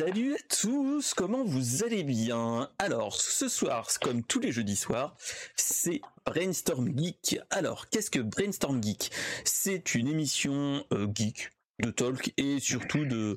Salut à tous, comment vous allez bien? Alors, ce soir, comme tous les jeudis soirs, c'est Brainstorm Geek. Alors, qu'est-ce que Brainstorm Geek? C'est une émission euh, geek de talk et surtout de,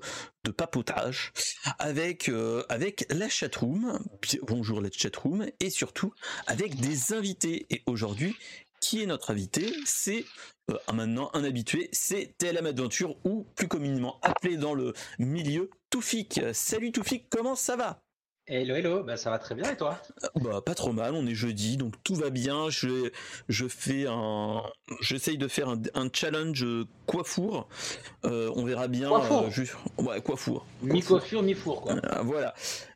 papotage avec euh, avec la chatroom. Bonjour la chatroom et surtout avec des invités. Et aujourd'hui qui est notre invité C'est euh, maintenant un habitué, c'est TLM Adventure ou plus communément appelé dans le milieu Toufik. Salut Toufik, comment ça va? Hello, hello, bah, ça va très bien et toi? Bah pas trop mal, on est jeudi donc tout va bien. Je, je fais un, j'essaye de faire un, challenge coiffour. Euh, on verra bien. Coiffour. Euh, ouais, coiffour. Mi coiffure, mi four quoi.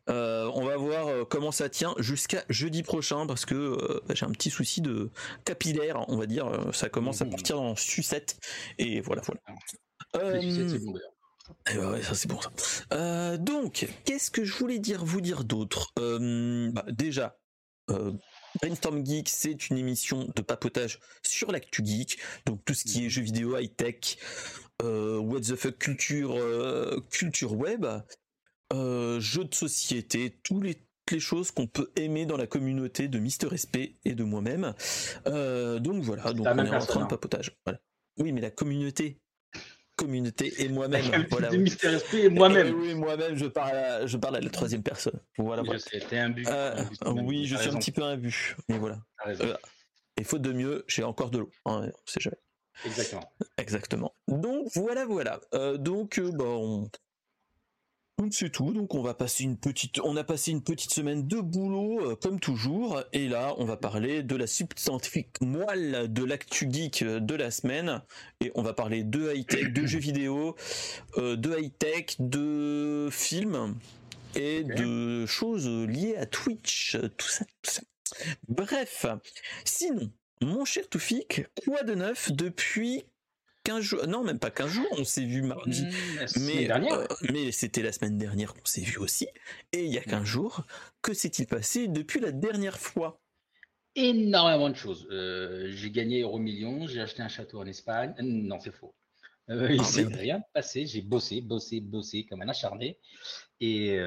Euh, on va voir comment ça tient jusqu'à jeudi prochain parce que bah, j'ai un petit souci de capillaire, on va dire. Ça commence à mmh. partir en sucette et voilà, voilà. Eh ben ça c'est bon ça. Euh, donc, qu'est-ce que je voulais dire, vous dire d'autre? Euh, bah, Déjà, euh, Brainstorm Geek, c'est une émission de papotage sur l'actu geek, donc tout ce qui est jeux vidéo, high tech, what the fuck culture, culture web, jeux de société, tous les les choses qu'on peut aimer dans la communauté de Mister SP et de moi-même. donc voilà, donc on est en train de papotage. Oui, mais la communauté communauté et moi-même. voilà, oui. Mystère et moi-même. oui, moi-même, je parle, à, je parle à la troisième personne. Voilà. Je sais, un but. Euh, oui, je suis un petit peu un but. Mais voilà. Euh, et faute de mieux, j'ai encore de l'eau. Hein, on sait jamais. Exactement. Exactement. Donc voilà, voilà. Euh, donc bon, bah, donc c'est tout. Donc on va passer une petite, on a passé une petite semaine de boulot euh, comme toujours, et là on va parler de la substantifique moelle de l'actu geek euh, de la semaine, et on va parler de high tech, de jeux vidéo, euh, de high tech, de films et de choses liées à Twitch, tout ça, tout ça. Bref, sinon, mon cher Toufik, quoi de neuf depuis 15 jours, non même pas 15 jours, on s'est vu mardi, mmh, mais, euh, mais c'était la semaine dernière qu'on s'est vu aussi, et il y a 15 jours, que s'est-il passé depuis la dernière fois? Énormément de choses. Euh, j'ai gagné Euro Million, j'ai acheté un château en Espagne, euh, non c'est faux. il ah, s'est rien passé, j'ai bossé, bossé, bossé comme un acharné. Et,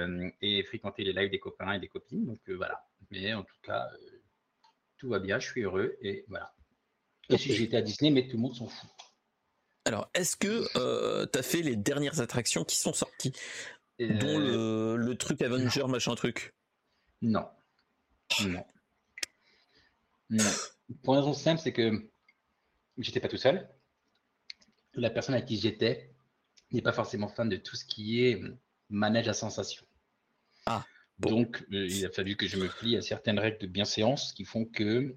et fréquenté les lives des copains et des copines, donc voilà. Mais en tout cas, tout va bien, je suis heureux. Et voilà. Et si j'étais à Disney, mais tout le monde s'en fout. Alors, est-ce que euh, tu as fait les dernières attractions qui sont sorties? Dont euh, le, truc Avenger, machin truc Non. Non. Pour une raison simple, c'est que j'étais pas tout seul. La personne à qui j'étais n'est pas forcément fan de tout ce qui est manège à sensation. Ah. Donc, euh, il a fallu que je me plie à certaines règles de bienséance qui font que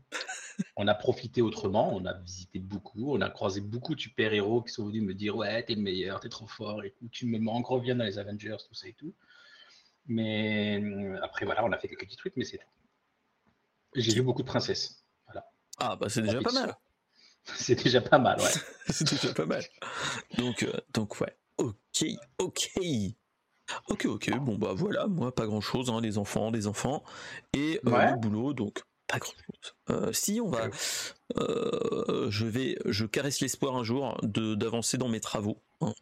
on a profité autrement, on a visité beaucoup, on a croisé beaucoup de super-héros qui sont venus me dire Ouais, t'es le meilleur, t'es trop fort, et tu me encore reviens dans les Avengers, tout ça et tout. Mais euh, après, voilà, on a fait quelques petits trucs, mais c'est tout. J'ai vu beaucoup de princesses. Voilà. Ah, bah c'est déjà pas mal. c'est déjà pas mal, ouais. c'est déjà pas mal. Donc, euh, donc ouais. Ok, ok. Ok, ok, bon bah voilà, moi pas grand chose, hein, les enfants, les enfants, et euh, le boulot, donc pas grand chose. Euh, si on va, euh, je vais, je caresse l'espoir un jour de d'avancer dans mes travaux. Hein.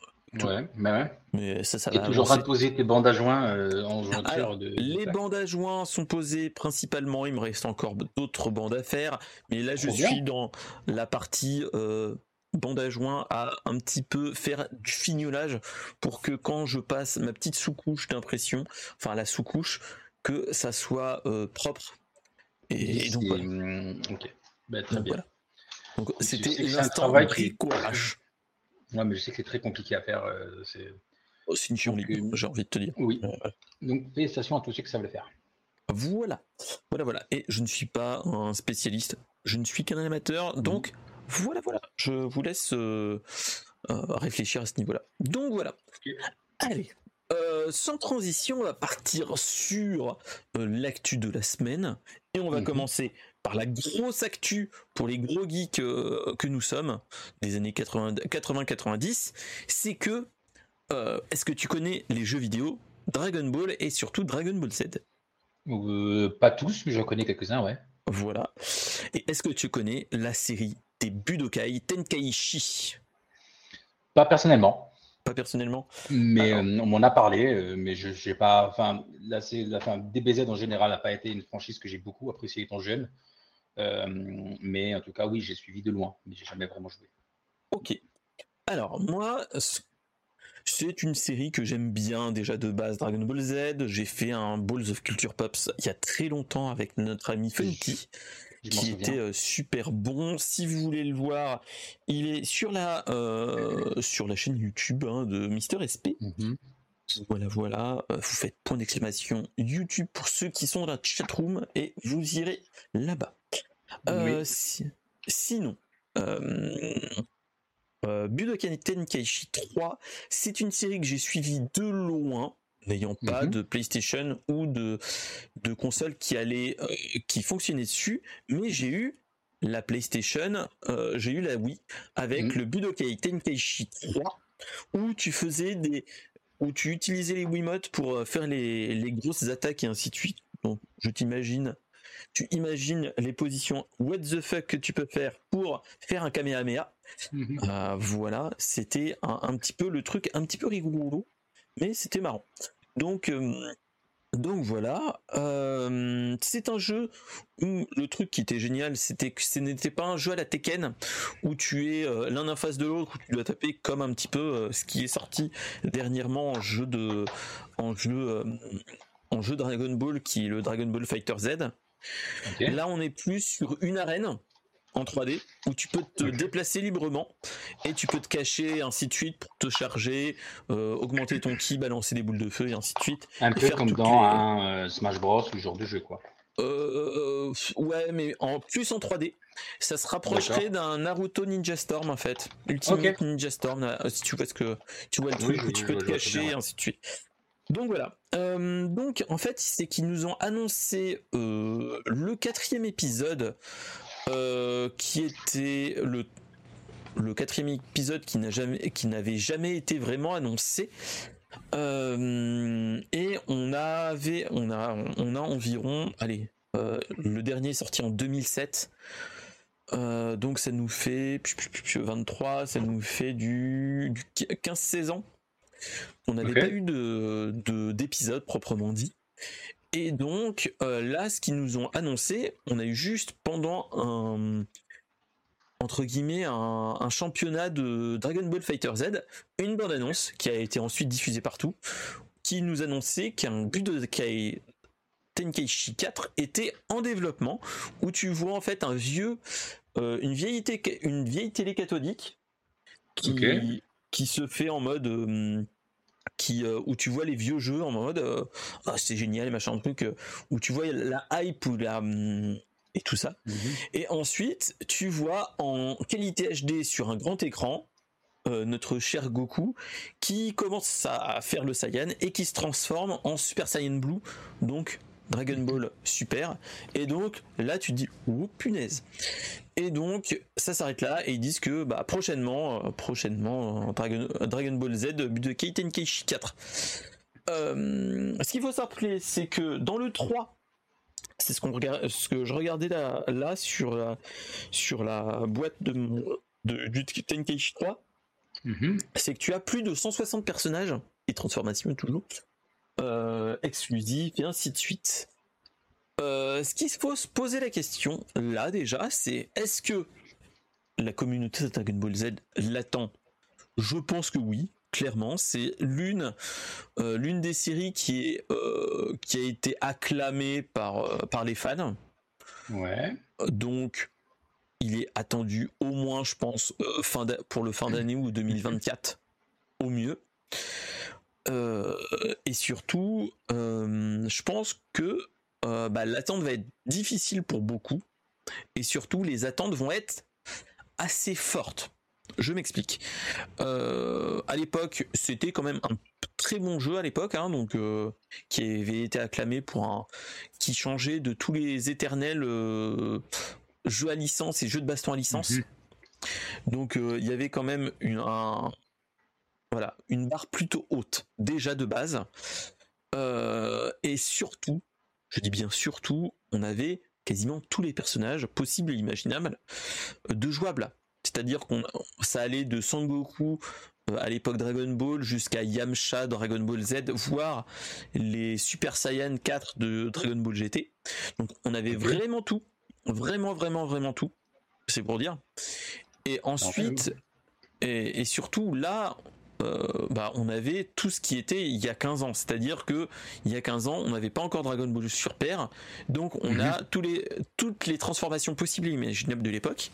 Ouais, bah ouais. Mais ça, ça va. toujours train de poser tes bandes à joints en jointure de. Les bandes à joints sont posées principalement. Il me reste encore d'autres bandes à faire, mais là je suis dans la partie bandage joint à un petit peu faire du fignolage pour que quand je passe ma petite sous-couche d'impression, enfin la sous-couche, que ça soit euh, propre. Et, donc voilà. Hum, ok, bah, très bien. Donc c'était l'instant travail qui courage. Ouais, mais je sais que c'est très compliqué à faire. Euh, c'est oh, une euh, j'ai envie de te dire. Oui. Donc félicitations à tous ceux qui savent le faire. Voilà, voilà, voilà. Et je ne suis pas un spécialiste, je ne suis qu'un amateur, mmh. donc voilà, voilà. Je vous laisse euh, euh, réfléchir à ce niveau-là. Donc voilà. Allez. Euh, sans transition, on va partir sur l'actu de la semaine et on va mhm. commencer par la grosse actu pour les gros geeks que nous sommes des années 80-90. C'est que est-ce que tu connais les jeux vidéo Dragon Ball et surtout Dragon Ball Z? Pas tous, mais j'en connais quelques-uns, ouais. Voilà. Et est-ce que tu connais la série des Budokai Tenkaichi? Pas personnellement. Pas personnellement. Mais on m'en a parlé, mais je j'ai pas. Enfin, là, c'est la fin. DBZ en général n'a pas été une franchise que j'ai beaucoup appréciée étant jeune. mais en tout cas, oui, j'ai suivi de loin, mais j'ai jamais vraiment joué. Ok. Alors, moi, c'est une série que j'aime bien déjà de base, Dragon Ball Z. J'ai fait un Balls of Culture Pops il y a très longtemps avec notre ami Funky. Qui était euh, super bon. Si vous voulez le voir, il est sur la euh, sur la chaîne YouTube hein, de Mister SP. Mhm. Voilà, voilà. Euh, vous faites point d'exclamation YouTube pour ceux qui sont dans la chatroom et vous irez là-bas. sinon, Budokan Tenkaichi 3, c'est une série que j'ai suivie de loin, n'ayant pas mhm. de PlayStation ou de, de console qui allait, euh, qui fonctionnait dessus, mais j'ai eu la PlayStation, euh, j'ai eu la Wii avec mhm. le Budokai Tenkaichi 3, où tu faisais des, où tu utilisais les Wiimotes pour euh, faire les, les grosses attaques et ainsi de suite. Donc, je t'imagine tu imagines les positions what the fuck que tu peux faire pour faire un Kamehameha. Mhm. Euh, voilà, c'était un, petit peu le truc un petit peu rigolo, mais c'était marrant. Donc, euh, donc voilà, euh, c'est un jeu où le truc qui était génial, c'était que ce n'était pas un jeu à la Tekken où tu es l'un en face de l'autre, où tu dois taper comme un petit peu ce qui est sorti dernièrement en jeu de, en jeu, en jeu Dragon Ball qui est le Dragon Ball Fighter Z. Là, on est plus sur une arène en 3D où tu peux te déplacer librement et tu peux te cacher ainsi de suite pour te charger, euh, augmenter ton ki, balancer des boules de feu et ainsi de suite. Un peu comme dans un euh, Smash Bros, le genre de jeu quoi. Euh, ouais, mais en plus en 3D. Ça se rapprocherait d'un Naruto Ninja Storm en fait. Ultimate Ninja Storm, si tu vois ce que tu vois le truc où tu peux te cacher et ainsi de suite. Donc voilà. Euh, donc en fait, c'est qu'ils nous ont annoncé euh, le quatrième épisode, euh, qui était le le quatrième épisode qui n'a jamais, qui n'avait jamais été vraiment annoncé. et on avait, on a, on a environ, allez, le dernier est sorti en 2007. donc ça nous fait 23, ça nous fait du, du 15-16 ans on n'avait pas eu de d'épisode proprement dit. Et donc euh, là, ce qu'ils nous ont annoncé, on a eu juste pendant un entre guillemets un, championnat de Dragon Ball Fighter Z, une bande annonce qui a été ensuite diffusée partout, qui nous annonçait qu'un but de Tenkaichi 4 était en développement, où tu vois en fait un vieux, euh, une vieille une vieille télé cathodique qui qui se fait en mode euh, qui euh, où tu vois les vieux jeux en mode euh, ah, c'est génial machin truc où tu vois la hype ou la hum, et tout ça mhm. et ensuite tu vois en qualité HD sur un grand écran notre cher Goku qui commence à faire le Saiyan et qui se transforme en Super Saiyan Blue donc Dragon Ball Super. Et donc là, tu te dis, oh punaise. Et donc ça s'arrête là et ils disent que bah, prochainement, euh, prochainement euh, Dragon, Dragon, Ball Z de Keiten Keishi 4. Euh, ce qu'il faut s'appeler, c'est que dans le 3, c'est ce, qu'on regarde, ce que je regardais là, là sur, la, sur la boîte de, de du Tenkaichi 3, mhm. c'est que tu as plus de 160 personnages et transformations toujours euh, exclusif et ainsi de suite. Euh, ce qu'il faut se poser la question là déjà, c'est est-ce que la communauté de Dragon Ball Z l'attend? Je pense que oui. Clairement, c'est l'une euh, l'une des séries qui est qui a été acclamée par par les fans. Ouais. Donc il est attendu au moins, je pense, fin pour le fin d'année ou 2024 au mieux. Euh, et surtout, euh, je pense que euh, bah, l'attente va être difficile pour beaucoup. Et surtout, les attentes vont être assez fortes. Je m'explique. à l'époque, c'était quand même un très bon jeu à l'époque, hein, donc qui avait été acclamé pour un, qui changeait de tous les éternels jeux à licence et jeux de baston à licence. Mhm. Donc il y avait quand même une, un, voilà, une barre plutôt haute, déjà de base. Euh, et surtout, je dis bien surtout, on avait quasiment tous les personnages possibles et imaginables de jouables. C'est-à-dire qu'on ça allait de Sangoku euh, à l'époque Dragon Ball jusqu'à Yamcha Dragon Ball Z, voire les Super Saiyan 4 de Dragon Ball GT. Donc on avait vraiment tout, vraiment vraiment vraiment tout. C'est pour dire. Et ensuite, et, surtout là, bah, on avait tout ce qui était il y a 15 ans. C'est-à-dire que il y a 15 ans, on n'avait pas encore Dragon Ball sur Père. Donc on a mhm. tous les, toutes les transformations possibles et imaginables de l'époque.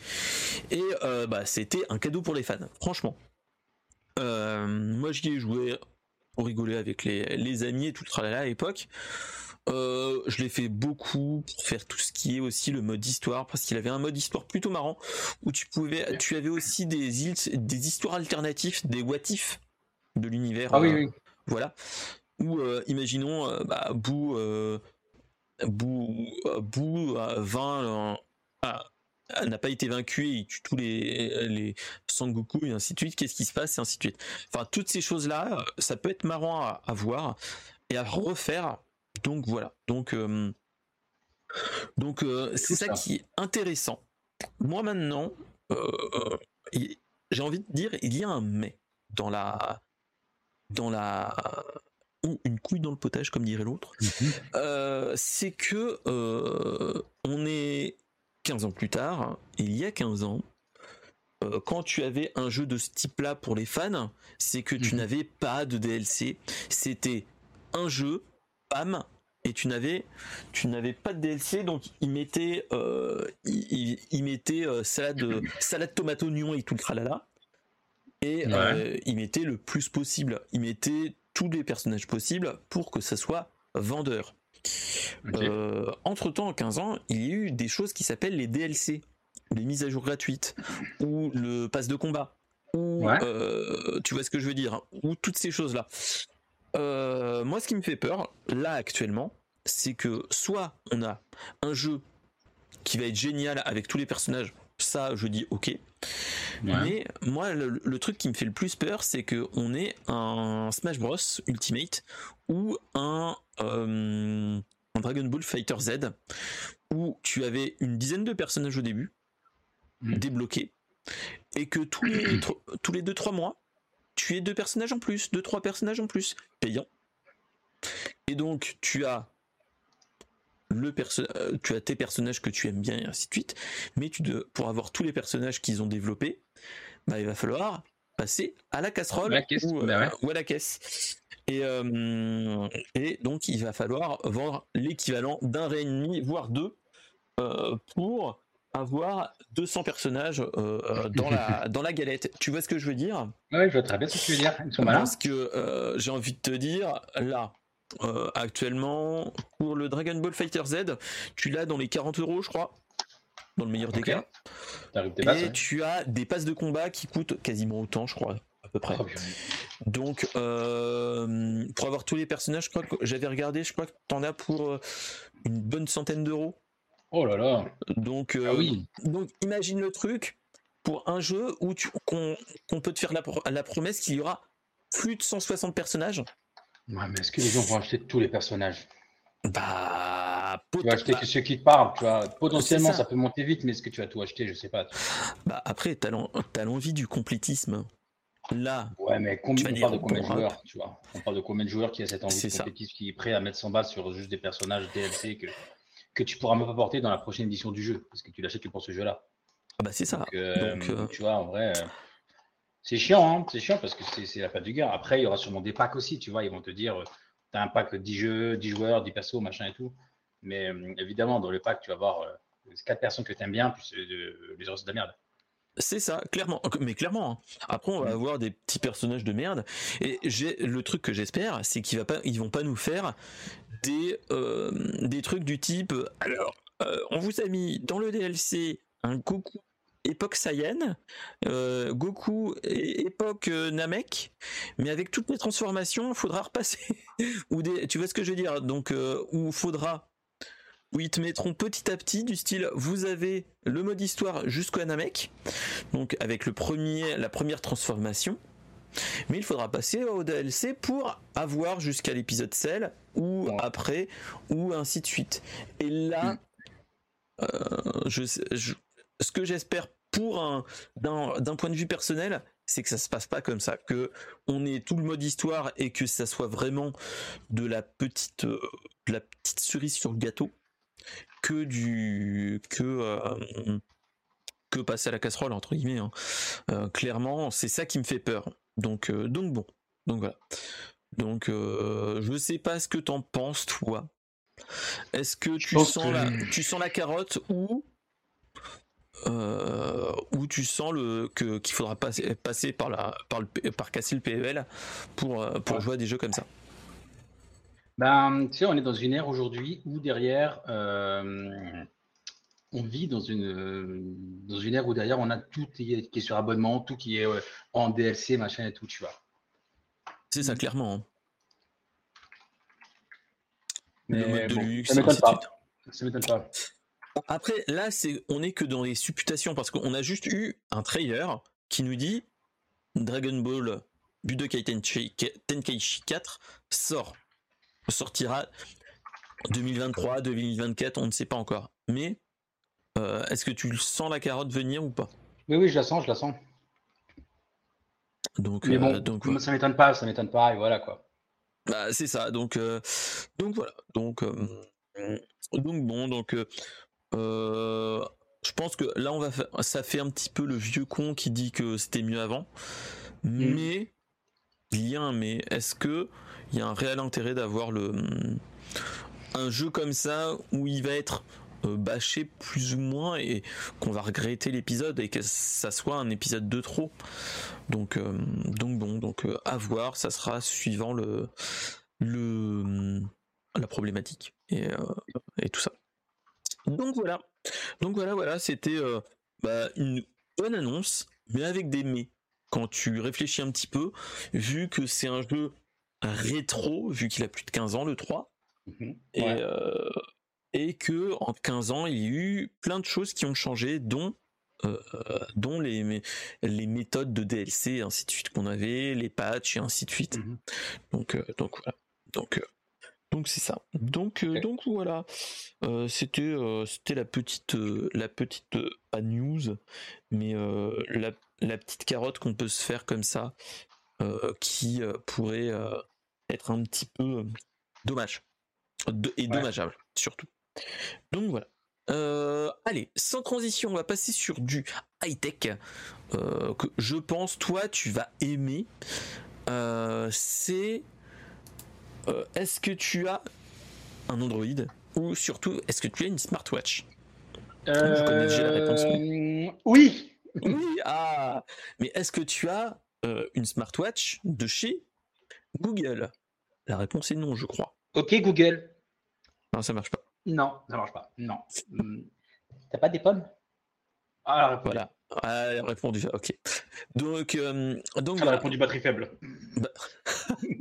Et euh, bah, c'était un cadeau pour les fans, franchement. Euh, moi j'y ai joué pour rigoler avec les, amis et tout le tralala à l'époque. Euh, je l'ai fait beaucoup pour faire tout ce qui est aussi le mode histoire parce qu'il avait un mode histoire plutôt marrant où tu pouvais, tu avais aussi des des histoires alternatives, des what if de l'univers. Ah oui, oui. Voilà. Ou imaginons, bah, Bou, Bou, Bou 20 n'a pas été vaincu et il tue tous les, les Sangoku et ainsi de suite, qu'est-ce qui se passe et ainsi de suite. Enfin, toutes ces choses-là, ça peut être marrant à, voir et à refaire. Donc voilà. Donc, euh, donc euh, c'est ça. qui est intéressant. Moi maintenant, euh, j'ai envie de dire, il y a un mais dans la dans la ou une couille dans le potage comme dirait l'autre. Mhm. c'est que on est 15 ans plus tard, il y a 15 ans, euh, quand tu avais un jeu de ce type-là pour les fans, c'est que tu mhm. n'avais pas de DLC. C'était un jeu, pam, et tu n'avais tu n'avais pas de DLC donc il mettait euh, il, mettait euh, salade salade tomate oignon et tout le tralala. Et il mettait le plus possible. Il mettait tous les personnages possibles pour que ça soit vendeur. Euh, entre temps, en 15 ans, il y a eu des choses qui s'appellent les DLC, les mises à jour gratuites, ou le pass de combat, ou euh, tu vois ce que je veux dire, hein, ou toutes ces choses-là. Euh, moi, ce qui me fait peur, là actuellement, c'est que soit on a un jeu qui va être génial avec tous les personnages, ça je dis ok. Mais moi, le, truc qui me fait le plus peur, c'est que on est un Smash Bros Ultimate ou un, euh, Dragon Ball Fighter Z où tu avais une dizaine de personnages au début mm. débloqués et que tous les tous les deux trois mois tu es deux personnages en plus, deux trois personnages en plus payants. Et donc tu as le euh, tu as tes personnages que tu aimes bien et ainsi de suite, mais tu de, pour avoir tous les personnages qu'ils ont développés, bah, il va falloir passer à la casserole ou, bah ou, à la caisse. Et, euh, et donc il va falloir vendre l'équivalent d'un ré ennemi, voire deux, euh, pour avoir 200 personnages dans, la, dans la galette. Tu vois ce que je veux dire? Oui, je vois très bien ce que tu veux dire. Parce que j'ai envie de te dire, là, euh, actuellement, pour le Dragon Ball Fighter Z, tu l'as dans les 40 euros, je crois, dans le meilleur des cas. Et tu as des passes de combat qui coûtent quasiment autant, je crois, à peu près. Oh, donc, euh, pour avoir tous les personnages, je crois que j'avais regardé, je crois que tu en as pour euh, une bonne centaine d'euros. Oh là là. Donc, ah oui. donc imagine le truc pour un jeu où qu'on peut te faire la, la promesse qu'il y aura plus de 160 personnages. Ouais, mais est-ce que les gens vont acheter tous les personnages? Bah, tu vas acheter que ceux qui te parlent, tu vois. Potentiellement, ça. peut monter vite, mais est-ce que tu vas tout acheter? Je sais pas. Bah après, t'as l'envie du complétisme. Là, ouais, mais combien, on parle de combien de joueurs, tu vois? On parle de combien de joueurs qui a cette envie de complétisme, qui est prêt à mettre son base sur juste des personnages DLC que que tu pourras même pas porter dans la prochaine édition du jeu, parce que tu l'achètes que pour ce jeu-là. Ah bah c'est ça. Donc, euh, euh, tu vois, en vrai. Euh, c'est chiant, hein c'est chiant parce que c'est la fin du gars. Après, il y aura sûrement des packs aussi, tu vois. Ils vont te dire, euh, tu as un pack 10 jeux, 10 joueurs, 10 persos, machin et tout. Mais euh, évidemment, dans le pack, tu vas avoir euh, 4 personnes que tu aimes bien, plus les autres, de la merde. C'est ça, clairement. Mais clairement. Hein. Après, on va mm. avoir des petits personnages de merde. Et j'ai le truc que j'espère, c'est qu'ils ne vont pas nous faire des, des trucs du type. Alors, on vous a mis dans le DLC un Goku époque Saiyan, euh, Goku époque euh, Namek, mais avec toutes les transformations, il faudra repasser. ou des, tu vois ce que je veux dire? Donc, euh, où faudra, où ils te mettront petit à petit du style, vous avez le mode histoire jusqu'à Namek, donc avec le premier, la première transformation. Mais il faudra passer au DLC pour avoir jusqu'à l'épisode Cell ou après ou ainsi de suite. Et là, mm. je, ce que j'espère pour un d'un point de vue personnel, c'est que ça se passe pas comme ça, que on ait tout le mode histoire et que ça soit vraiment de la petite de la petite cerise sur le gâteau que du que que passer à la casserole entre guillemets. Hein. clairement, c'est ça qui me fait peur. Donc donc bon, donc voilà. Donc je sais pas ce que t'en penses toi. Est-ce que tu sens la tu sens la carotte ou euh, où tu sens le que qu'il faudra passer, passer par la par le par casser le PEL pour euh, pour jouer à des jeux comme ça. Ben, tu sais, on est dans une ère aujourd'hui où derrière euh, on vit dans une dans une ère où derrière on a tout qui est, sur abonnement, tout qui est en DLC, machin et tout, tu vois. C'est ça clairement. Hein. le mode de luxe, ça m'étonne pas. Ça m'étonne pas. Après, là, c'est, on est que dans les supputations parce qu'on a juste eu un trailer qui nous dit Dragon Ball Budokai Tenkaichi 4 sort, sortira 2023, 2024, on ne sait pas encore. Mais euh, est-ce que tu sens la carotte venir ou pas? Oui, oui, je la sens, je la sens. Donc, Mais bon, euh, donc ça m'étonne pas, ça m'étonne pas, et voilà quoi. Bah, c'est ça, donc, euh, donc voilà, donc, donc bon, donc je pense que là, on va ça fait un petit peu le vieux con qui dit que c'était mieux avant. Mm. Mais il y a un mais. Est-ce que il y a un réel intérêt d'avoir le un jeu comme ça où il va être euh, bâché plus ou moins et qu'on va regretter l'épisode et que ça soit un épisode de trop? Donc euh, donc bon donc à voir. Ça sera suivant le le la problématique et, et tout ça. Donc voilà. Donc voilà, voilà, c'était euh, bah, une bonne annonce, mais avec des mais. Quand tu réfléchis un petit peu, vu que c'est un jeu rétro, vu qu'il a plus de 15 ans, le 3, mhm. et, euh, et que en 15 ans, il y a eu plein de choses qui ont changé, dont euh, dont les, les méthodes de DLC, ainsi de suite qu'on avait, les patchs et ainsi de suite. Mhm. Donc, donc voilà. Donc, donc c'est ça. Donc euh, donc voilà. Euh, c'était euh, c'était la petite la petite pas news, mais la, la petite carotte qu'on peut se faire comme ça, qui pourrait être un petit peu dommage et dommageable surtout. Donc voilà. allez, sans transition, on va passer sur du high tech que je pense toi tu vas aimer. c'est euh, est-ce que tu as un Android ou surtout est-ce que tu as une smartwatch? Je connais déjà la réponse. Euh, oui. Oui. Ah. Mais est-ce que tu as euh, une smartwatch de chez Google? La réponse est non, je crois. Ok, Google. Non, ça marche pas. Non, ça marche pas. Non. Hmm. T'as pas des pommes? Ah, voilà. Ah, elle a répondu. Ok. Donc, donc. Elle a répondu batterie faible. Bah...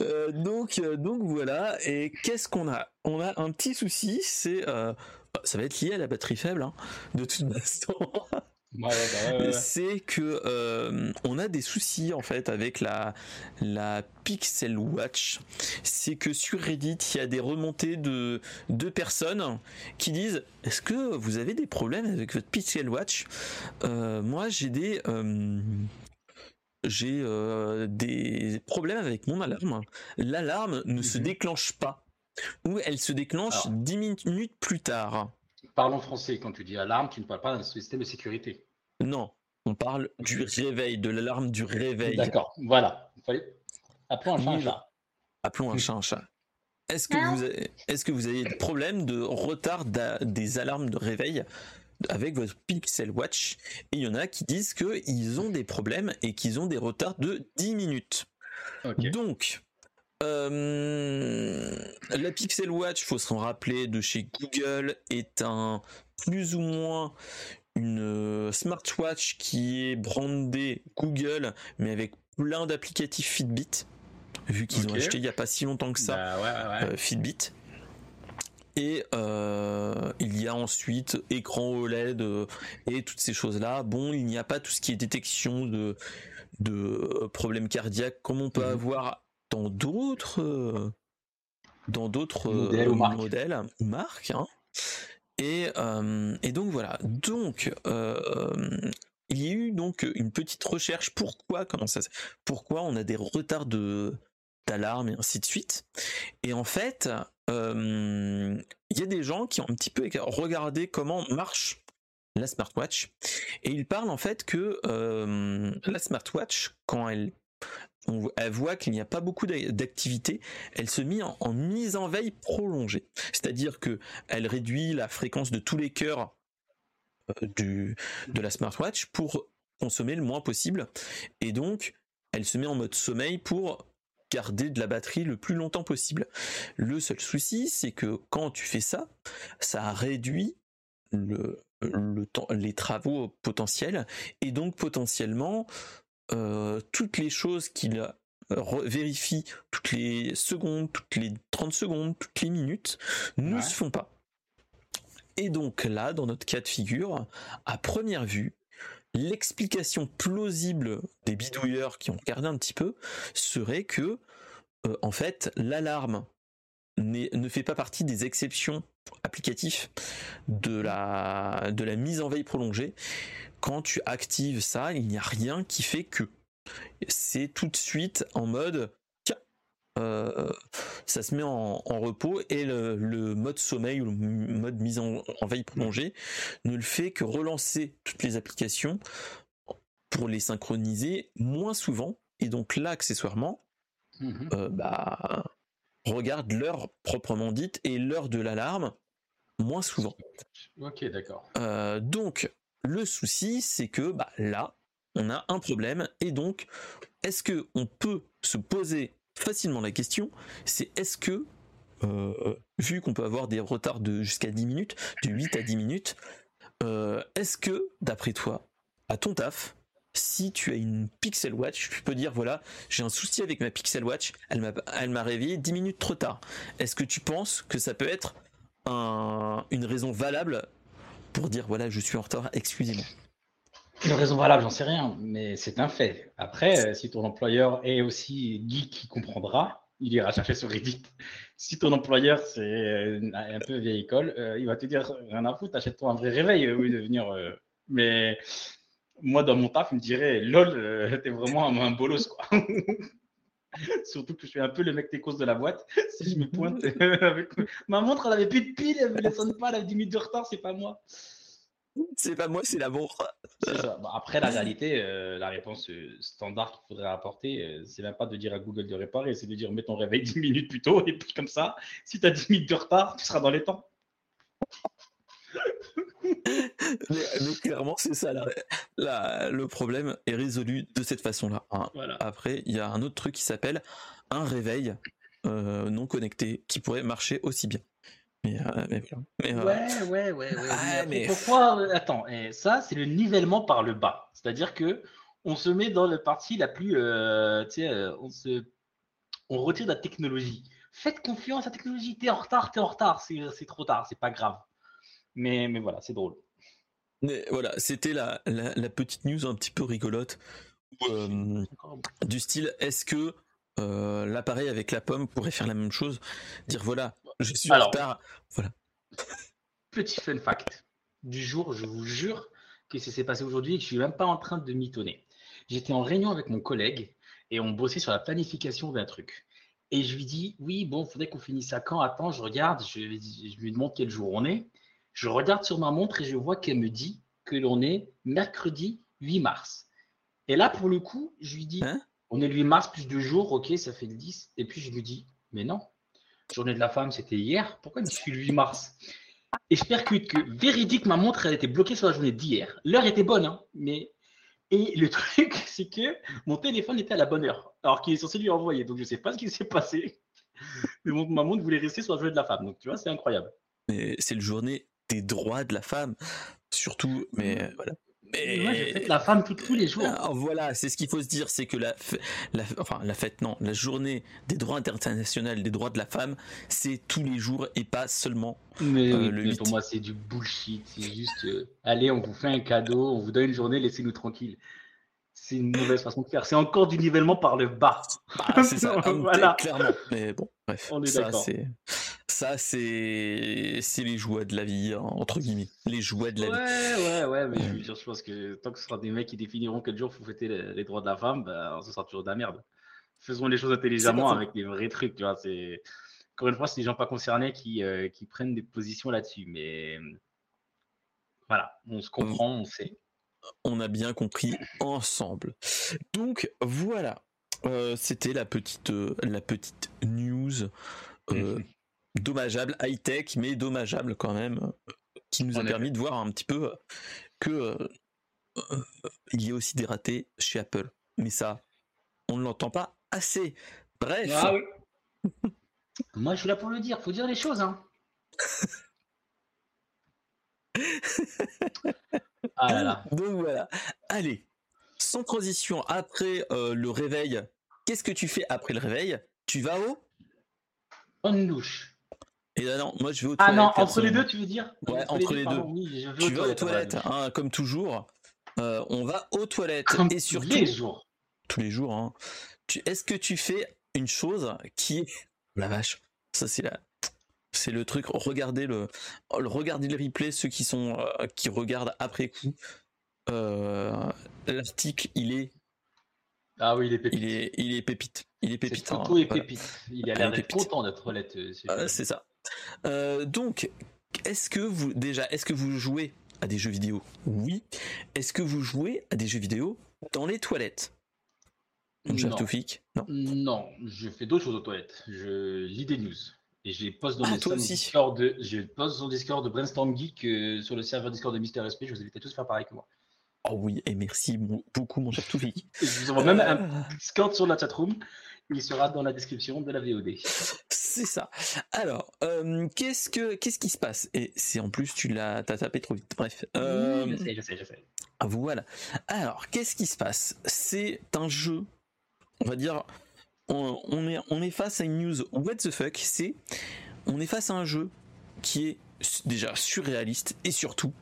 Euh, donc, euh, donc voilà. Et qu'est-ce qu'on a? On a un petit souci, c'est euh, bah, ça va être lié à la batterie faible, hein, de toute façon. Bah c'est que euh, on a des soucis en fait avec la la Pixel Watch. C'est que sur Reddit, il y a des remontées de deux personnes qui disent est-ce que vous avez des problèmes avec votre Pixel Watch? Euh, Moi, j'ai des euh, j'ai des problèmes avec mon alarme. L'alarme ne se mhm. déclenche pas ou elle se déclenche dix minutes plus tard. Parlons français quand tu dis alarme, tu ne parles pas d'un système de sécurité. Non, on parle du réveil, de l'alarme du réveil. D'accord, voilà. Appelons un chat un chat. Appelons un chat un chat. Est-ce que, vous avez, est-ce que vous avez des problèmes de retard des alarmes de réveil avec votre Pixel Watch? Et il y en a qui disent qu'ils ont des problèmes et qu'ils ont des retards de 10 minutes. Donc, euh, la Pixel Watch, faut s'en rappeler, de chez Google, est un plus ou moins une euh, smartwatch qui est brandée Google, mais avec plein d'applicatifs Fitbit, vu qu'ils ont acheté il n'y a pas si longtemps que ça bah, euh, Fitbit. Et il y a ensuite écran OLED et toutes ces choses-là. Bon, il n'y a pas tout ce qui est détection de, de problèmes cardiaques comme on peut mhm. avoir dans d'autres dans d'autres Modèles ou marques. modèles ou marques. hein. Et, euh, et donc voilà. Donc euh, il y a eu donc une petite recherche. Pourquoi comment ça Pourquoi on a des retards de d'alarme et ainsi de suite. Et en fait, euh, il y a des gens qui ont un petit peu regardé comment marche la smartwatch et ils parlent en fait que euh, la smartwatch quand elle elle voit qu'il n'y a pas beaucoup d'a- d'activité, elle se met en, mise en veille prolongée. C'est-à-dire que elle réduit la fréquence de tous les cœurs euh, de la smartwatch pour consommer le moins possible. Et donc, elle se met en mode sommeil pour garder de la batterie le plus longtemps possible. Le seul souci, c'est que quand tu fais ça, ça réduit les travaux potentiels et donc potentiellement euh, toutes les choses qu'il euh, vérifie toutes les secondes, toutes les 30 secondes, toutes les minutes ne Ouais. se font pas. Et donc là, dans notre cas de figure, à première vue, l'explication plausible des bidouilleurs qui ont regardé un petit peu serait que, euh, en fait, l'alarme ne fait pas partie des exceptions applicatives de la, de la mise en veille prolongée. Quand tu actives ça, il n'y a rien qui fait que. C'est tout de suite en mode euh, ça se met en, en repos et le, le mode sommeil ou le mode mise en, en veille prolongée ne le fait que relancer toutes les applications pour les synchroniser moins souvent et donc là accessoirement Mhm. euh, bah, regarde l'heure proprement dite et l'heure de l'alarme moins souvent. Ok, d'accord. Euh, donc, le souci, c'est que bah, là, on a un problème. Et donc, est-ce que on peut se poser facilement la question C'est est-ce que, euh, vu qu'on peut avoir des retards de jusqu'à 10 minutes, de 8 à 10 minutes, euh, est-ce que, d'après toi, à ton taf, si tu as une Pixel Watch, tu peux dire voilà, j'ai un souci avec ma Pixel Watch, elle m'a réveillé 10 minutes trop tard. Est-ce que tu penses que ça peut être un- une raison valable pour dire voilà, je suis en retard, excusez-moi. Une raison valable, j'en sais rien, mais c'est un fait. Après, euh, si ton employeur est aussi geek, il comprendra, il ira chercher sur Reddit. Si ton employeur, c'est euh, un peu vieille école, euh, il va te dire rien à foutre, achète-toi un vrai réveil lieu de venir. Mais moi, dans mon taf, il me dirait lol, t'es vraiment un, un bolos, quoi. Surtout que je suis un peu le mec techos de la boîte. Si je me pointe avec ma montre, elle avait plus de pile, elle me sonne pas, elle a 10 minutes de retard, c'est pas moi. C'est pas moi, c'est la montre. Ça. Bon, après, la réalité, euh, la réponse euh, standard qu'il faudrait apporter, euh, c'est même pas de dire à Google de réparer, c'est de dire mets ton réveil 10 minutes plus tôt, et puis comme ça, si tu as 10 minutes de retard, tu seras dans les temps. Mais, mais clairement, c'est ça. la- la- le problème est résolu de cette façon-là. hein. Voilà. Après, il y a un autre truc qui s'appelle un réveil euh, non connecté qui pourrait marcher aussi bien. Mais, euh, mais voilà. Mais, euh, Ouais, ouais, ouais. ouais. Ah, mais après, mais- Pourquoi euh, Attends, eh, ça, c'est le nivellement par le bas. C'est-à-dire que on se met dans la partie la plus. euh, tu sais, euh, on, se... on retire de la technologie. Faites confiance à la technologie. T'es en retard, t'es en retard. C'est c'est trop tard, c'est pas grave. Mais, mais voilà, c'est drôle. mais voilà, c'était la, la, la petite news un petit peu rigolote. euh, du style, est-ce que euh, l'appareil avec la pomme pourrait faire la même chose? Dire voilà, je suis Alors. en retard. Petit fun fact du jour, je vous jure que ça s'est passé aujourd'hui et que je suis même pas en train de mitonner. J'étais en réunion avec mon collègue et on bossait sur la planification d'un truc. Et je lui dis, oui, bon, faudrait qu'on finisse ça quand? Attends, je regarde, je, je lui demande quel jour on est. Je regarde sur ma montre et je vois qu'elle me dit que l'on est mercredi 8 mars. Et là, pour le coup, je lui dis, Hein on est le 8 mars plus deux jours, ok, ça fait le 10. Et puis je lui dis, mais non, journée de la femme, c'était hier. Pourquoi je suis le 8 mars? Et je percute que véridique, ma montre, elle était bloquée sur la journée d'hier. L'heure était bonne, hein, mais. Et le truc, c'est que mon téléphone était à la bonne heure, alors qu'il est censé lui envoyer. Donc je ne sais pas ce qui s'est passé. Mais mon- ma montre voulait rester sur la journée de la femme. Donc tu vois, c'est incroyable. Mais c'est le journée des droits de la femme, surtout. Mais euh, voilà. Mais Moi, je fête la femme tous- tous les jours. Ah, voilà, c'est ce qu'il faut se dire, c'est que la, f- la, enfin la fête, non, la journée des droits internationaux des droits de la femme, c'est tous les jours et pas seulement. Mais, Euh, le mais pour moi, c'est du bullshit. C'est juste, euh, allez, on vous fait un cadeau, on vous donne une journée, laissez-nous tranquilles. C'est une mauvaise façon de faire. C'est encore du nivellement par le bas. Bah, c'est ça, voilà. clairement. Mais bon, bref. On est ça, c'est ça, c'est c'est les jouets de la vie, hein, entre guillemets. Les jouets de la vie. Ouais, ouais. Mais je, dire, je pense que tant que ce sera des mecs qui définiront quel jour faut fêter les, droits de la femme, bah, ce sera toujours de la merde. Faisons les choses intelligemment avec des vrais trucs, tu vois. C'est encore une fois, c'est des gens pas concernés qui, euh, qui prennent des positions là-dessus. Mais voilà, on se comprend, on sait on a bien compris ensemble. Donc voilà, euh, c'était la petite, euh, la petite news euh, mhm. dommageable, high tech, mais dommageable quand même, qui nous a permis de voir un petit peu que il y a aussi des ratés chez Apple. Mais ça, on ne l'entend pas assez. Bref. Ah Moi, je suis là pour le dire. Faut dire les choses, hein. Ah Donc voilà. Allez, sans transition, après euh, le réveil, qu'est-ce que tu fais après le réveil? Tu vas au? Une douche. Et là, non, moi je vais aux toilettes. Ah non, entre les deux, tu veux dire? Ouais, entre, les, deux. tu vas aux toilettes, hein, comme toujours. Euh, on va aux toilettes. et surtout, tous les jours. Tous les jours. Hein. Est-ce que tu fais une chose qui est. La vache, ça c'est la, c'est le truc. Regardez le, regardez le replay, ceux qui sont euh, qui regardent après coup. Euh, l'article, il est. Ah oui, il est pépite. Il est, il est pépite. Il est pépite. Hein, est pépite. Il a l'air d'être content d'être relette. Euh, c'est ça. donc, est-ce que vous déjà, est-ce que vous jouez à des jeux vidéo? Oui. Est-ce que vous jouez à des jeux vidéo dans les toilettes? Mon cher Toufik Non. Non, je fais d'autres choses aux toilettes. Je lis des news. Et je les poste dans ah, Discord de, je poste sur Discord de Brainstorm Geek euh, sur le serveur Discord de Mister SP. Je vous invite à tous faire pareil que moi. Oh oui, et merci beaucoup, mon cher Toufik. je vous envoie même un Discord sur la chatroom. Il sera dans la description de la VOD. C'est ça. Alors, euh, qu'est-ce que qu'est-ce qui se passe? Et c'est en plus tu l'as tapé trop vite. Bref. Euh, je sais, je sais, je sais. Voilà. Alors, qu'est-ce qui se passe? C'est un jeu, on va dire, on, est, face à une news what the fuck, c'est on est face à un jeu qui est déjà surréaliste et surtout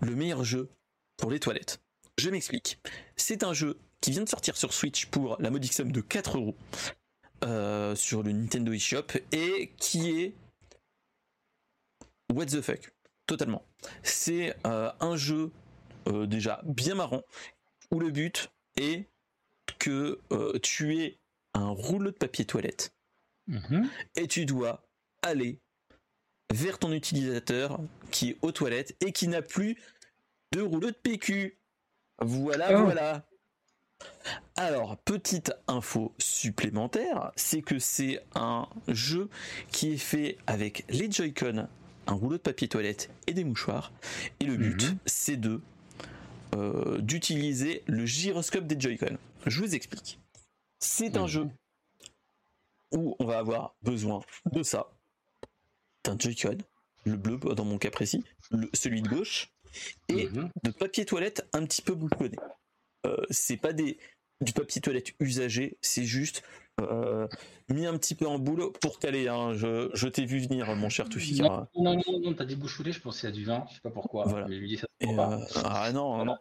le meilleur jeu pour les toilettes. Je m'explique. C'est un jeu qui vient de sortir sur Switch pour la modique somme de 4 euros euh, sur le Nintendo eShop et qui est what the fuck totalement. C'est euh, un jeu euh, déjà bien marrant où le but est que tu es un rouleau de papier toilette mhm. et tu dois aller vers ton utilisateur qui est aux toilettes et qui n'a plus de rouleau de PQ. Voilà, oh. voilà. Alors, petite info supplémentaire, c'est que c'est un jeu qui est fait avec les Joy-Con, un rouleau de papier toilette et des mouchoirs. Et le but, mhm. c'est de euh, d'utiliser le gyroscope des Joy-Con. Je vous explique. C'est un jeu où on va avoir besoin de ça, d'un Joy-Con, le bleu dans mon cas précis, celui de gauche, et mhm. de papier toilette un petit peu bouchonné. Euh, c'est pas des du papier toilette usagé, c'est juste euh, mis un petit peu en boule pour caler. Hein. Je, t'ai vu venir, mon cher Toufi. Non, non, non, non t'as dit je pensais à du vin, je sais pas pourquoi. Voilà. Euh, ah non, non.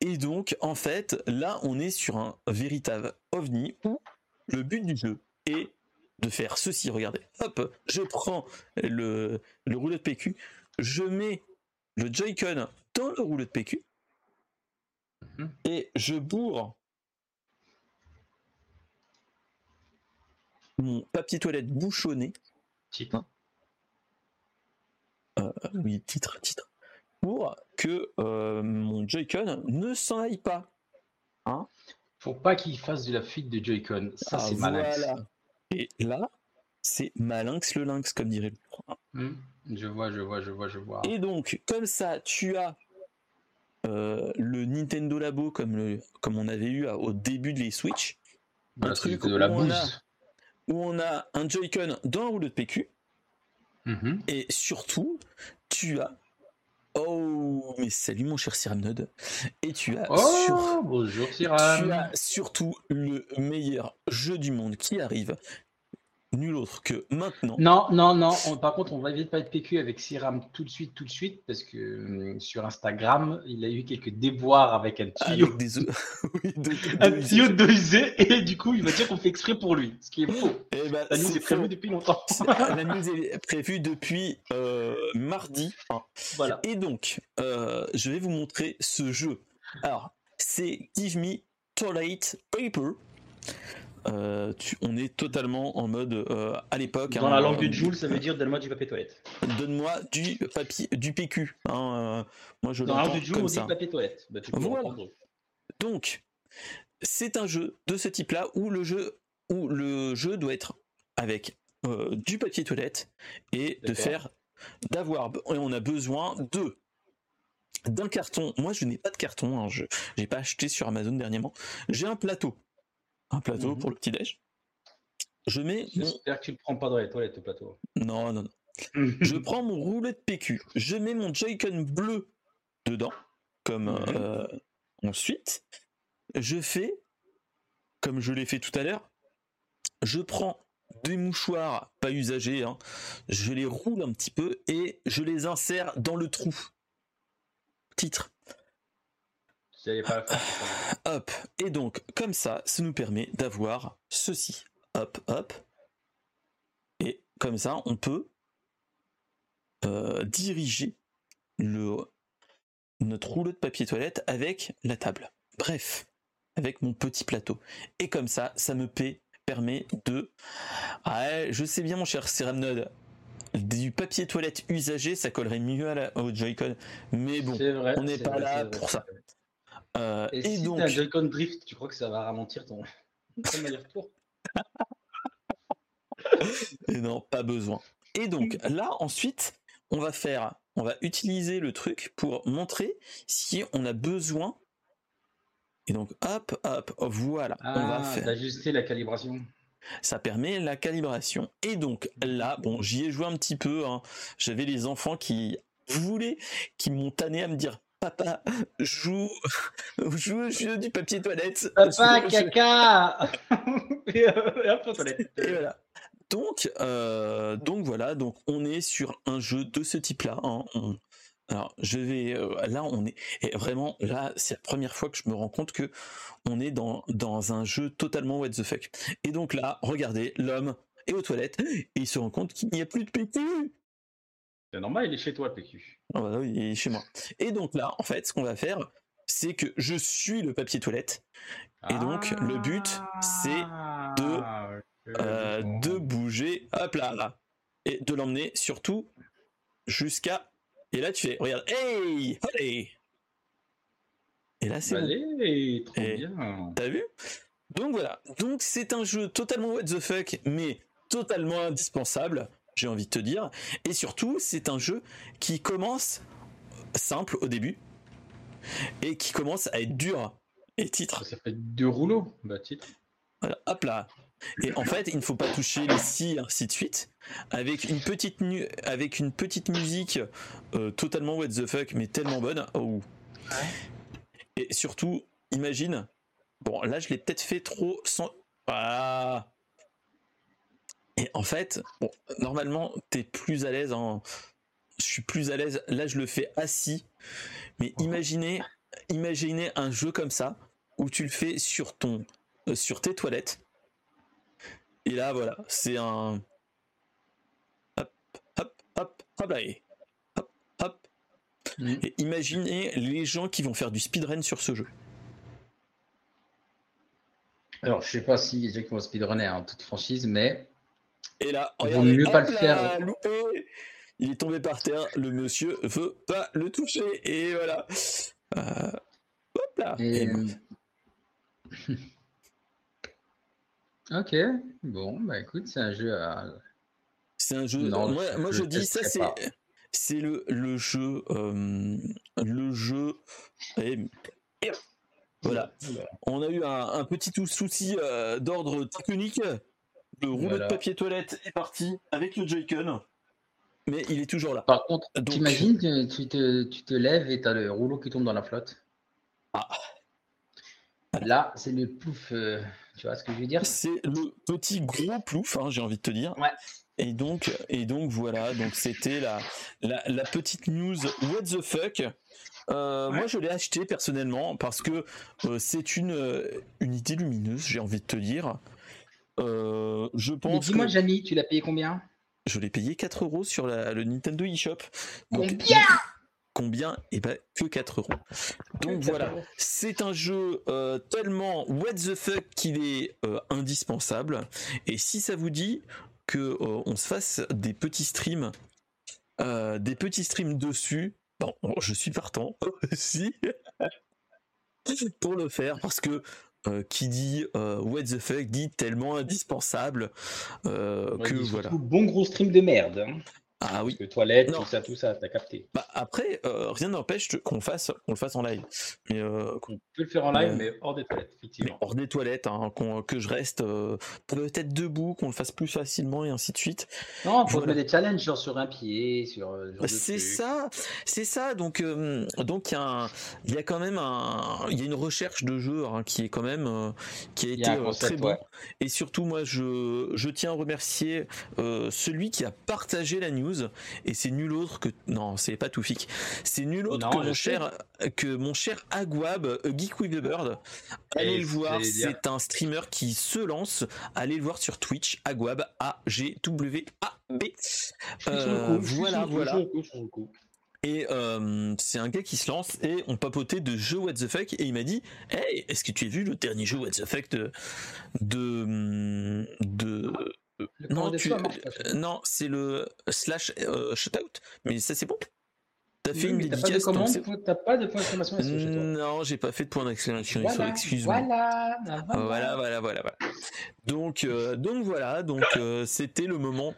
Et donc, en fait, là, on est sur un véritable ovni où le but du jeu est de faire ceci. Regardez, hop, je prends le, le rouleau de PQ, je mets le Joy-Con dans le rouleau de PQ mhm. et je bourre mon papier toilette bouchonné. Titre. Euh, oui, titre, titre. Pour que euh, mon Joy-Con ne s'en aille pas. Hein? Faut pas qu'il fasse de la fuite de Joy-Con. Ça, ah, c'est voilà. Et là, c'est malinx le lynx, comme dirait le hmm, Je vois, je vois, je vois, je vois. Et donc, comme ça, tu as euh, le Nintendo Labo comme, le, comme on avait eu au début de les Switch. un truc de la bouse où on a un Joy-Con dans un rouleau de PQ. Mhm. Et surtout, tu as. Oh, mais salut mon cher Cyramnode. Et tu as. Oh, bonjour Tu as surtout le meilleur jeu du monde qui arrive. Nul autre que maintenant. Non, non, non. par contre, on va éviter de pas être PQ avec Siram tout de suite, tout de suite, parce que euh, sur Instagram, il a eu quelques déboires avec un tuyau. des oui, de, un tuyau de et du coup, il va dire qu'on fait exprès pour lui, ce qui est faux. Eh ben, la news est, prévue depuis longtemps. la news est prévue depuis euh, mardi. Voilà. Et donc, euh, je vais vous montrer ce jeu. Alors, c'est Give Me Toilet Paper. Euh, on est totalement en mode euh, à l'époque. Dans la hein, langue du Joule, ça veut dire donne-moi du papier toilette. Donne-moi du papier, du PQ. Hein, euh, moi, je Dans la langue du Joule, on dit papier toilette. Bah, Donc, c'est un jeu de ce type-là où le jeu, où le jeu doit être avec du papier toilette et de faire, d'avoir, et on a besoin de d'un carton. Moi, je n'ai pas de carton. Hein, je n'ai pas acheté sur Amazon dernièrement. J'ai un plateau un plateau pour le petit-déj. Je mets. J'espère que tu le prends pas dans les toilettes, le plateau. Non, non, non. je prends mon roulet de PQ. Je mets mon Joy-Con bleu dedans. Comme mhm. euh, ensuite, je fais, comme je l'ai fait tout à l'heure, je prends des mouchoirs pas usagés, hein. je les roule un petit peu et je les insère dans le trou. Titre. Hop. Et donc, comme ça, ça nous permet d'avoir ceci. Hop, hop. Et comme ça, on peut euh, diriger le, notre rouleau de papier toilette avec la table. Bref, avec mon petit plateau. Et comme ça, ça me permet de... Ah, je sais bien mon cher Ceramnode, du papier toilette usagé, ça collerait mieux à la, au Joy-Con. Mais bon, on n'est pas là pour ça. Euh, et, si donc... un Joy-Con Drift, tu crois que ça va ralentir ton, aller-retour? Et non, pas besoin. Et donc là, ensuite, on va faire, on va utiliser le truc pour montrer si on a besoin. Et donc, hop, hop, voilà, on va ah, faire. D'ajuster la calibration. Ça permet la calibration. Et donc là, bon, j'y ai joué un petit peu. Hein. J'avais les enfants qui voulaient, qui m'ont tanné à me dire Papa, joue, joue au jeu du papier toilette. Papa, caca et, voilà. Donc, euh, donc voilà, donc on est sur un jeu de ce type-là. Hein. alors, je vais euh, là, on est et vraiment là, c'est la première fois que je me rends compte que on est dans dans un jeu totalement what the fuck. Et donc là, regardez, l'homme est aux toilettes et il se rend compte qu'il n'y a plus de PQ. C'est normal, il est chez toi, le PQ. Ah bah oui, il est chez moi. Et donc là, en fait, ce qu'on va faire, c'est que je suis le papier toilette. Et donc, le but, c'est de, ah, euh, de bouger, hop là, là. Et de l'emmener surtout jusqu'à. Et là, tu fais, regarde, hey, allez Et là, c'est. Allez, trop bien. T'as vu? Donc voilà. Donc, c'est un jeu totalement what the fuck, mais totalement indispensable j'ai envie de te dire. Et surtout, c'est un jeu qui commence simple au début et qui commence à être dur. Et titre. Ça fait deux rouleaux, bah titre. Voilà, hop là. Et en fait, il ne faut pas toucher les scies, ainsi de suite. Avec une petite, avec une petite musique euh, totalement what the fuck, mais tellement bonne. Oh. Et surtout, imagine. Bon, là, je l'ai peut-être fait trop sans. Ah et en fait, bon, normalement, t'es plus à l'aise en. Je suis plus à l'aise. Là, je le fais assis. Mais imaginez, imaginez un jeu comme ça où tu le fais sur ton, euh, sur tes toilettes. Et là, voilà, c'est un. Hop, hop, hop, hop là. Hop, hop. Et imaginez les gens qui vont faire du speedrun sur ce jeu. Alors, je sais pas si les gens qui vont speedrunner en toute franchise, mais et là, mieux pas le faire. Il est tombé par terre, le monsieur veut pas le toucher, et voilà. Euh, hop là. ok, bon, bah écoute, c'est un jeu à. C'est un jeu. moi, je, dis ça, c'est. C'est le, le jeu. Euh, le jeu. voilà. On a eu un, petit souci euh, d'ordre technique. Le rouleau de papier toilette est parti avec le Joy-Con, mais il est toujours là. Par contre, t'imagines, tu te, tu te lèves et t'as le rouleau qui tombe dans la flotte. Ah. Là, c'est le plouf. Euh, Tu vois ce que je veux dire C'est le petit gros plouf, hein, j'ai envie de te dire. Ouais. Et donc, et donc voilà, donc c'était la, la, petite news What the fuck. Euh, moi, je l'ai acheté personnellement parce que euh, c'est une, une idée lumineuse, j'ai envie de te dire. Je pense. Dis-moi, que... tu l'as payé combien? Je l'ai payé 4 euros sur le Nintendo eShop. Combien Combien? Eh ben, que 4 euros. Donc voilà, c'est un jeu tellement what the fuck qu'il est indispensable. Et si ça vous dit, que euh, on se fasse des petits streams, euh, des petits streams dessus. Bon, je suis partant aussi pour le faire parce que euh, qui dit what the fuck dit tellement indispensable que voilà. Bon gros stream de merde. Hein. Ah oui. Parce que toilette, tout ça, tout ça, t'as capté. Bah après, euh, rien n'empêche qu'on fasse, qu'on le fasse en live. Mais euh, on peut le faire en live, mais hors des toilettes, effectivement. hors des toilettes, hein, que je reste euh, peut-être debout, qu'on le fasse plus facilement et ainsi de suite. Non, faut mettre des challenges genre sur un pied, sur. c'est ça, c'est ça. Donc, donc il y a, il y a quand même un, il y a une recherche de jeu hein, qui est quand même, qui a été très bon. Et surtout, moi, je, je tiens à remercier celui qui a partagé la news et c'est nul autre que non c'est pas Toufik c'est nul autre que mon cher que mon cher Agwab Geek with the Bird. Allez le voir c'est un streamer qui se lance. Allez le voir sur Twitch Agwab A G W A B. Euh, voilà voilà. et euh, c'est un gars qui se lance et on papotait de jeux What the fuck et il m'a dit Hey, est-ce que tu as vu le dernier jeu What the fuck de de, de non, non c'est le slash euh, shutout, mais ça c'est bon. T'as fait une dédicace. T'as pas de point d'exclamation Non, j'ai pas fait de point d'exclamation voilà, excuse-moi. Voilà, voilà, voilà, voilà, voilà. Donc, euh, donc voilà, donc euh, c'était le moment,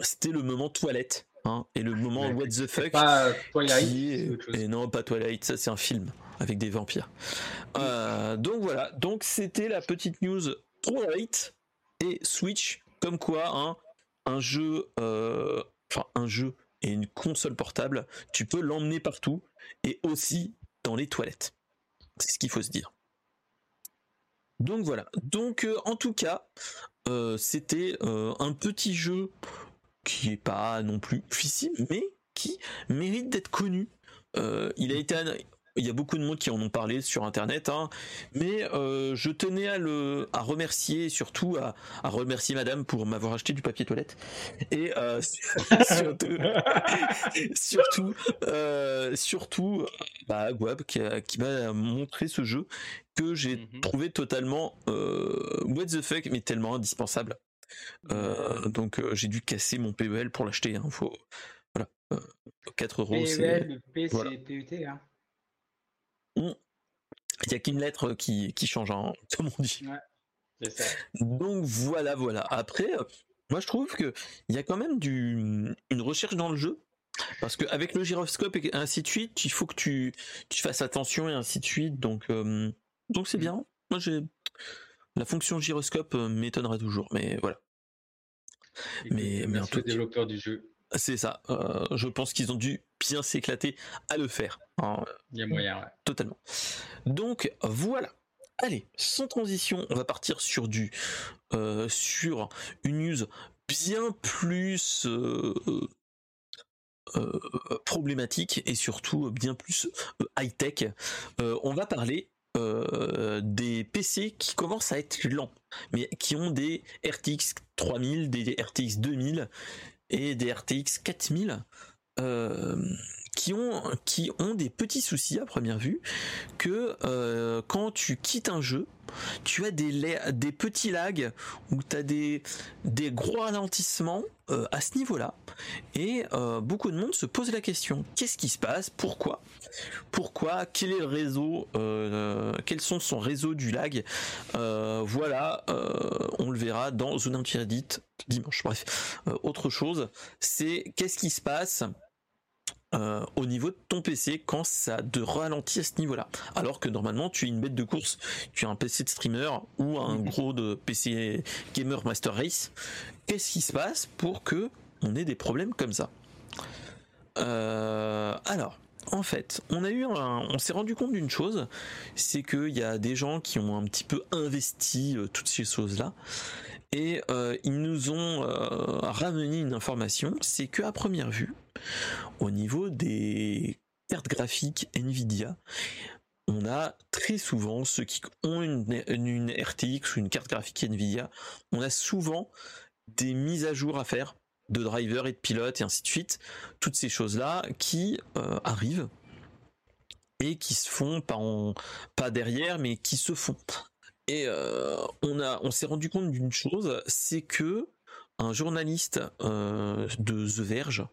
c'était le moment toilette. Hein, et le moment what the fuck pas Twilight, et non pas Twilight ça c'est un film avec des vampires donc voilà donc c'était la petite news Twilight et Switch, comme quoi hein, un jeu, euh, enfin un jeu et une console portable, tu peux l'emmener partout et aussi dans les toilettes. C'est ce qu'il faut se dire. Donc voilà. Donc euh, en tout cas, euh, c'était un petit jeu qui est pas non plus difficile, mais qui mérite d'être connu. il a été il y a beaucoup de monde qui en ont parlé sur internet, hein. mais euh, je tenais à le à remercier, surtout à, remercier madame pour m'avoir acheté du papier toilette. Et euh, surtout, surtout, euh, bah, Guab qui, m'a montré ce jeu que j'ai mhm. trouvé totalement what the fuck, mais tellement indispensable. donc j'ai dû casser mon PEL pour l'acheter. Hein. Faut, voilà, 4 euros. PEL, c'est PET. Hein. Il n'y a qu'une lettre qui, change, hein, comme on dit. Donc voilà, voilà. Après, euh, moi je trouve que il y a quand même du, une recherche dans le jeu. Parce qu'avec le gyroscope et ainsi de suite, il faut que tu, tu fasses attention et ainsi de suite. Donc euh, donc c'est bien. Moi j'ai la fonction gyroscope euh, m'étonnera toujours, mais voilà. mais, mais en tout développeur du jeu. C'est ça. Euh, je pense qu'ils ont dû bien s'éclater à le faire. Hein. Il y a moyen, ouais. Totalement. Donc voilà. Allez, sans transition, on va partir sur du euh, sur une news bien plus euh, problématique et surtout bien plus high tech. on va parler des PC qui commencent à être lents, mais qui ont des RTX 3000, des RTX 2000 et des RTX 4000 euh, qui ont qui ont des petits soucis à première vue que euh, quand tu quittes un jeu tu as des des petits lags ou tu as des des gros ralentissements euh, à ce niveau-là. Et beaucoup de monde se pose la question qu'est-ce qui se passe? Pourquoi? Pourquoi? Quel est le réseau quels sont son réseau du lag? Voilà on le verra dans Zone Interdite dimanche. Bref, euh, autre chose, c'est qu'est-ce qui se passe? Euh, au niveau de ton PC quand ça te ralentit à ce niveau-là. Alors que normalement tu es une bête de course, tu as un PC de streamer ou un gros de PC gamer Master Race. Qu'est-ce qui se passe pour que on ait des problèmes comme ça? Euh, Alors, en fait, on a eu on s'est rendu compte d'une chose, c'est qu'il y a des gens qui ont un petit peu investi euh, toutes ces choses-là, et euh, ils nous ont euh, ramené une information, c'est que à première vue, au niveau des cartes graphiques Nvidia, on a très souvent ceux qui ont une, RTX ou une carte graphique Nvidia, on a souvent des mises à jour à faire de drivers et de pilotes et ainsi de suite, toutes ces choses-là qui euh, arrivent et qui se font pas derrière, mais qui se font. Et euh, on a, on s'est rendu compte d'une chose, c'est que un journaliste euh, de The Verge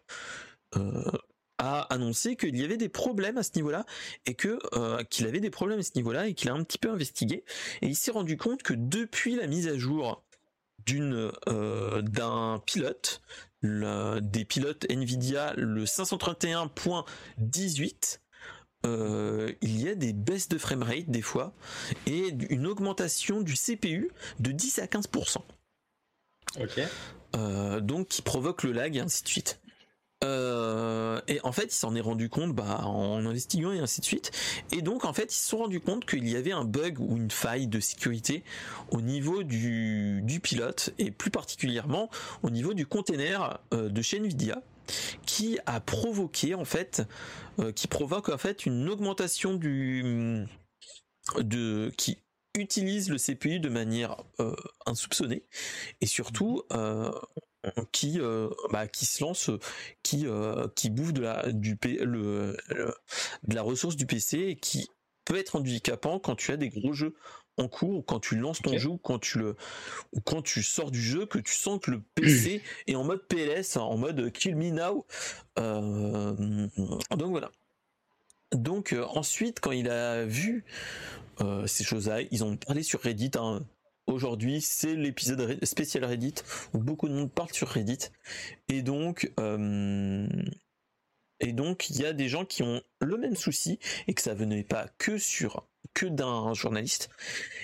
a annoncé qu'il y avait des problèmes à ce niveau-là et que qu'il avait des problèmes à ce niveau-là et qu'il a un petit peu investigué. Et il s'est rendu compte que depuis la mise à jour d'une d'un pilote des pilotes Nvidia le 531.18 euh, il y a des baisses de framerate des fois et une augmentation du CPU de 10 à 15%. Ok. Euh, donc qui provoque le lag et ainsi de suite. Euh, et en fait, il s'en est rendu compte bah, en investiguant et ainsi de suite. Et donc, en fait, ils se sont rendus compte qu'il y avait un bug ou une faille de sécurité au niveau du, du pilote et plus particulièrement au niveau du container de chez Nvidia qui a provoqué en fait, euh, qui provoque en fait une augmentation du de qui utilise le CPU de manière insoupçonnée et surtout qui euh, bah, qui se lance, qui euh, qui bouffe de la de la ressource du PC et qui peut être handicapant quand tu as des gros jeux en cours, ou quand tu lances ton jeu, quand tu le, ou quand tu sors du jeu, que tu sens que le PC est en mode PLS, en mode kill me now. Euh, donc voilà. Donc ensuite, quand il a vu ces choses-là, ils ont parlé sur Reddit. Hein, aujourd'hui, c'est l'épisode spécial Reddit où beaucoup de monde parle sur Reddit. Et donc, euh, et donc, il y a des gens qui ont le même souci et que ça venait pas que sur que d'un journaliste.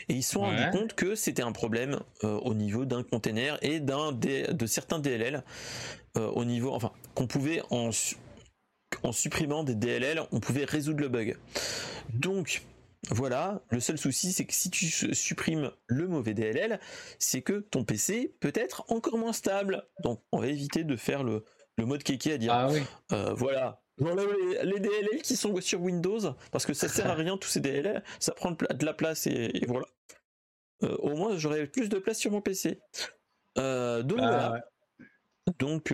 Et ils se sont rendus compte que c'était un problème euh, au niveau d'un container et d'un de certains DLL euh, au niveau, enfin, qu'on pouvait en en supprimant des DLL, on pouvait résoudre le bug. Donc, voilà, le seul souci c'est que si tu supprimes le mauvais DLL, c'est que ton PC peut être encore moins stable. Donc on va éviter de faire le, mode kéké à dire ah, oui. Euh, voilà, les, DLL qui sont sur Windows, parce que ça sert à rien tous ces DLL, ça prend de la place et, voilà. Euh, au moins j'aurai plus de place sur mon PC. Euh, donc ah voilà. Donc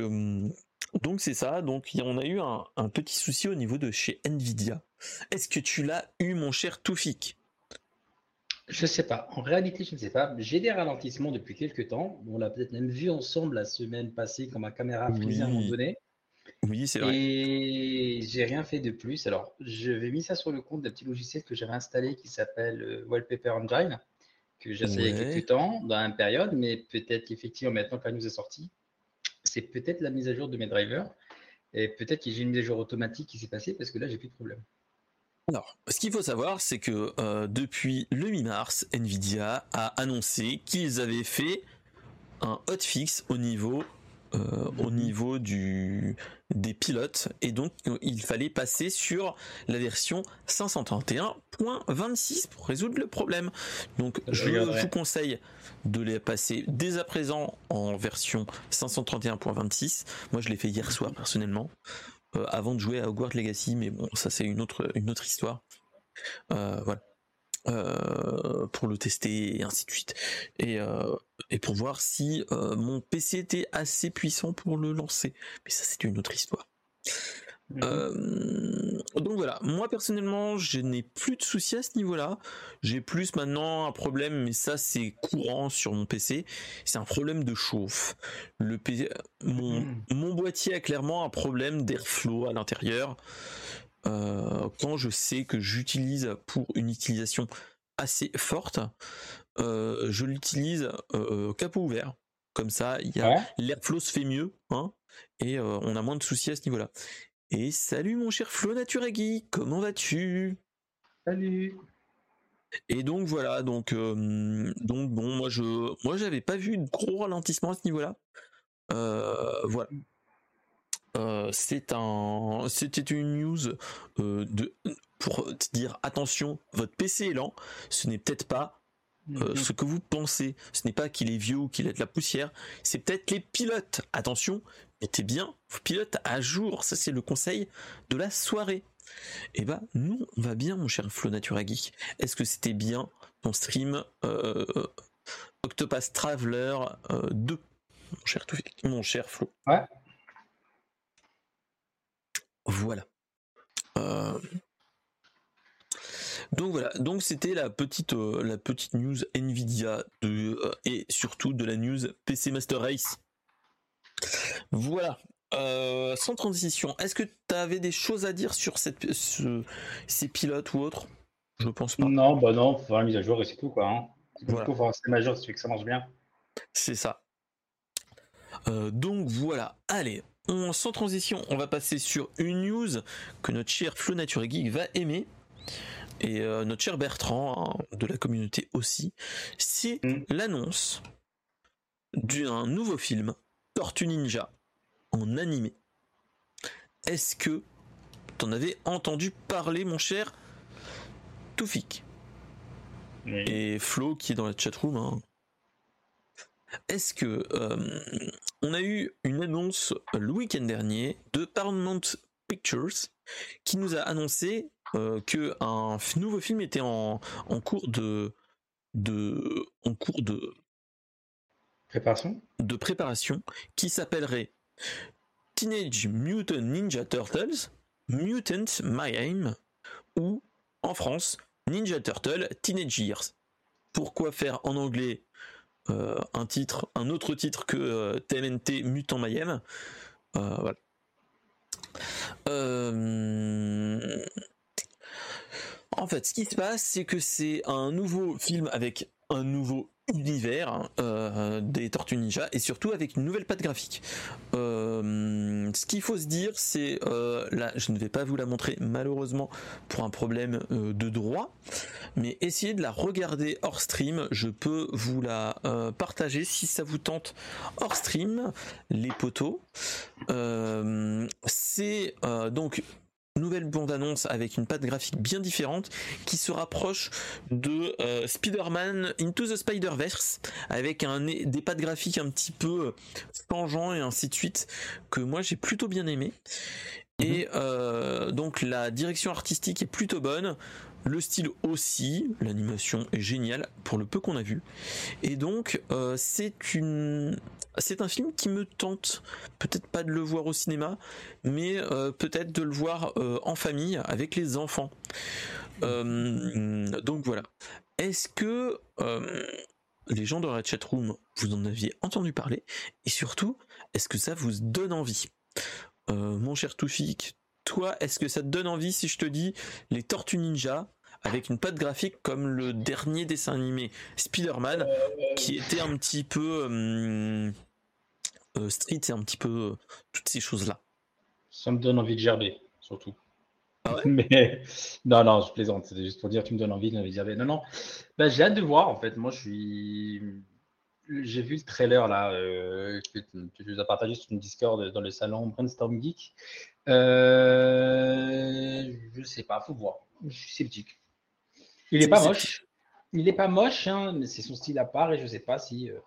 donc c'est ça, donc on a eu un, petit souci au niveau de chez Nvidia. Est-ce que tu l'as eu mon cher Toufik? Je sais pas, en réalité je ne sais pas. J'ai des ralentissements depuis quelques temps. On l'a peut-être même vu ensemble la semaine passée quand ma caméra a pris à un moment donné. Oui, c'est vrai. Et j'ai rien fait de plus. Alors, je vais mis ça sur le compte d'un petit logiciel que j'avais installé qui s'appelle euh, Wallpaper Engine, que j'ai il y a quelques temps, dans une période, mais peut-être qu'effectivement, maintenant que la news est sortie, c'est peut-être la mise à jour de mes drivers. Et peut-être que j'ai une mise à jour automatique qui s'est passée parce que là, j'ai plus de problème. Alors, ce qu'il faut savoir, c'est que euh, depuis le mi-mars, Nvidia a annoncé qu'ils avaient fait un hotfix au niveau euh, au niveau du des pilotes et donc il fallait passer sur la version 531.26 pour résoudre le problème. Donc je, vous conseille de les passer dès à présent en version 531.26. Moi je l'ai fait hier soir personnellement euh, avant de jouer à Hogwarts Legacy mais bon ça c'est une autre une autre histoire. Euh, voilà. Euh, pour le tester et ainsi de suite. Et, euh, et pour voir si euh, mon PC était assez puissant pour le lancer. Mais ça c'est une autre histoire. Mhm. donc voilà. Moi personnellement je n'ai plus de soucis à ce niveau là j'ai plus maintenant un problème mais ça c'est courant sur mon PC c'est un problème de chauffe. Le PC, mon, mhm. mon boîtier a clairement un problème d'airflow à l'intérieur euh, quand je sais que j'utilise pour une utilisation assez forte, euh, je l'utilise euh, capot ouvert. Comme ça, il y a l'airflow se fait mieux, hein, et on a moins de soucis à ce niveau-là. Et salut mon cher Flo Naturagi, comment vas-tu? Salut. Et donc voilà, donc donc bon, moi je moi j'avais pas vu de gros ralentissement à ce niveau-là. voilà. C'est un, c'était une news de pour dire attention, votre PC est lent. Ce n'est peut-être pas mhm. ce que vous pensez. Ce n'est pas qu'il est vieux ou qu'il a de la poussière. C'est peut-être les pilotes. Attention, mettez bien vos pilotes à jour. Ça, c'est le conseil de la soirée. Eh bah, ben, nous, on va bien, mon cher Flo Natura Geek. Est-ce que c'était bien ton stream Octopus Traveler 2 mon cher, mon cher Flo? Ouais. Voilà. Euh, donc voilà, donc c'était la petite euh, la petite news Nvidia de, euh, et surtout de la news PC Master Race. Voilà. sans transition, est-ce que tu avais des choses à dire sur cette, ces pilotes ou autres? Je pense pas. Non, bah non, faut la mise à jour et c'est tout quoi. Hein. Voilà. Coup, c'est majeur veux que ça marche bien. C'est ça. Donc voilà, allez, on, sans transition, on va passer sur une news que notre cher Flo Nature Geek va aimer. Et euh, notre cher Bertrand, hein, de la communauté aussi, c'est mm. l'annonce d'un nouveau film, Tortue Ninja, en animé. Est-ce que t'en avais entendu parler, mon cher Toufik? Et Flo, qui est dans la chatroom, hein, est-ce que euh, on a eu une annonce le week-end dernier de Paramount Pictures qui nous a annoncé euh, que un nouveau film était en, cours de, de en cours de préparation? de préparation qui s'appellerait Teenage Mutant Ninja Turtles Mutant Mayhem ou en France Ninja Turtle Teenage Years. Pourquoi faire en anglais un titre, un autre titre que TMNT euh, Mutant Mayhem. Euh. En fait, ce qui se passe, c'est que c'est un nouveau film avec un nouveau univers hein, euh, des Tortues Ninja et surtout avec une nouvelle patte graphique. Euh, ce qu'il faut se dire, c'est euh, là, je ne vais pas vous la montrer malheureusement pour un problème de droit, mais essayez de la regarder hors stream. Je peux vous la partager si ça vous tente hors stream, les poteaux. c'est donc nouvelle bande-annonce avec une patte graphique bien différente qui se rapproche de euh, Spider-Man Into the Spider-Verse avec un, des pattes graphiques un petit peu changeants et ainsi de suite que moi j'ai plutôt bien aimé. Et mhm. euh, donc la direction artistique est plutôt bonne. Le style aussi, l'animation est géniale pour le peu qu'on a vu. Et donc euh, c'est une c'est un film qui me tente peut-être pas de le voir au cinéma, mais euh, peut-être de le voir euh, en famille avec les enfants. donc voilà. Est-ce que les gens dans la chatroom, vous en aviez entendu parler? Et surtout, est-ce que ça vous donne envie? Mon cher Toufik, toi, est-ce que ça te donne envie si je te dis les Tortues Ninja avec une patte graphique comme le dernier dessin animé Spider-Man, qui était un petit peu euh, euh, street et un petit peu euh, toutes ces choses-là? Ça me donne envie de gerber, surtout. Ah Mais non, non, je plaisante. C'est juste pour dire, tu me donnes envie, de gerber. Non, non. Ben, j'ai hâte de voir. En fait, moi, je suis. J'ai vu le trailer là que tu nous as partagé sur une Discord dans le salon Brainstorm Geek. Euh, je sais pas, faut voir. Je suis sceptique. Il n'est pas moche. Il n'est pas moche, hein, mais c'est son style à part et je ne sais pas si. Euh,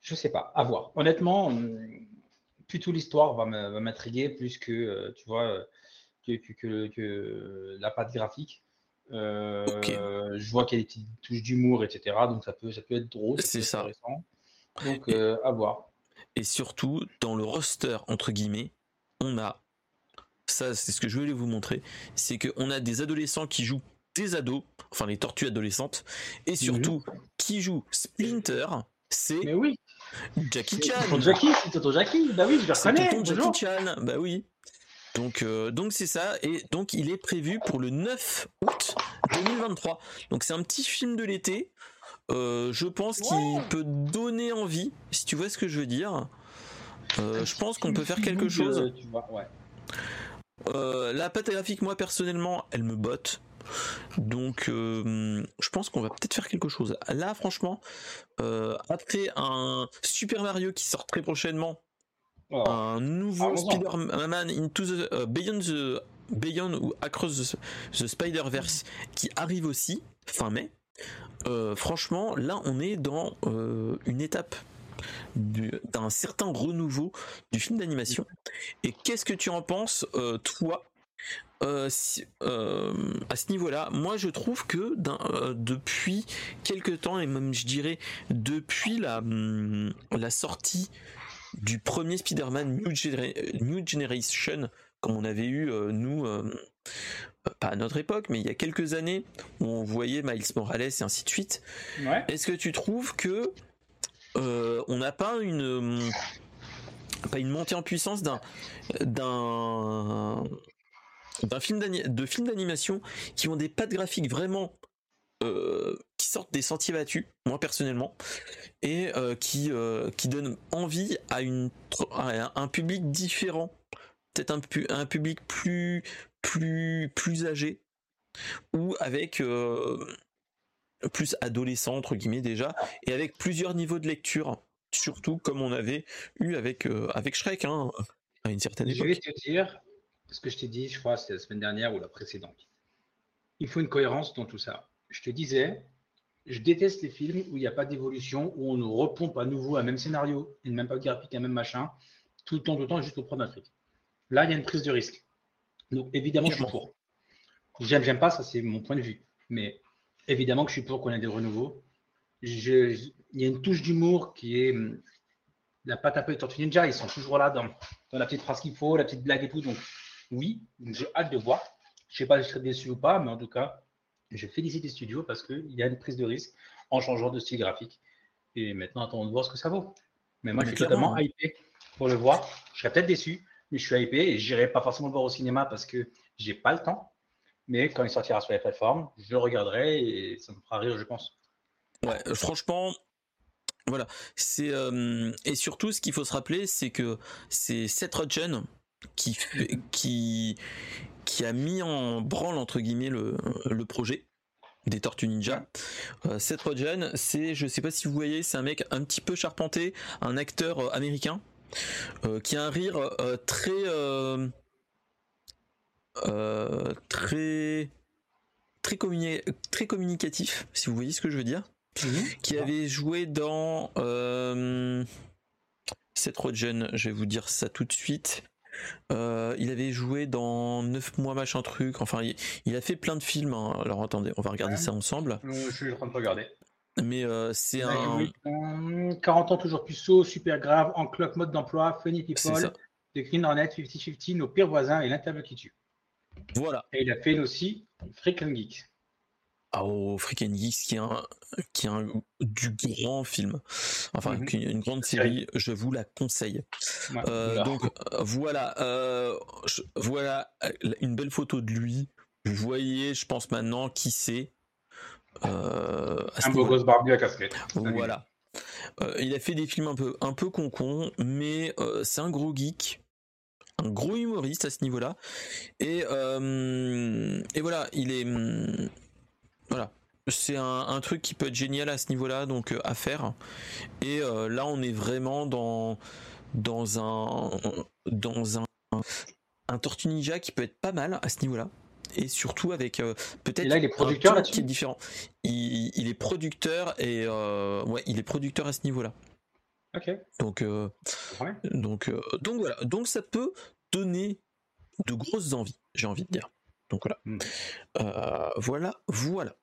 je sais pas, à voir. Honnêtement, hum, plutôt l'histoire va m'intriguer plus que, euh, tu vois, que, que, la patte graphique. Euh, je vois qu'il y a des petites touches d'humour, etc. Donc ça peut, ça peut être drôle. C'est ça. Donc à voir. Et surtout, dans le roster, entre guillemets, on a, ça c'est ce que je voulais vous montrer, c'est qu'on a des adolescents qui jouent des ados, enfin les tortues adolescentes, et surtout qui joue Splinter, c'est oui. Jackie Chan. Jackie, c'est Tonton Jackie, bah oui, je le reconnais. Tonton Jackie Chan, bah oui. Donc euh, donc c'est ça et donc il est prévu pour le 9 août 2023. Donc c'est un petit film de l'été. Euh, je pense qu'il peut donner envie, si tu vois ce que je veux dire. Euh, je pense qu'on peut faire quelque chose. Tu vois, ouais. la pâte graphique, moi personnellement, elle me botte. Donc, euh, je pense qu'on va peut-être faire quelque chose. Là, franchement, euh, après un Super Mario qui sort très prochainement, oh. un nouveau Spider-Man Into the Beyond the Beyond ou Across the, Spider-Verse qui arrive aussi fin mai. franchement, là, on est dans une étape d'un certain renouveau du film d'animation. Et qu'est-ce que tu en penses, toi, euh, euh, à ce niveau-là, moi je trouve que euh, depuis quelques temps, et même je dirais depuis la, hum, la sortie du premier Spider-Man New, Generation, comme on avait eu nous, pas à notre époque, mais il y a quelques années, où on voyait Miles Morales et ainsi de suite, est-ce que tu trouves que on n'a pas une pas une montée en puissance d'un d'un d'un film de films d'animation qui ont des pattes graphiques vraiment euh, qui sortent des sentiers battus, moi personnellement, et euh, qui euh, qui donnent envie à une un public différent, peut-être un, un public plus plus plus âgé ou avec plus adolescent entre guillemets déjà et avec plusieurs niveaux de lecture surtout comme on avait eu avec avec Shrek hein, à une certaine époque. Je vais te dire ce que je t'ai dit, je crois, c'était la semaine dernière ou la précédente. Il faut une cohérence dans tout ça. Je te disais, je déteste les films où il n'y a pas d'évolution, où on nous repompe à nouveau un même scénario, une même graphique, un même machin, tout le temps, tout le temps, juste pour prendre un truc. Là, il y a une prise de risque. Donc, évidemment, je suis pour. J'aime, j'aime pas, ça, c'est mon point de vue. Mais évidemment que je suis pour qu'on ait des renouveaux. il y a une touche d'humour qui est hum, la patte un peu de Ninja. Ils sont toujours là dans, la petite phrase qu'il faut, la petite blague et tout. Donc, oui, j'ai hâte de voir. Je sais pas si je serai déçu ou pas, mais en tout cas, je félicite les studios parce qu'il y a une prise de risque en changeant de style graphique. Et maintenant, attendons de voir ce que ça vaut. Mais moi, je suis totalement hypé pour le voir. Je serais peut-être déçu, mais je suis hypé et je n'irai pas forcément le voir au cinéma parce que j'ai pas le temps. Mais quand il sortira sur les plateformes, je le regarderai et ça me fera rire, je pense. Ouais, franchement, voilà. C'est euh, et surtout, ce qu'il faut se rappeler, c'est que c'est Seth Rogen qui, qui, qui a mis en branle entre guillemets le, le projet des Tortues Ninja. Euh, Seth Rogen, c'est, je sais pas si vous voyez, c'est un mec un petit peu charpenté, un acteur euh, américain euh, qui a un rire euh, très très très, très communicatif, si vous voyez ce que je veux dire. Mhm. Qui avait joué dans Seth Rogen, je vais vous dire ça tout de suite. Euh, il avait joué dans 9 mois machin truc. Enfin, il, a fait plein de films. Hein. Alors attendez, on va regarder ça ensemble. Je suis en train de regarder. Mais euh, c'est un. 40 ans toujours puceau, super grave, en clock mode d'emploi, funny people, de Green Hornet, 50-50, nos pires voisins et l'interview qui tue. Voilà. Et il a fait aussi Freak Geek au Freaking Geeks qui est un, qui est un, du grand film, enfin mhm. une, grande série, je vous la conseille. Euh, donc voilà, euh, voilà une belle photo de lui. Vous voyez, je pense maintenant qui c'est. Euh, un beau gosse barbu à casquette. Voilà. il a fait des films un peu un peu concon, mais c'est un gros geek un gros humoriste à ce niveau-là. Et, et voilà, il est, voilà. C'est un, truc qui peut être génial à ce niveau-là, donc euh, à faire. Et euh, là, on est vraiment dans dans un dans un un Tortue Ninja qui peut être pas mal à ce niveau-là et surtout avec euh, peut-être là il est producteur qui est différent. Il, est producteur et ouais, il est producteur à ce niveau-là. Ok. Donc donc donc voilà, donc ça peut donner de grosses envies, j'ai envie de dire. Donc voilà. Hmm. Euh, voilà, voilà.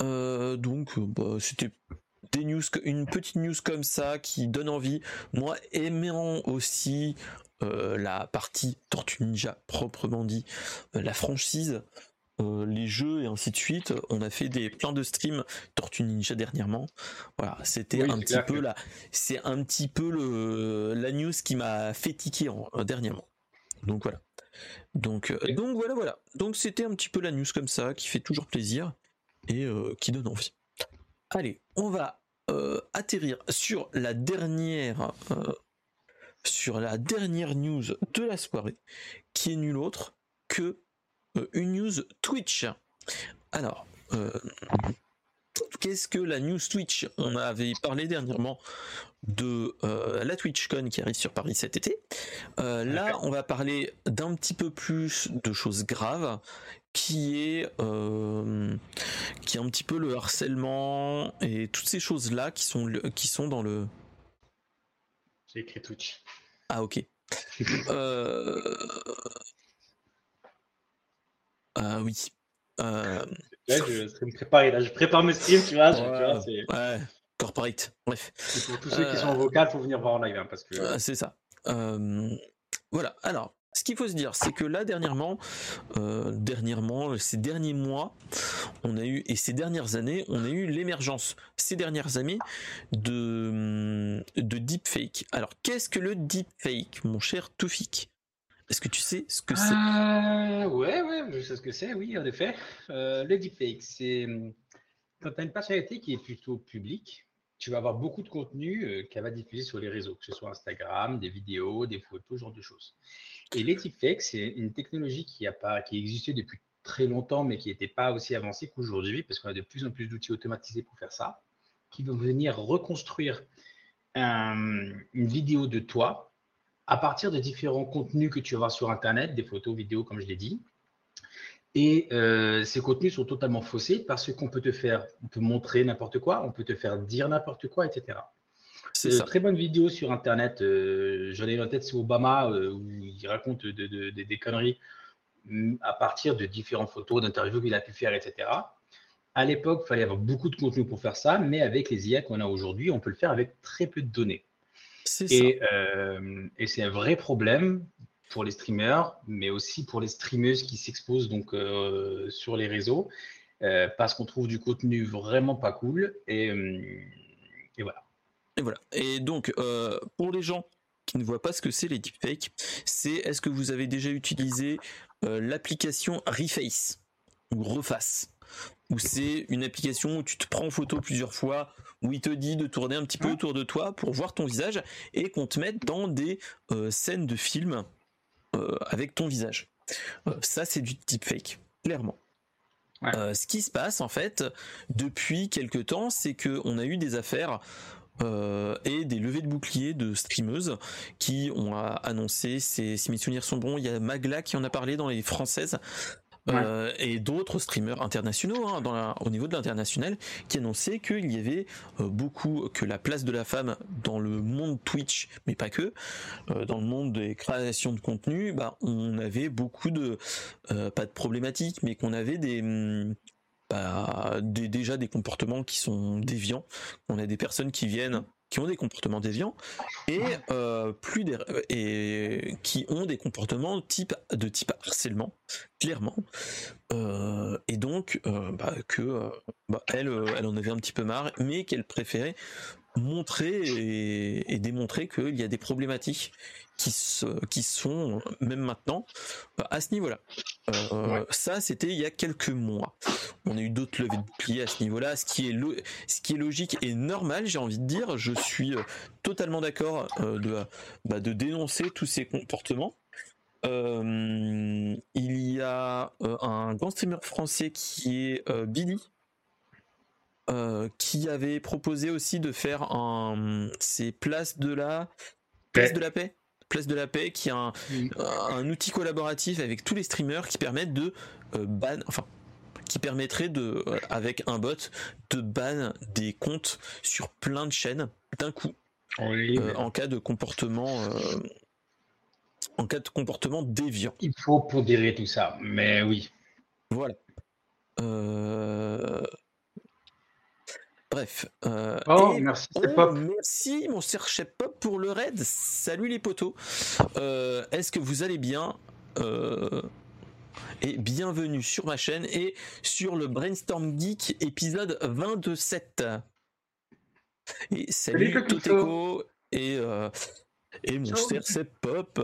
Euh, donc bah, c'était des news, une petite news comme ça qui donne envie. Moi, aimant aussi euh, la partie Tortue Ninja proprement dit, la franchise, les jeux et ainsi de suite. On a fait des plein de streams Tortue Ninja dernièrement. Voilà, c'était un petit peu là, c'est un petit peu le la news qui m'a fait tiquer dernièrement. Donc voilà. Donc, euh, donc voilà, voilà. Donc c'était un petit peu la news comme ça, qui fait toujours plaisir et euh, qui donne envie. Allez, on va euh, atterrir sur la dernière, sur la dernière news de la soirée, qui est nulle autre que une news Twitch. Alors, qu'est-ce que la news Twitch? On avait parlé dernièrement de euh, la TwitchCon qui arrive sur Paris cet été. Euh, là, on va parler d'un petit peu plus de choses graves, qui est euh, qui est un petit peu le harcèlement et toutes ces choses là qui sont qui sont dans le. J'ai écrit Twitch. Ah ok. Ah oui. Je, me préparer, là, je prépare mes streams, tu vois. ouais, corporate, bref. pour tous ceux qui sont en vocal, faut venir voir en live, hein, parce que. c'est ça. voilà. Alors, ce qu'il faut se dire, c'est que là dernièrement, euh, dernièrement, ces derniers mois, on a eu et ces dernières années, on a eu l'émergence ces dernières années de de deepfake. Alors, qu'est-ce que le deepfake, mon cher Toufik? Est-ce que tu sais ce que c'est? Euh, Ouais, ouais, je sais ce que c'est. Oui, en effet, euh, le deepfake, c'est quand tu as une personnalité qui est plutôt publique, tu vas avoir beaucoup de contenu qu'elle va diffuser sur les réseaux, que ce soit Instagram, des vidéos, des photos, ce genre de choses. Et les deepfakes, c'est une technologie qui, a pas, qui existait depuis très longtemps, mais qui n'était pas aussi avancée qu'aujourd'hui, parce qu'on a de plus en plus d'outils automatisés pour faire ça, qui vont venir reconstruire une vidéo de toi à partir de différents contenus que tu vas voir sur Internet, des photos, vidéos, comme je l'ai dit. Et euh, ces contenus sont totalement faussés parce qu'on peut te faire, on peut montrer n'importe quoi, on peut te faire dire n'importe quoi, etc. C'est une très bonne vidéo sur Internet. Euh, j'en ai en tête, c'est Obama, euh, où il raconte des conneries mm, à partir de différentes photos, d'interviews qu'il a pu faire, etc. À l'époque, il fallait avoir beaucoup de contenu pour faire ça, mais avec les IA qu'on a aujourd'hui, on peut le faire avec très peu de données. Et, euh, et c'est un vrai problème pour les streamers, mais aussi pour les streameuses qui s'exposent donc sur les réseaux, parce qu'on trouve du contenu vraiment pas cool. Et, et voilà. Et voilà. Et donc, euh, pour les gens qui ne voient pas ce que c'est les deepfakes, c'est est-ce que vous avez déjà utilisé euh, l'application Reface ou Reface? Où c'est une application où tu te prends en photo plusieurs fois, où il te dit de tourner un petit peu autour de toi pour voir ton visage et qu'on te mette dans des euh, scènes de film avec ton visage. ça, c'est du deepfake, clairement. ce qui se passe en fait depuis quelques temps, c'est que on a eu des affaires euh, et des levées de boucliers de streameuses qui ont annoncé, si mes souvenirs sont bons, il y a Magla qui en a parlé dans les françaises. Euh, et d'autres streamers internationaux hein, au niveau de l'international qui annonçaient qu'il y avait euh, beaucoup que la place de la femme dans le monde Twitch mais pas que dans le monde des créations de contenu bah on avait beaucoup de pas de problématiques mais qu'on avait hum, bah, déjà des comportements qui sont déviants. On a des personnes qui viennent qui ont des comportements déviants et euh, plus des, et qui ont des comportements type de type harcèlement clairement. Euh, et donc euh, bah, que bah, elle elle en avait un petit peu marre mais qu'elle préférait montrer et, démontrer qu'il y a des problématiques qui, qui sont même maintenant à ce niveau-là. Euh, ça, c'était il y a quelques mois. On a eu d'autres levées de boucliers à ce niveau-là, ce qui est ce qui est logique et normal, j'ai envie de dire. Je suis euh, totalement d'accord euh, de bah, de dénoncer tous ces comportements. il y a un grand streamer français qui est Billy, euh, qui avait proposé aussi de faire un c'est place de la place de la paix. Place de la paix qui est un, un, outil collaboratif avec tous les streamers qui permettent de euh, ban enfin qui permettrait de euh, avec un bot de ban des comptes sur plein de chaînes d'un coup. En cas de comportement en cas de comportement déviant. Il faut pondérer tout ça mais oui. Voilà. Euh, Bref. Euh, oh, merci, Pop. Merci, mon cher Chef Pop, pour le raid. Salut les potos. Euh, est-ce que vous allez bien euh, Et bienvenue sur ma chaîne et sur le Brainstorm Geek épisode 27. Et salut, salut et, et mon cher Chef Pop.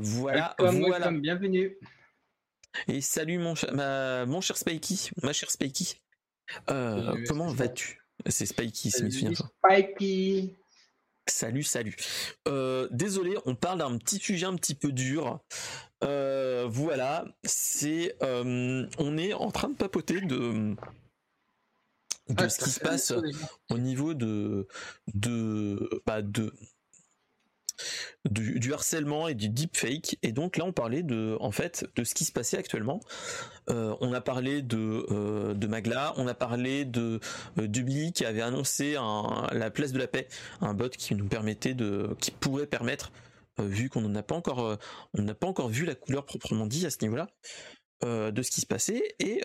voilà, voilà. bienvenue. Et salut mon, mon cher Spikey, ma chère Spikey. comment vas-tu? C'est Spikey, c'est mes Spikey. Salut, salut. Euh, désolé, on parle d'un petit sujet un petit peu dur. Euh, voilà, c'est, euh, on est en train de papoter de de ce qui se passe au niveau de de bah, de du, harcèlement et du deepfake. Et donc là, on parlait de, en fait, de ce qui se passait actuellement. Euh, on a parlé de, euh, de Magla, on a parlé de euh, qui avait annoncé la place de la paix, un bot qui nous permettait de, qui pourrait permettre, euh, vu qu'on n'a pas encore, on n'a pas encore vu la couleur proprement dit à ce niveau-là, de ce qui se passait. Et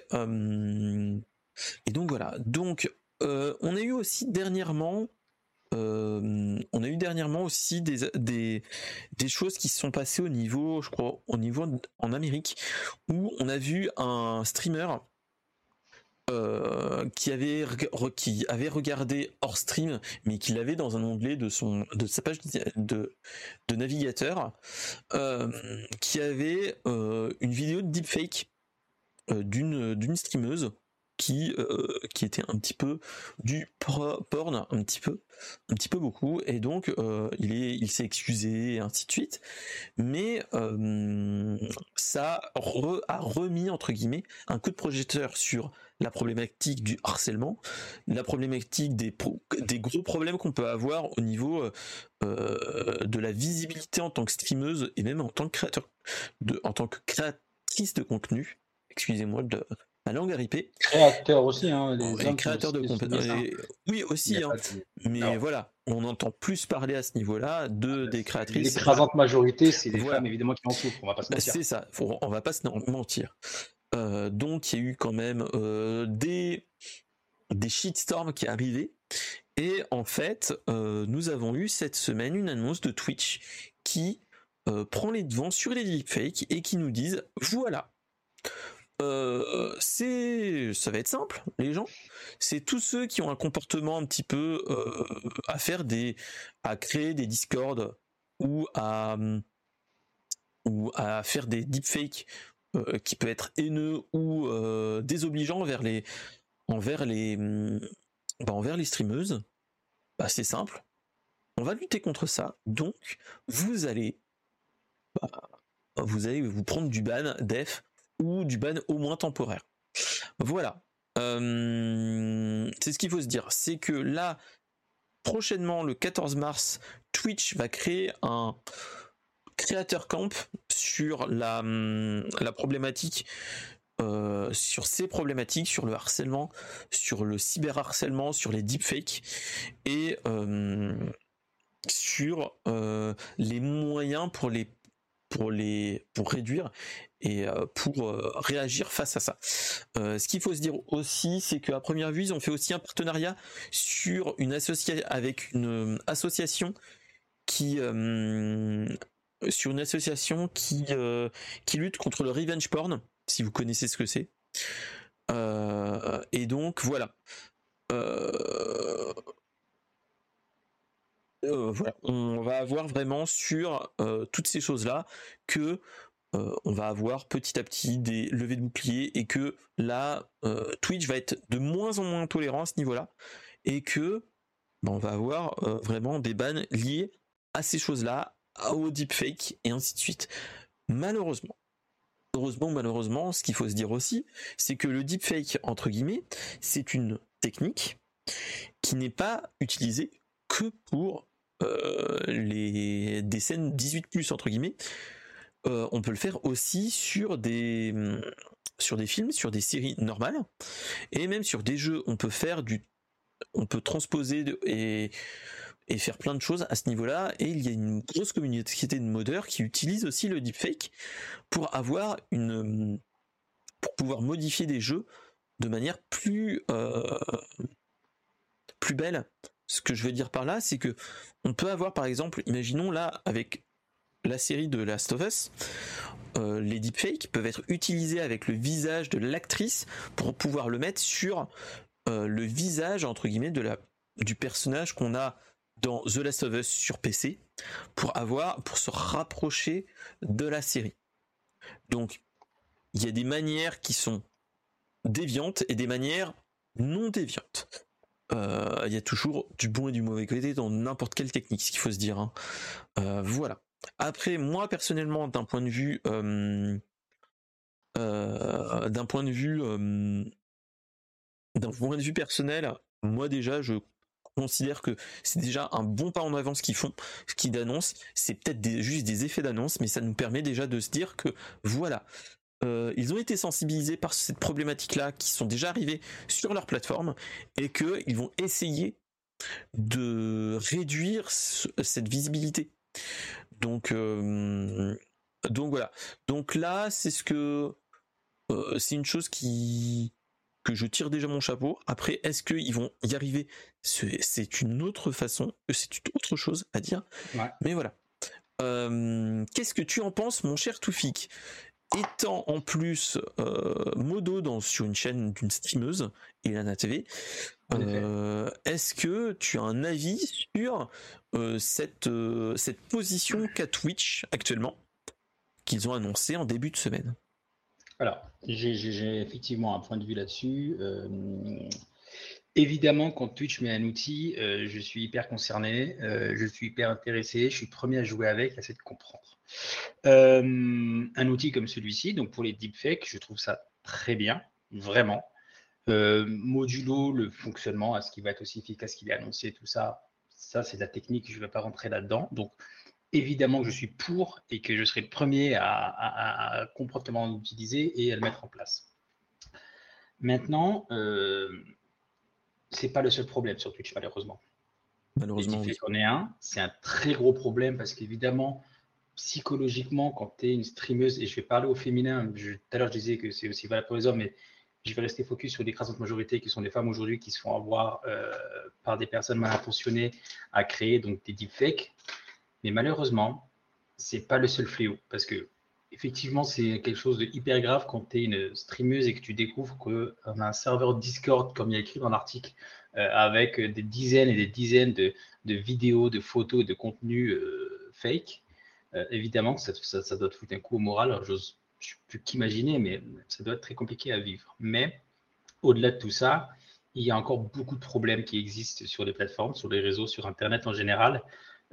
et donc voilà. Donc on a eu aussi dernièrement euh, on a eu dernièrement aussi des, choses qui se sont passées au niveau, je crois, au niveau en Amérique, où on a vu un streamer euh, qui avait regardé hors stream, mais qui l'avait dans un onglet de son de sa page de, navigateur, euh, qui avait une vidéo de deepfake d'une streameuse qui euh, qui était un petit peu du porn un petit peu un petit peu beaucoup et donc euh, il est il s'est excusé et ainsi de suite mais euh, ça a remis entre guillemets un coup de projecteur sur la problématique du harcèlement, la problématique des, des gros problèmes qu'on peut avoir au niveau de la visibilité en tant que streameuse et même en tant que créateur de, en tant que créatrice de contenu. Excusez-moi de, la langue RIP. Créateur aussi, hein, les créateurs de compétences. Oui, aussi, hein. mais voilà, on entend plus parler à ce niveau-là de des créatrices. L'écrasante majorité, c'est les femmes évidemment qui en souffrent. On va pas se mentir. C'est ça, on va pas se mentir. Euh, donc il y a eu quand même euh, des des shitstorms qui arrivaient et en fait euh, nous avons eu cette semaine une annonce de Twitch qui prend les devants sur les deepfakes et qui nous disent voilà euh, c'est, ça va être simple, les gens. C'est tous ceux qui ont un comportement un petit peu euh, à faire des, à créer des discords ou à ou à faire des deepfakes euh, qui peut être haineux ou désobligeants envers les envers les bah, envers les streameuses. Bah, c'est simple. On va lutter contre ça. Donc vous allez bah, vous allez vous prendre du ban def ou du ban au moins temporaire. Voilà. Euh, c'est ce qu'il faut se dire. C'est que là, prochainement, le 14 mars, Twitch va créer un créateur camp sur la, hum, la problématique euh, sur ces problématiques, sur le harcèlement, sur le cyberharcèlement, sur les deepfakes et euh, sur les moyens pour les pour les pour réduire et euh, pour euh, réagir face à ça. Euh, ce qu'il faut se dire aussi, c'est qu'à première vue, ils ont fait aussi un partenariat sur une association avec une association qui sur une association qui qui lutte contre le revenge porn, si vous connaissez ce que c'est. et donc voilà. Voilà, on va avoir vraiment sur toutes ces choses-là que euh, on va avoir petit à petit des levées de boucliers et que là, euh, Twitch va être de moins en moins tolérant à ce niveau-là et que bah, on va avoir euh, vraiment des bans liés à ces choses-là, au deepfake et ainsi de suite. Malheureusement, heureusement malheureusement, ce qu'il faut se dire aussi, c'est que le deepfake, entre guillemets, c'est une technique qui n'est pas utilisée que pour les des scènes 18 entre guillemets euh, on peut le faire aussi sur des mm, sur des films, sur des séries normales, et même sur des jeux. On peut faire du, on peut transposer et faire plein de choses à ce niveau-là. Et il y a une grosse communauté de modeurs qui utilisent aussi le deepfake pour avoir une, mm, pour pouvoir modifier des jeux de manière plus euh, plus belle. Ce que je veux dire par là, c'est que on peut avoir par exemple, imaginons là avec la série de Last of Us, euh, les deepfakes peuvent être utilisés avec le visage de l'actrice pour pouvoir le mettre sur euh, le visage entre guillemets de la du personnage qu'on a dans The Last of Us sur PC pour avoir pour se rapprocher de la série. Donc il y a des manières qui sont déviantes et des manières non déviantes. Euh, il y a toujours du bon et du mauvais côté dans n'importe quelle technique, ce qu'il faut se dire. Hein. voilà. Après, moi personnellement, d'un point de vue, euh, d'un point de vue d'un point de vue personnel, moi déjà, je considère que c'est déjà un bon pas en avant ce qu'ils font, ce qu'ils annoncent. C'est peut-être juste des effets d'annonce, mais ça nous permet déjà de se dire que voilà, euh, ils ont été sensibilisés par cette problématique-là, qui sont déjà arrivés sur leur plateforme, et qu'ils vont essayer de réduire cette visibilité. Donc, euh, donc voilà. Donc là, c'est ce que euh, c'est une chose qui que je tire déjà mon chapeau. Après, est-ce qu'ils vont y arriver? C'est une autre façon, c'est une autre chose à dire. Mais voilà. Qu'est-ce que tu en penses, mon cher Toufik? Étant en plus euh, modo dans, sur une chaîne d'une streameuse, Elana TV, euh, est-ce que tu as un avis sur euh, cette, cette position qu'a Twitch actuellement, qu'ils ont annoncé en début de semaine? Alors, j'ai effectivement un point de vue là-dessus. Évidemment, quand Twitch met un outil, je suis hyper concerné, je suis hyper intéressé, je suis premier à jouer avec, à essayer de comprendre. Euh, un outil comme celui-ci, donc pour les deepfakes, je trouve ça très bien, vraiment. Euh, modulo le fonctionnement, à ce qui va être aussi efficace qu'il est annoncé, tout ça, ça c'est de la technique, je ne vais pas rentrer là-dedans. Donc évidemment je suis pour et que je serai le premier à, comprendre comment l'utiliser et à le mettre en place. Maintenant, euh, c'est pas le seul problème sur Twitch, malheureusement. Malheureusement, oui. est un. C'est un très gros problème parce qu'évidemment, psychologiquement, quand tu es une streameuse, et je vais parler au féminin, tout à l'heure je disais que c'est aussi valable pour les hommes, mais je vais rester focus sur l'écrasante majorité qui sont des femmes aujourd'hui qui se font avoir euh, par des personnes mal intentionnées à créer donc des deepfakes. Mais malheureusement, c'est pas le seul fléau parce que effectivement, c'est quelque chose de hyper grave quand tu es une streameuse et que tu découvres qu'on a un serveur Discord, comme il y a écrit dans l'article, euh, avec des dizaines et des dizaines de, vidéos, de photos, de contenus euh, fake. Euh, évidemment, ça, ça, doit te foutre un coup au moral. je ne peux qu'imaginer, mais ça doit être très compliqué à vivre. Mais au-delà de tout ça, il y a encore beaucoup de problèmes qui existent sur les plateformes, sur les réseaux, sur Internet en général,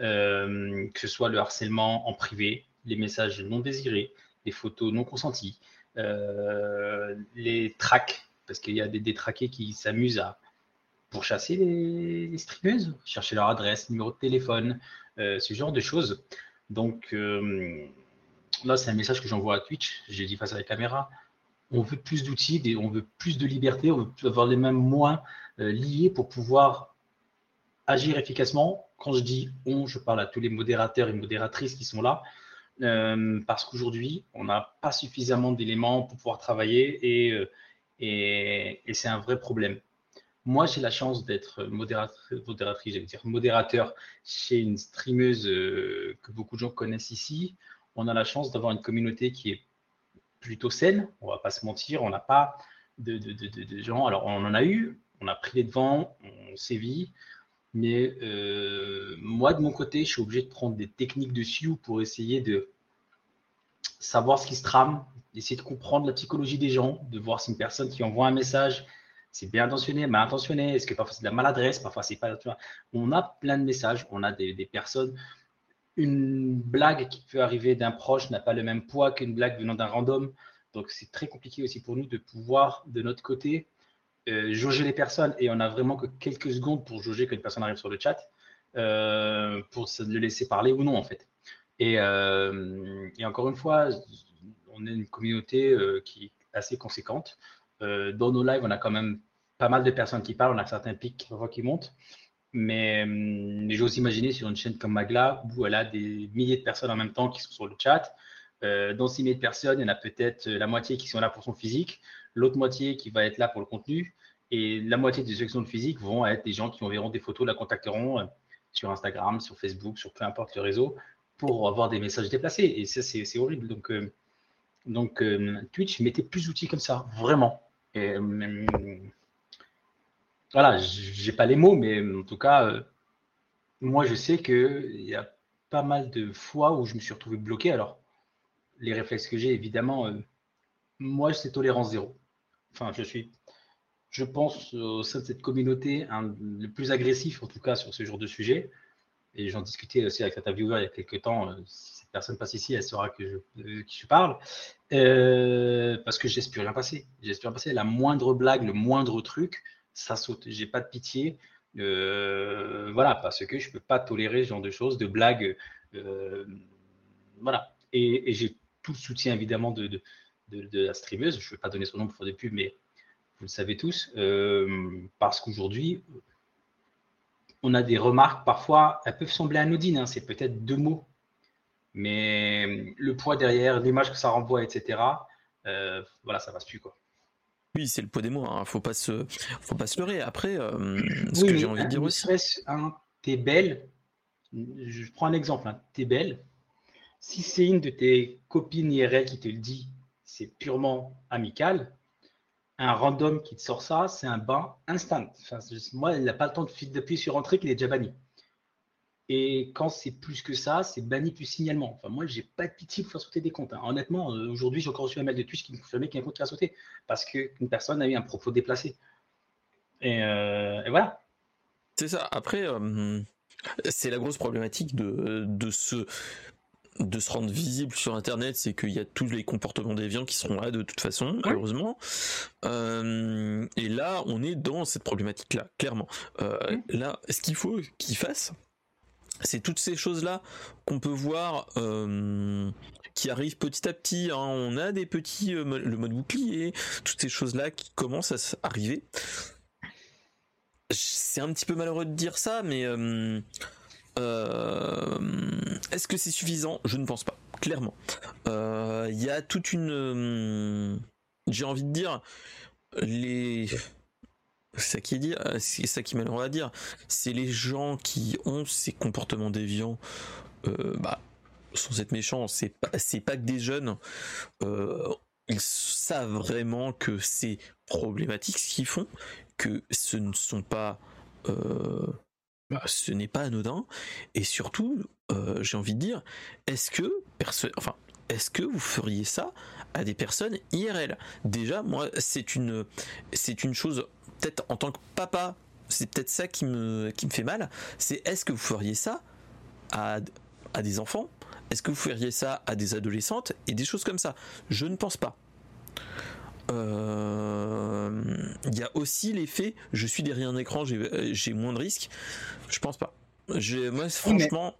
euh, que ce soit le harcèlement en privé, les messages non désirés, les photos non consenties, euh, les tracks, parce qu'il y a des détraqués qui s'amusent à pourchasser les, les streameuses, chercher leur adresse, numéro de téléphone, ce genre de choses. Donc euh, là, c'est un message que j'envoie à Twitch. J'ai dit face à la caméra. On veut plus d'outils, on veut plus de liberté, on veut avoir les mêmes euh, liés pour pouvoir agir efficacement. Quand je dis on, je parle à tous les modérateurs et modératrices qui sont là, euh, parce qu'aujourd'hui, on n'a pas suffisamment d'éléments pour pouvoir travailler et, et c'est un vrai problème. Moi, j'ai la chance d'être modératrice, j'allais dire modérateur chez une streameuse euh, que beaucoup de gens connaissent ici. On a la chance d'avoir une communauté qui est plutôt saine, on va pas se mentir, on n'a pas de, gens. Alors, on en a eu, on a pris les devants, on sévit, mais euh, moi, de mon côté, je suis obligé de prendre des techniques de SIU pour essayer de savoir ce qui se trame, d'essayer de comprendre la psychologie des gens, de voir si une personne qui envoie un message c'est bien intentionné, mal intentionné, est-ce que parfois c'est de la maladresse, parfois c'est pas. On a plein de messages, on a des, personnes. Une blague qui peut arriver d'un proche n'a pas le même poids qu'une blague venant d'un random. Donc c'est très compliqué aussi pour nous de pouvoir, de notre côté, euh, jauger les personnes. Et on a vraiment que quelques secondes pour jauger qu'une personne arrive sur le chat, euh, pour le laisser parler ou non en fait. Et, euh, et encore une fois, on est une communauté qui est assez conséquente. dans nos lives, on a quand même pas mal de personnes qui parlent, on a certains pics qui montent. Mais, hum, j'ose imaginer sur une chaîne comme Magla, où elle a des milliers de personnes en même temps qui sont sur le chat. Euh, dans ces milliers de personnes, il y en a peut-être la moitié qui sont là pour son physique, l'autre moitié qui va être là pour le contenu, et la moitié des sections de physique vont être des gens qui enverront des photos, la contacteront euh, sur Instagram, sur Facebook, sur peu importe le réseau, pour avoir des messages déplacés. Et ça, c'est horrible. Donc, euh, donc Twitch, mettez plus d'outils comme ça, vraiment. Et, hum, voilà, pas les mots, mais en tout cas, euh, moi, je sais qu'il y a pas mal de fois où je me suis retrouvé bloqué. Alors, les réflexes que j'ai, évidemment, euh, moi, c'est tolérance zéro. Enfin, je suis, je pense, au sein de cette communauté, le plus agressif, en tout cas, sur ce genre de sujet. Et j'en discutais aussi avec viewers il y a quelques temps. Euh, si cette personne passe ici, elle saura que je, parle. parce que j'espère rien passer. J'espère passer. La moindre blague, le moindre truc, ça saute. J'ai pas de pitié. Euh, voilà, parce que je peux pas tolérer ce genre de choses, de blagues. Euh, voilà. Et, j'ai tout le soutien évidemment de, de, de, la streameuse. Je ne vais pas donner son nom pour faire des pubs, mais vous le savez tous. parce qu'aujourd'hui, on a des remarques, parfois, elles peuvent sembler anodines. Hein, c'est peut-être deux mots mais le poids derrière, l'image que ça renvoie, etc., euh, voilà, ça passe plus quoi. Oui, c'est le poids des mots. Hein. Faut pas se, faut pas se leurrer. Après, euh, ce que j'ai envie de dire aussi. Un, t'es belle. Je prends un exemple. Hein, t'es belle. Si c'est une de tes copines IRL qui te le dit, c'est purement amical. Un random qui te sort ça, c'est un bain instant. moi, il n'a pas le temps d'appuyer sur entrée qu'il est déjà banni. Et quand c'est plus que ça, c'est banni plus signalement. Enfin, moi, j'ai pas de pitié pour faire sauter des comptes. Hein. Honnêtement, euh, aujourd'hui, j'ai encore reçu un mail de Twitch qui me confirmait qu'il un compte qui a sauté parce qu'une personne a eu un propos déplacé. Et, euh, voilà. C'est ça. Après, euh, c'est la grosse problématique de, de se de se rendre visible sur internet, c'est qu'il y a tous les comportements déviants qui seront là de toute façon, malheureusement. et là, on est dans cette problématique-là, clairement. Là, ce qu'il faut qu'il fasse, c'est toutes ces choses-là qu'on peut voir euh, qui arrivent petit à petit. Hein. On a des petits, euh, le mode bouclier, toutes ces choses-là qui commencent à arriver. C'est un petit peu malheureux de dire ça, mais euh, est-ce que c'est suffisant? Je ne pense pas, clairement. Il y a toute une, j'ai envie de dire, les c'est ça qui est euh, malheureux à dire. C'est les gens qui ont ces comportements déviants, euh, bah, sans être méchants, c'est pas, pas que des jeunes. Euh, ils savent vraiment que c'est problématique ce qu'ils font, que ce ne sont pas, bah, ce n'est pas anodin, et surtout, j'ai envie de dire, est-ce que enfin, est-ce que vous feriez ça à des personnes IRL Déjà, moi, c'est une, une chose peut-être en tant que papa, c'est peut-être ça qui me, fait mal, c'est est-ce que vous feriez ça à des enfants? Est-ce que vous feriez ça à des adolescentes? Et des choses comme ça. Je ne pense pas. Euh, il y a aussi l'effet je suis derrière un écran, j'ai moins de risques. Je pense pas. Moi, franchement,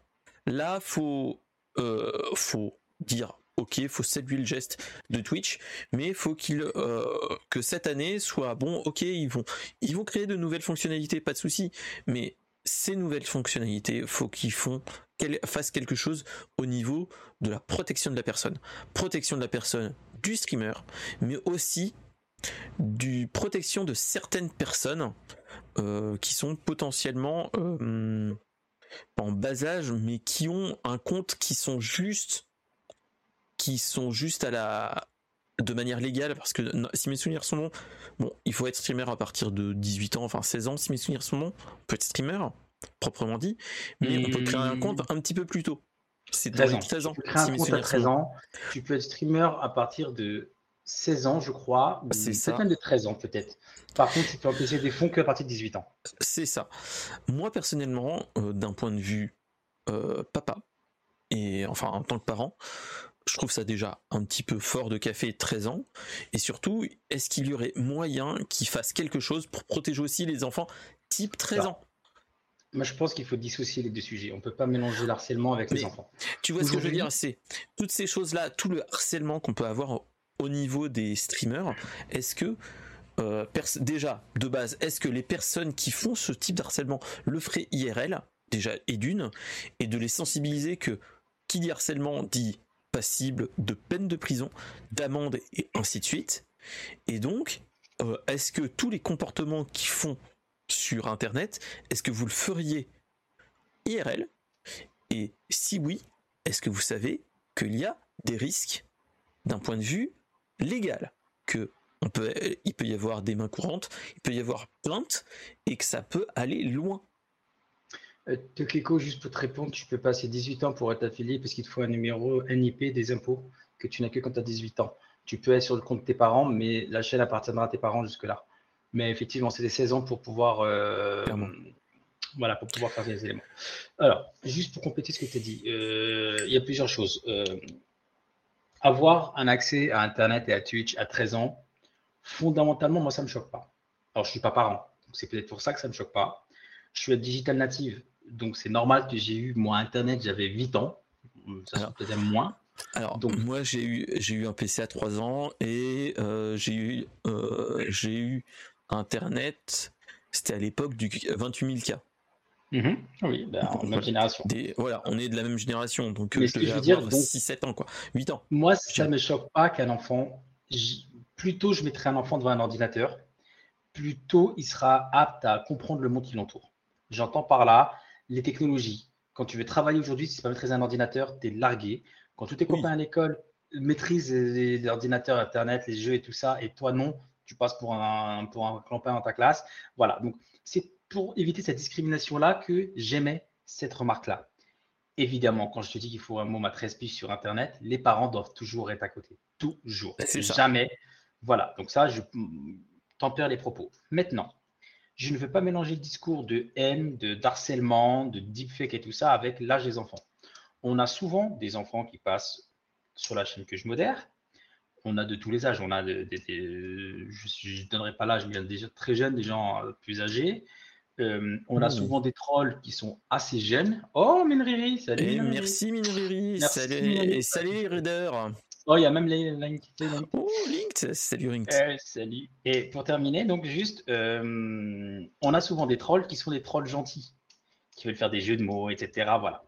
là, faut, euh, faut dire ok, faut saluer le geste de Twitch, mais faut qu'il euh, que cette année soit bon. Ok, ils vont ils vont créer de nouvelles fonctionnalités, pas de souci, mais ces nouvelles fonctionnalités, faut qu'ils font fassent quelque chose au niveau de la protection de la personne, protection de la personne du streamer, mais aussi du protection de certaines personnes euh, qui sont potentiellement euh, en bas âge, mais qui ont un compte qui sont juste qui sont juste à la de manière légale parce que si mes souvenirs sont bons, bon, il faut être streamer à partir de 18 ans, enfin 16 ans si mes souvenirs sont bons, on peut être streamer proprement dit, mais on peut créer un compte un petit peu plus tôt. C'est 13 ans. 13 ans. Tu peux créer un compte à 13 ans. Tu peux être streamer à partir de 16 ans, je crois. C'est ça. de 13 ans peut-être. Par contre, tu peux empêcher des fonds qu'à partir de 18 ans. C'est ça. Moi personnellement, euh, d'un point de vue euh, papa, et enfin en tant que parent, je trouve ça déjà un petit peu fort de café 13 ans. Et surtout, est-ce qu'il y aurait moyen qu'il fasse quelque chose pour protéger aussi les enfants type 13 ans? Moi, je pense qu'il faut dissocier les deux sujets. On peut pas mélanger le harcèlement avec les enfants. Tu vois ce que je veux dire C'est toutes ces choses-là, tout le harcèlement qu'on peut avoir au niveau des streamers. Est-ce que euh, déjà de base, est-ce que les personnes qui font ce type d'harcèlement le feraient IRL déjà et d'une, et de les sensibiliser que qui dit harcèlement dit passible de peine de prison, d'amende et ainsi de suite? Et donc, euh, est-ce que tous les comportements qu'ils font sur Internet, est-ce que vous le feriez IRL Et si oui, est-ce que vous savez qu'il y a des risques d'un point de vue légal que on peut, il peut y avoir des mains courantes, il peut y avoir plainte et que ça peut aller loin? Euh, Tokeko, juste pour te répondre, tu peux passer 18 ans pour être affilié parce qu'il te faut un numéro NIP des impôts que tu n'as que quand tu as 18 ans. Tu peux être sur le compte de tes parents, mais la chaîne appartiendra à tes parents jusque-là. Mais effectivement, c'est des 16 ans pour pouvoir, euh, voilà, pour pouvoir faire des éléments. Alors, juste pour compléter ce que tu as dit, euh, il y a plusieurs choses. avoir un accès à Internet et à Twitch à 13 ans, fondamentalement, moi, ça ne me choque pas. Alors, je ne suis pas parent, c'est peut-être pour ça que ça ne me choque pas. Je suis à digital native, donc c'est normal que j'ai eu, moi, Internet, j'avais 8 ans. Ça peut-être moins. Alors, Donc, moi, j'ai eu, j'ai eu un PC à 3 ans et euh, j'ai eu, euh, j'ai eu Internet. C'était à l'époque du 28 000K. Mhm. Oui, ben, même génération. voilà, on est de la même génération, donc euh, je devais dire, 6-7 ans, quoi. 8 ans. Moi, ça ne me choque pas qu'un enfant, plutôt je mettrai un enfant devant un ordinateur, plutôt il sera apte à comprendre le monde qui l'entoure. J'entends par là les technologies. Quand tu veux travailler aujourd'hui, si tu pas maîtriser un ordinateur, tu es largué. Quand tous tes copains à l'école maîtrisent les, ordinateurs, Internet, les jeux et tout ça, et toi non, tu passes pour un, pour un clampin dans ta classe. Voilà, donc c'est pour éviter cette discrimination-là que j'aimais cette remarque-là. Évidemment, quand je te dis qu'il faut un mot à 13 sur Internet, les parents doivent toujours être à côté. Toujours. C'est jamais. Voilà, donc ça, je tempère les propos. Maintenant, je ne veux pas mélanger le discours de haine, de harcèlement, de deepfake et tout ça avec l'âge des enfants on a souvent des enfants qui passent sur la chaîne que je modère. On a de tous les âges. On a des, je ne donnerai pas l'âge, mais il y a des gens très jeunes, des gens euh, plus âgés. Euh, on a souvent des trolls qui sont assez jeunes. Oh, Minriri, salut. Eh, merci Minriri. Salut, et salut les. Oh, il y a même les. Oh, Linked. Salut Linked. Eh, salut. Et pour terminer, donc juste, euh, on a souvent des trolls qui sont des trolls gentils, qui veulent faire des jeux de mots, etc. Voilà.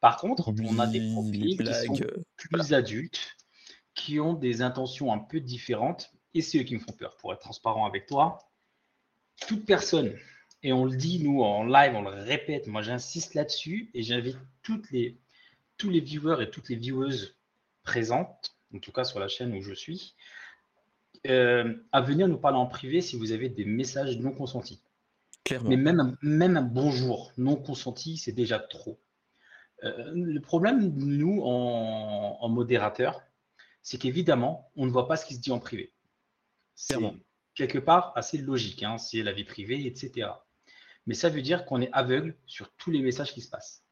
Par contre, on a des profils qui sont plus adultes, qui ont des intentions un peu différentes, et c'est eux qui me font peur, pour être transparent avec toi. Toute personne, et on le dit, nous, en live, on le répète, moi j'insiste là-dessus, et j'invite toutes les, tous les viewers et toutes les vieweuses présentes, en tout cas sur la chaîne où je suis, euh, à venir nous parler en privé si vous avez des messages non consentis. Clairement. Mais même, même un bonjour non consenti, c'est déjà trop. Euh, le problème, nous, en, modérateur, c'est qu'évidemment, on ne voit pas ce qui se dit en privé. C'est quelque part assez logique, hein, c'est la vie privée, etc. Mais ça veut dire qu'on est aveugle sur tous les messages qui se passent.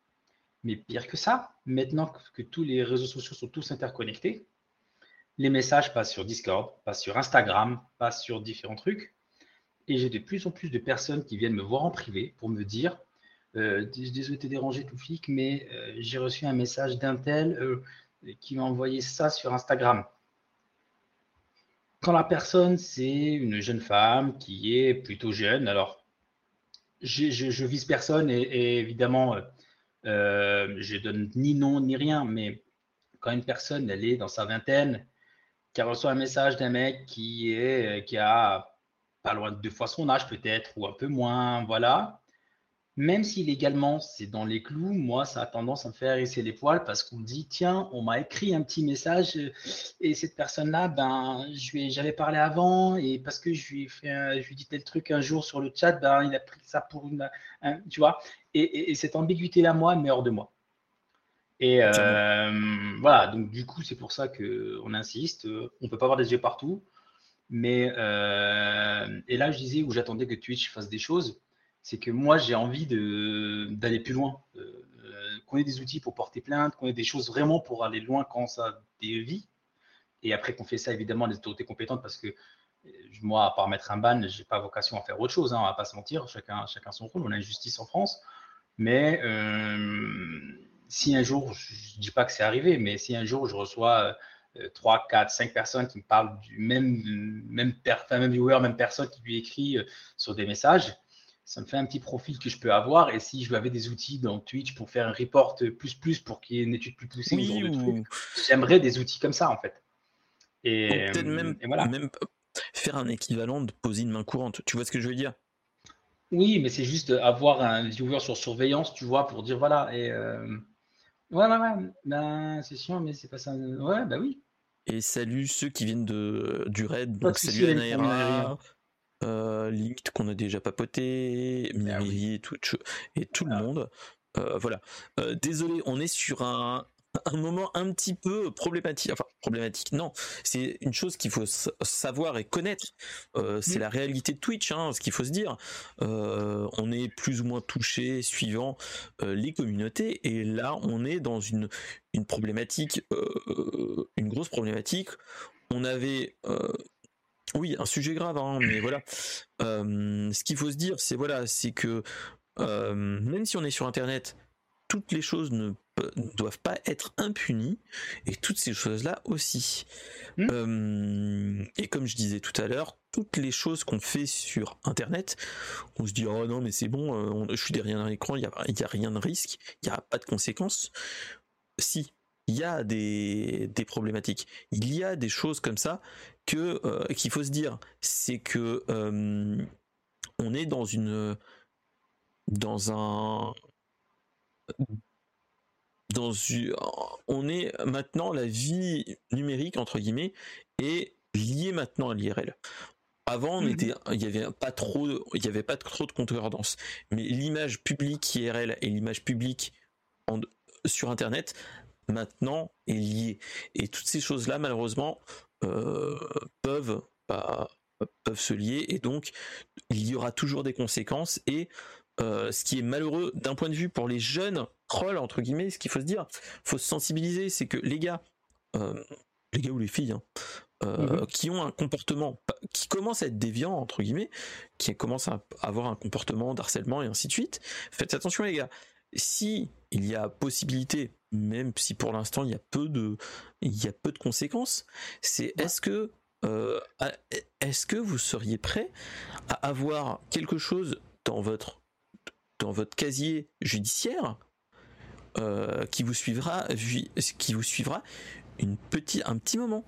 Mais pire que ça, maintenant que tous les réseaux sociaux sont tous interconnectés, les messages passent sur Discord, passent sur Instagram, passent sur différents trucs. Et j'ai de plus en plus de personnes qui viennent me voir en privé pour me dire euh, désolé de te déranger, flic, mais euh, j'ai reçu un message d'un tel euh, qui m'a envoyé ça sur Instagram. Quand la personne, c'est une jeune femme qui est plutôt jeune, alors je, vise personne et, évidemment, je donne ni nom ni rien, mais quand une personne, elle est dans sa vingtaine, qui reçu un message d'un mec qui, est, qui a pas loin de deux fois son âge peut-être, ou un peu moins, voilà, même si légalement c'est dans les clous, moi ça a tendance à me faire hérisser les poils parce qu'on me dit tiens, on m'a écrit un petit message et cette personne-là, ben j'avais parlé avant et parce que je lui ai fait, je lui ai dit tel truc un jour sur le chat, ben il a pris ça pour une, tu vois. Et, cette ambiguïté-là, moi, met hors de moi. Et euh, voilà, donc du coup c'est pour ça que on insiste. On peut pas avoir des yeux partout, mais euh, et là je disais où j'attendais que Twitch fasse des choses c'est que moi, j'ai envie d'aller plus loin, euh, qu'on ait des outils pour porter plainte, qu'on ait des choses vraiment pour aller loin quand ça dévie. Et après qu'on fait ça, évidemment, les autorités compétentes, parce que euh, moi, à part mettre un ban, je n'ai pas vocation à faire autre chose, hein, on ne va pas se mentir, chacun, chacun son rôle, on a une justice en France. Mais euh, si un jour, je ne dis pas que c'est arrivé, mais si un jour je reçois 3, 4, 5 personnes qui me parlent du même, même, même viewer, même personne qui lui écrit sur des messages, ça me fait un petit profil que je peux avoir. Et si je avais des outils dans Twitch pour faire un report plus plus pour qu'il y ait une étude plus poussée, j'aimerais des outils comme ça en fait. Et, peut-être même, voilà. même faire un équivalent de poser une main courante. Tu vois ce que je veux dire? Oui, mais c'est juste avoir un viewer sur surveillance, tu vois, pour dire voilà. Et euh... ouais, ouais, ouais. Ben, c'est chiant, mais c'est pas ça. Ouais, bah oui. Et salut ceux qui viennent de, du raid. Donc salut euh, Linked qu'on a déjà papoté, ah et tout, et tout le ah. monde. Euh, voilà. Euh, désolé, on est sur un, moment un petit peu problématique. Enfin, problématique, non. C'est une chose qu'il faut savoir et connaître. c'est la réalité de Twitch, hein, ce qu'il faut se dire. on est plus ou moins touché suivant les communautés. Et là, on est dans une, une problématique, une grosse problématique. On avait Oui, un sujet grave, hein, mais voilà. ce qu'il faut se dire, c'est voilà, c'est que même si on est sur Internet, toutes les choses ne, doivent pas être impunies, et toutes ces choses-là aussi. Mmh. et comme je disais tout à l'heure, toutes les choses qu'on fait sur Internet, on se dit oh non mais c'est bon, je suis derrière un écran, il n'y a, a, rien de risque, il n'y a pas de conséquences. Si, il y a des, problématiques. Il y a des choses comme ça que euh, qu'il faut se dire. C'est que euh, on est dans une dans un dans une, on est maintenant la vie numérique entre guillemets est liée maintenant à l'IRL. Avant, on mmh était, il y avait pas trop, il y avait pas trop de concordance. Mais l'image publique IRL et l'image publique sur Internet maintenant est lié. Et toutes ces choses-là, malheureusement, euh, peuvent, peuvent se lier. Et donc, il y aura toujours des conséquences. Et euh, ce qui est malheureux d'un point de vue pour les jeunes trolls, entre guillemets, ce qu'il faut se dire, faut se sensibiliser, c'est que les gars, euh, les gars ou les filles, hein, mhm. qui ont un comportement qui commence à être déviant entre guillemets, qui commence à avoir un comportement d'harcèlement et ainsi de suite. Faites attention les gars. Si il y a possibilité même si pour l'instant il y a peu de, il y a peu de conséquences, c'est est-ce que euh, est-ce que vous seriez prêt à avoir quelque chose dans votre dans votre casier judiciaire euh, qui vous suivra qui vous suivra une petit un petit moment?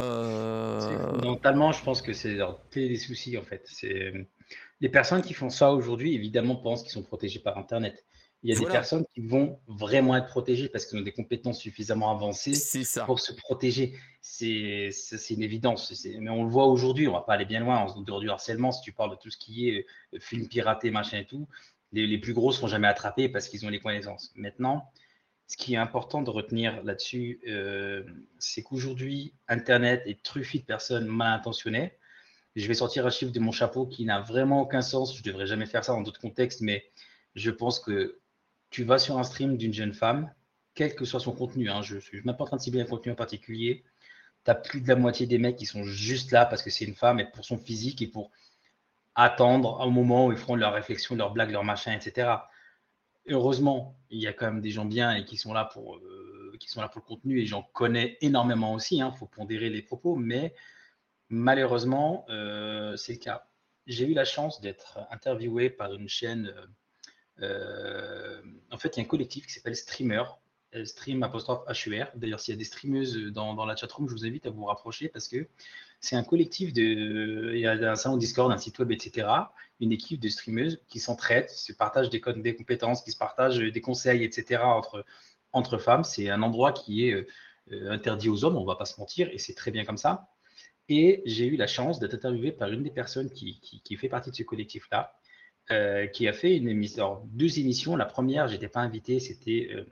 Euh... Mentalement, je pense que c'est des soucis en fait. C'est les personnes qui font ça aujourd'hui, évidemment, pensent qu'ils sont protégés par Internet. Il y a des personnes qui vont vraiment être protégées parce qu'elles ont des compétences suffisamment avancées pour se protéger. C'est une évidence. Mais on le voit aujourd'hui, on va pas aller bien loin. En dehors du harcèlement, si tu parles de tout ce qui est euh, film piraté, machin et tout, les, plus gros sont jamais attrapés parce qu'ils ont les connaissances. Maintenant, ce qui est important de retenir là-dessus, euh, c'est qu'aujourd'hui, Internet est truffé de personnes mal intentionnées. Je vais sortir un chiffre de mon chapeau qui n'a vraiment aucun sens. Je ne devrais jamais faire ça dans d'autres contextes, mais je pense que tu vas sur un stream d'une jeune femme, quel que soit son contenu, hein, je ne suis même pas en train de cibler un contenu en particulier, tu as plus de la moitié des mecs qui sont juste là parce que c'est une femme et pour son physique et pour attendre au moment où ils feront leurs réflexions, leurs blagues, leurs machins, etc. Heureusement, il y a quand même des gens bien et qui sont là pour, euh, qui sont là pour le contenu et j'en connais énormément aussi. Il hein, faut pondérer les propos, mais malheureusement, euh, c'est le cas. J'ai eu la chance d'être interviewé par une chaîne euh, en fait, il y a un collectif qui s'appelle Streamer, euh, stream apostrophe HUR. D'ailleurs, s'il y a des streameuses dans, dans la chatroom, je vous invite à vous rapprocher parce que c'est un collectif de. Il y a un salon Discord, un site web, etc. Une équipe de streameuses qui s'entraident, se partagent des, compétences, qui se partagent des conseils, etc. entre, femmes. C'est un endroit qui est euh, interdit aux hommes, on ne va pas se mentir, et c'est très bien comme ça. Et j'ai eu la chance d'être interviewé par une des personnes qui, qui, qui fait partie de ce collectif-là, euh, qui a fait une émission, deux émissions. La première, j'étais pas invité, c'était euh,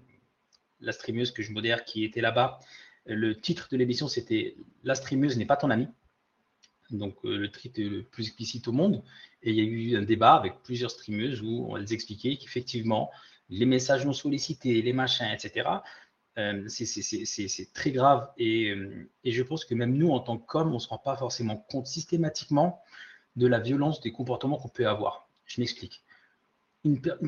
la streameuse que je modère qui était là-bas. Le titre de l'émission, c'était La streameuse n'est pas ton ami. Donc, euh, le titre le plus explicite au monde. Et il y a eu un débat avec plusieurs streameuses où elles expliquaient qu'effectivement, les messages non sollicités, les machins, etc., c'est très grave. Et, et, je pense que même nous, en tant qu'hommes, on ne se rend pas forcément compte systématiquement de la violence des comportements qu'on peut avoir. Je m'explique.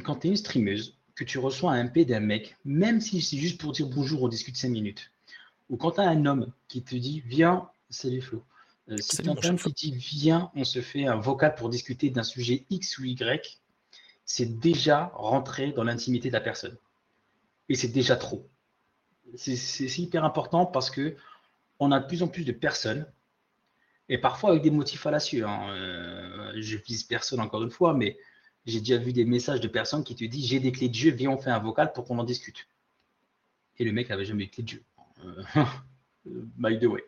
quand tu es une streameuse, que tu reçois un MP d'un mec, même si c'est juste pour dire bonjour, on discute 5 minutes, ou quand tu as un homme qui te dit viens, salut Flo, euh, si tu as un homme qui dit viens, on se fait un vocal pour discuter d'un sujet X ou Y, c'est déjà rentré dans l'intimité de la personne. Et c'est déjà trop. C'est hyper important parce que on a de plus en plus de personnes et parfois avec des motifs fallacieux. Hein. Euh, je vise personne encore une fois, mais j'ai déjà vu des messages de personnes qui te disent j'ai des clés de jeu, viens on fait un vocal pour qu'on en discute. Et le mec n'avait jamais eu de clés de jeu. Euh, by the way.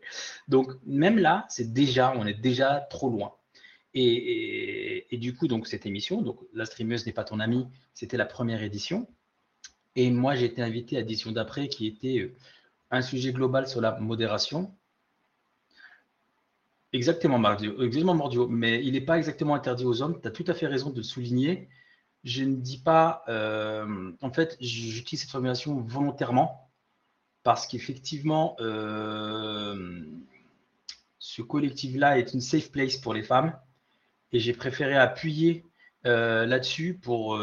Donc même là, c'est déjà, on est déjà trop loin. Et, du coup, donc cette émission, donc la streameuse n'est pas ton ami, c'était la première édition. Et moi, j'ai été invité à l'édition d'après qui était euh, un sujet global sur la modération Exactement, exactement Mordio, mais il n'est pas exactement interdit aux hommes. Tu as tout à fait raison de le souligner. Je ne dis pas, euh, en fait, j'utilise cette formulation volontairement parce qu'effectivement, euh, ce collectif-là est une safe place pour les femmes. Et j'ai préféré appuyer euh, là-dessus pour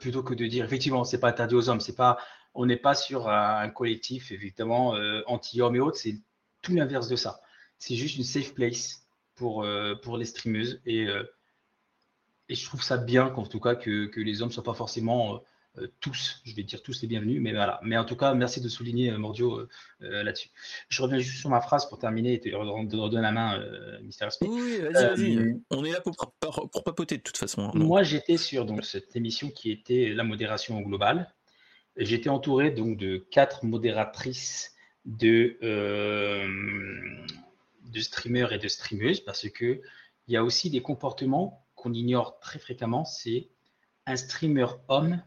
plutôt que de dire effectivement c'est pas interdit aux hommes, c'est pas on n'est pas sur un, collectif évidemment anti-hommes et autres, c'est tout l'inverse de ça. C'est juste une safe place pour, pour les streameuses et, et je trouve ça bien qu'en tout cas que, que les hommes soient pas forcément euh, tous, je vais dire tous les bienvenus, mais voilà. Mais en tout cas, merci de souligner euh, Mordio euh, là-dessus. Je reviens juste sur ma phrase pour terminer et te redonner la main, Mister Respect. Oui, vas-y, vas-y. On est là pour, pour, papoter de toute façon. Hein, moi, j'étais sur donc, cette émission qui était la modération globale. J'étais entouré donc de quatre modératrices de, de streamers et de streameuses parce que il y a aussi des comportements qu'on ignore très fréquemment. C'est un streamer homme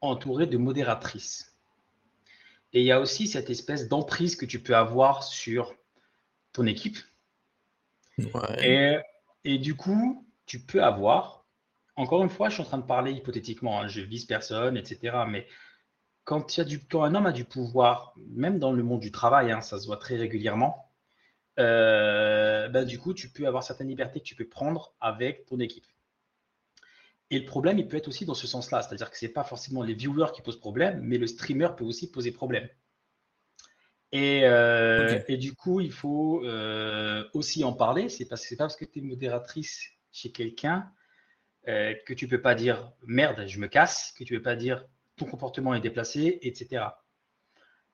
entouré de modératrices. Et il y a aussi cette espèce d'emprise que tu peux avoir sur ton équipe. Et, et, du coup, tu peux avoir, encore une fois, je suis en train de parler hypothétiquement, hein, je vise personne, etc. Mais quand, y a du, quand un homme a du pouvoir, même dans le monde du travail, hein, ça se voit très régulièrement, euh, ben, du coup, tu peux avoir certaines libertés que tu peux prendre avec ton équipe. Et le problème, il peut être aussi dans ce sens-là, c'est-à-dire que ce n'est pas forcément les viewers qui posent problème, mais le streamer peut aussi poser problème. Et, euh, du coup, il faut euh, aussi en parler. C'est parce que pas parce que tu es modératrice chez quelqu'un euh, que tu peux pas dire merde, je me casse, que tu peux pas dire ton comportement est déplacé, etc.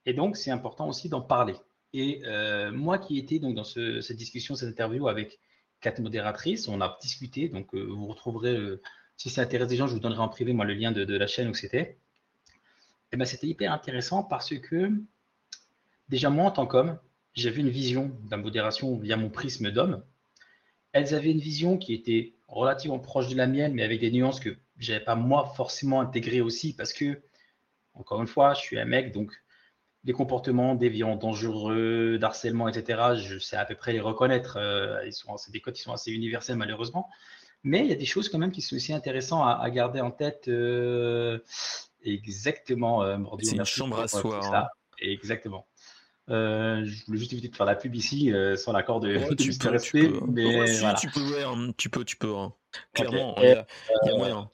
Et donc, c'est important aussi d'en parler. Et moi qui étais donc dans cette discussion, cette interview avec quatre modératrices, on a discuté. Donc, vous retrouverez si ça intéresse des gens, je vous donnerai en privé moi le lien de, la chaîne où c'était. Et eh ben, c'était hyper intéressant parce que déjà moi en tant qu'homme, j'avais une vision de la modération via mon prisme d'homme. Elles avaient une vision qui était relativement proche de la mienne, mais avec des nuances que je n'avais pas moi forcément intégrées aussi parce que, encore une fois, je suis un mec, donc des comportements déviants, dangereux, d'harcèlement, etc., je sais à peu près les reconnaître. Euh, ils sont, c'est des codes qui sont assez universels malheureusement. Mais il y a des choses quand même qui sont aussi intéressantes à, garder en tête. Euh, exactement, euh, C'est une chambre à soi. Hein. Exactement. Euh, je voulais juste éviter de faire la pub ici sans l'accord de, tu peux, tu peux. Mais tu peux, tu peux, tu peux. Hein. Clairement, il y, a, moyen.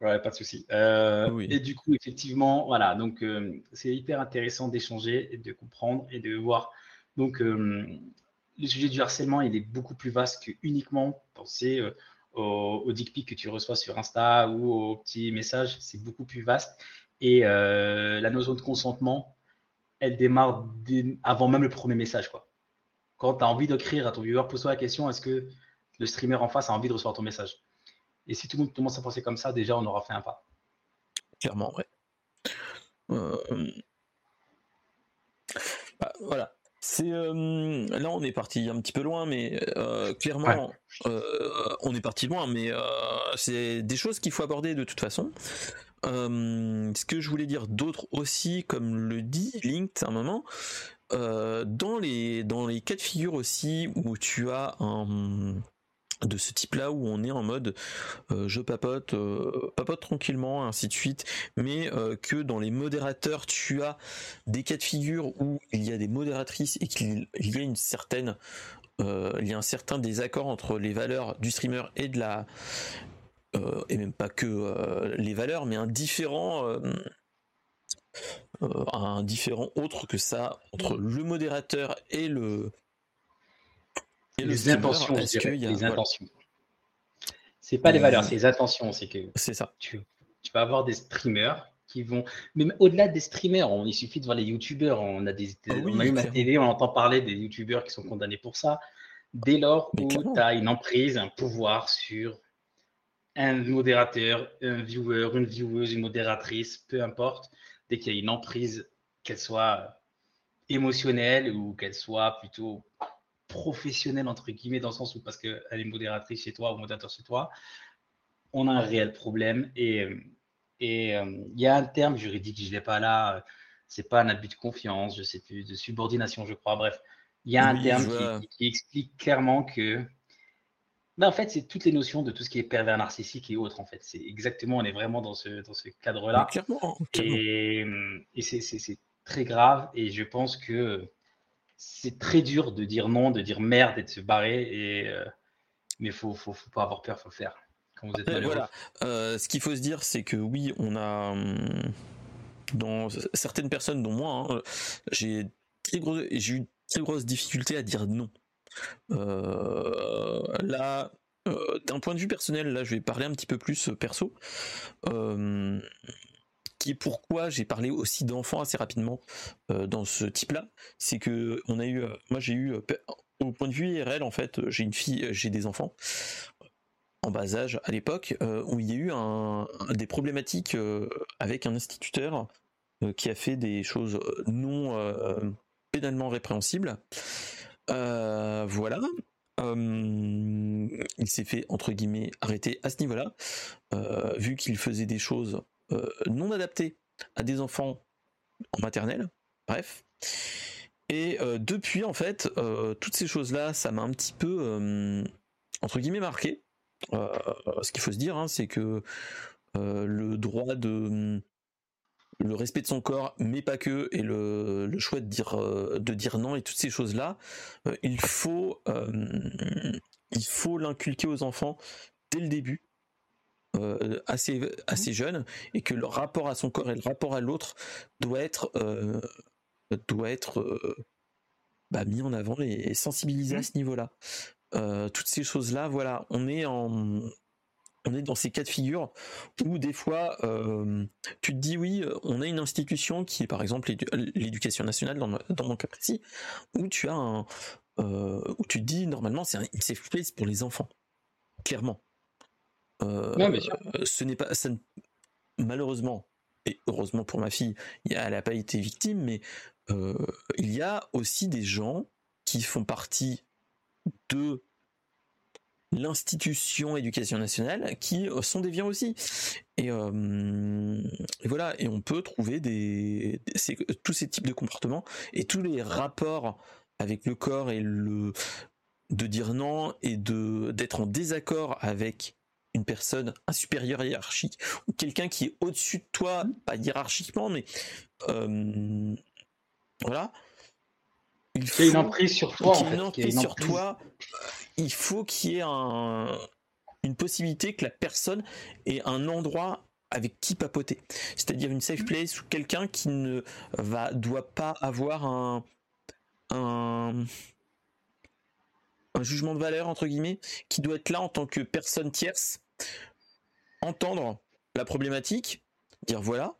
Ouais, pas de souci. Et du coup, effectivement, voilà. Donc, c'est hyper intéressant d'échanger et de comprendre et de voir. Donc, le sujet du harcèlement, il est beaucoup plus vaste que uniquement penser au, dick pic que tu reçois sur Insta ou aux petits messages, c'est beaucoup plus vaste. Et euh, la notion de consentement, elle démarre avant même le premier message. Quoi. Quand tu as envie d'écrire à ton viewer, pose-toi la question est-ce que le streamer en face a envie de recevoir ton message? Et si tout le monde commence à penser comme ça, déjà, on aura fait un pas. Clairement, ouais. Euh, bah, voilà. C'est euh, là on est parti un petit peu loin, mais euh, clairement euh, on est parti loin, mais c'est des choses qu'il faut aborder de toute façon. ce que je voulais dire d'autre aussi, comme le dit Link à un moment, dans les dans les cas de figure aussi où tu as un de ce type-là où on est en mode euh, je papote, euh, papote tranquillement, ainsi de suite, mais euh, que dans les modérateurs, tu as des cas de figure où il y a des modératrices et qu'il y a une certaine, il y a un certain désaccord entre les valeurs du streamer et de la, et même pas que les valeurs, mais un différent. un différent autre que ça entre le modérateur et le les intentions, les intentions. C'est pas les valeurs, c'est les intentions. C'est que ça. Tu, vas avoir des streamers qui vont. Mais au-delà des streamers, il suffit de voir les youtubeurs. On a des, ah on a eu ma télé, on entend parler des youtubeurs qui sont condamnés pour ça. Dès lors où tu as une emprise, un pouvoir sur un modérateur, un viewer, une vieweuse, une modératrice, peu importe, dès qu'il y a une emprise, qu'elle soit émotionnelle ou qu'elle soit plutôt professionnelle, entre guillemets, dans le sens où parce qu'elle est modératrice chez toi ou modérateur chez toi, on a un réel problème. Et et euh, il y a un terme juridique, je ne l'ai pas là, c'est pas un abus de confiance, je sais plus, de subordination, je crois. Bref, il y a un terme qui, explique clairement que. Ben, en fait, c'est toutes les notions de tout ce qui est pervers narcissique et autres. En fait, c'est exactement, on est vraiment dans ce, dans ce cadre-là. Clairement, Et, et c'est très grave. Et je pense que c'est très dur de dire non, de dire merde et de se barrer. Et, mais il faut, faut, faut, pas avoir peur, faut le faire. Quand vous êtes voilà. ce qu'il faut se dire, c'est que oui, on a. Hum, dans certaines personnes, dont moi, hein, j'ai eu très grosse difficulté à dire non. Euh, là, euh, d'un point de vue personnel, là, je vais parler un petit peu plus euh, perso. Qui pourquoi j'ai parlé aussi d'enfants assez rapidement dans ce type-là, c'est que on a eu, moi j'ai eu, au point de vue IRL en fait, j'ai une fille, j'ai des enfants en bas âge à l'époque où il y a eu un, des problématiques avec un instituteur qui a fait des choses non pénalement répréhensibles. voilà. il s'est fait entre guillemets arrêter à ce niveau-là, vu qu'il faisait des choses non adaptées à des enfants en maternelle. Bref. Et depuis, en fait, toutes ces choses-là, ça m'a un petit peu, entre guillemets, marqué. ce qu'il faut se dire, hein, c'est que le droit de le respect de son corps, mais pas que, et le, choix de dire, euh, de dire non et toutes ces choses-là, euh, il faut, euh, il faut l'inculquer aux enfants dès le début, assez, assez jeune, et que le rapport à son corps et le rapport à l'autre doit être, doit être bah, mis en avant et, sensibilisé à mmh. ce niveau-là. toutes ces choses-là, voilà, on est en, on est dans ces cas de figure où des fois euh, tu te dis oui, on a une institution qui est par exemple l'éducation nationale dans, mon cas précis, où tu as un euh, où tu te dis normalement c'est un safe place pour les enfants, clairement. Euh, ce n'est pas malheureusement et heureusement pour ma fille, elle n'a pas été victime, mais il y a aussi des gens qui font partie de l'institution éducation nationale qui euh, sont déviants aussi. Euh, et, voilà, et on peut trouver des, tous ces types de comportements et tous les rapports avec le corps et le de dire non et de d'être en désaccord avec une personne, un supérieur hiérarchique ou quelqu'un qui est au-dessus de toi, pas hiérarchiquement, mais euh, voilà. Il faut une emprise sur toi. En fait, une emprise sur toi il faut qu'il y ait une possibilité que la personne ait un endroit avec qui papoter. C'est-à-dire une safe place ou quelqu'un qui ne va, doit pas avoir un, un, jugement de valeur, entre guillemets, qui doit être là en tant que personne tierce, entendre la problématique, dire voilà,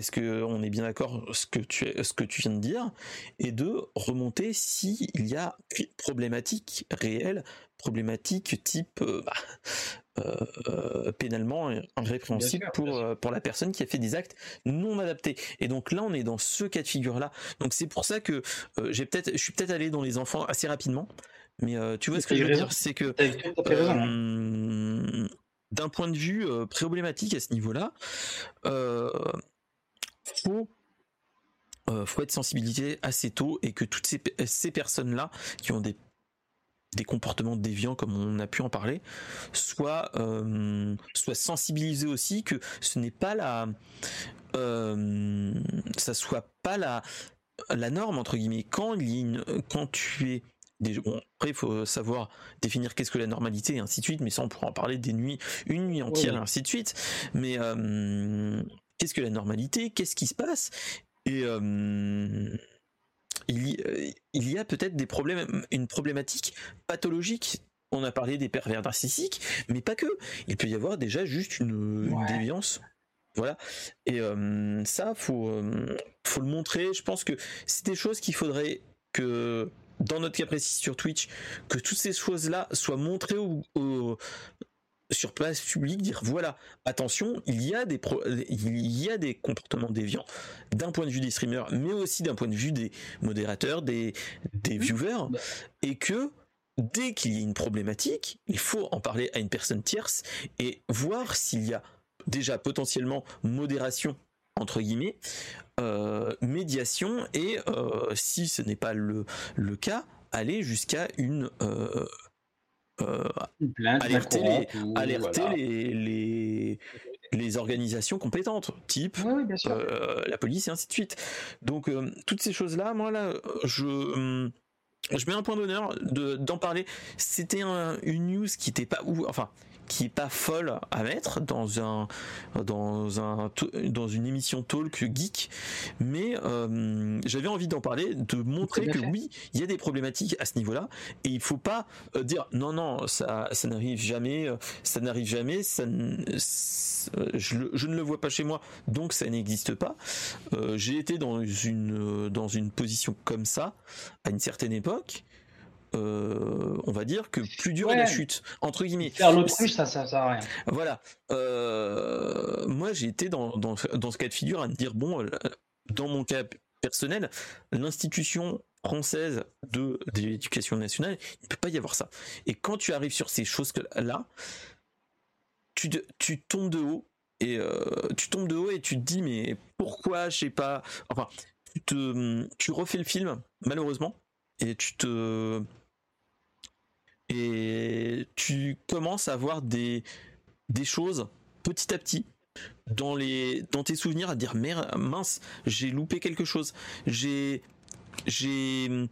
est-ce que on est bien d'accord ce que tu ce que tu viens de dire et de remonter s'il y a problématique réelle, problématique type euh, bah, euh, pénalement répréhensible pour euh, pour la personne qui a fait des actes non adaptés. Et donc là on est dans ce cas de figure là. Donc c'est pour ça que j'ai peut-être je suis peut-être allé dans les enfants assez rapidement. Mais tu vois ce que je veux dire, c'est que d'un point de vue problématique à ce niveau-là, faut euh, faut être sensibilisé assez tôt et que toutes ces, ces personnes-là qui ont des, des comportements déviants comme on a pu en parler soient, euh, soient sensibilisées aussi que ce n'est pas la euh, ça soit pas la la norme entre guillemets. Quand il quand tu es après il faut savoir définir qu'est-ce que la normalité et ainsi de suite mais ça on pourra en parler des nuits une nuit entière et ainsi de suite mais euh, qu'est-ce que la normalité, qu'est-ce qui se passe, et euh, il, y, a peut-être des problèmes, une problématique pathologique. On a parlé des pervers narcissiques, mais pas que. Il peut y avoir déjà juste une, déviance. Voilà. Et euh, ça, faut, euh, faut le montrer. Je pense que c'est des choses qu'il faudrait que dans notre cas précis sur Twitch, que toutes ces choses-là soient montrées au, sur place publique dire voilà attention il y a des il y a des comportements déviants d'un point de vue des streamers mais aussi d'un point de vue des modérateurs des des viewers bah. et que dès qu'il y a une problématique il faut en parler à une personne tierce et voir s'il y a déjà potentiellement modération entre guillemets euh, médiation et euh, si ce n'est pas le, le cas aller jusqu'à une euh, alerter, les, les, organisations compétentes, type la police et ainsi de suite. Donc toutes ces choses-là, moi là, je je mets un point d'honneur d'en parler. C'était une news qui n'était pas où, enfin, qui est pas folle à mettre dans un dans un dans une émission talk geek, mais euh, j'avais envie d'en parler, de montrer que oui, il y a des problématiques à ce niveau-là, et il faut pas euh, dire non non ça ça n'arrive jamais, ça n'arrive jamais, ça, je, je, ne le vois pas chez moi, donc ça n'existe pas. Euh, j'ai été dans une dans une position comme ça à une certaine époque. Euh, on va dire que plus dur est la chute entre guillemets. Faire l'autruche, ça, ça, sert à rien. Voilà. Euh, moi, j'ai été dans, dans, ce cas de figure à me dire bon, euh, dans mon cas personnel, l'institution française de, l'éducation nationale, il ne peut pas y avoir ça. Et quand tu arrives sur ces choses-là, tu, tu tombes de haut et tu tombes de haut et tu te dis mais pourquoi je sais pas. Enfin, tu, te, tu refais le film malheureusement et tu te et tu commences à voir des, des choses petit à petit dans, les, dans tes souvenirs à dire merde, mince, j'ai loupé quelque chose. J'ai. J'ai.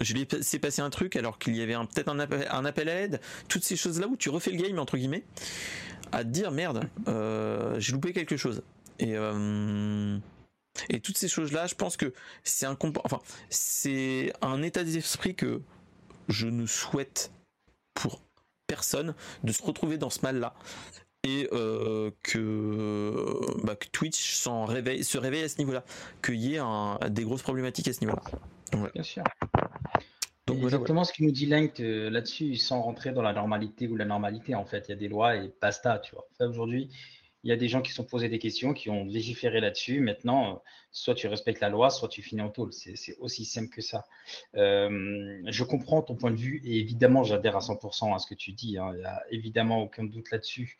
Je laissé passer un truc alors qu'il y avait peut-être un appel, un appel à l'aide. Toutes ces choses-là où tu refais le game, entre guillemets, à te dire merde, euh, j'ai loupé quelque chose. Et. Euh, et toutes ces choses-là, je pense que c'est un enfin, c'est un état d'esprit que je ne souhaite pour personne de se retrouver dans ce mal-là et euh, bah, que, Twitch s'en réveille, se réveille à ce niveau-là, qu'il y ait des grosses problématiques à ce niveau-là. Bien sûr. Donc, exactement ce qu'il nous dit Link euh, là-dessus, sans rentrer dans la normalité ou la normalité, en fait, il y a des lois et basta, tu vois. Aujourd'hui, il y a des gens qui se sont posés des questions, qui ont légiféré là-dessus. Maintenant, soit tu respectes la loi, soit tu finis en tôle. C'est aussi simple que ça. Euh, je comprends ton point de vue et évidemment, j'adhère à 100% à ce que tu dis. Hein. Il n'y a évidemment aucun doute là-dessus.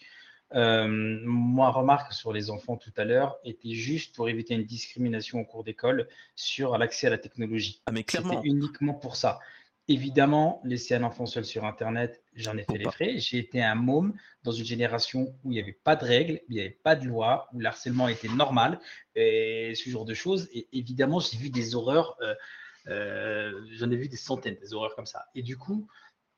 Euh, moi, remarque sur les enfants tout à l'heure était juste pour éviter une discrimination au cours d'école sur l'accès à la technologie. Ah, mais clairement. C'était uniquement pour ça. Évidemment, laisser un enfant seul sur Internet, j'en ai fait les frais. J'ai été un môme dans une génération où il n'y avait pas de règles, il n'y avait pas de loi, où l'harcèlement était normal, et ce genre de choses. Et évidemment, j'ai vu des horreurs, euh, euh, j'en ai vu des centaines, des horreurs comme ça. Et du coup,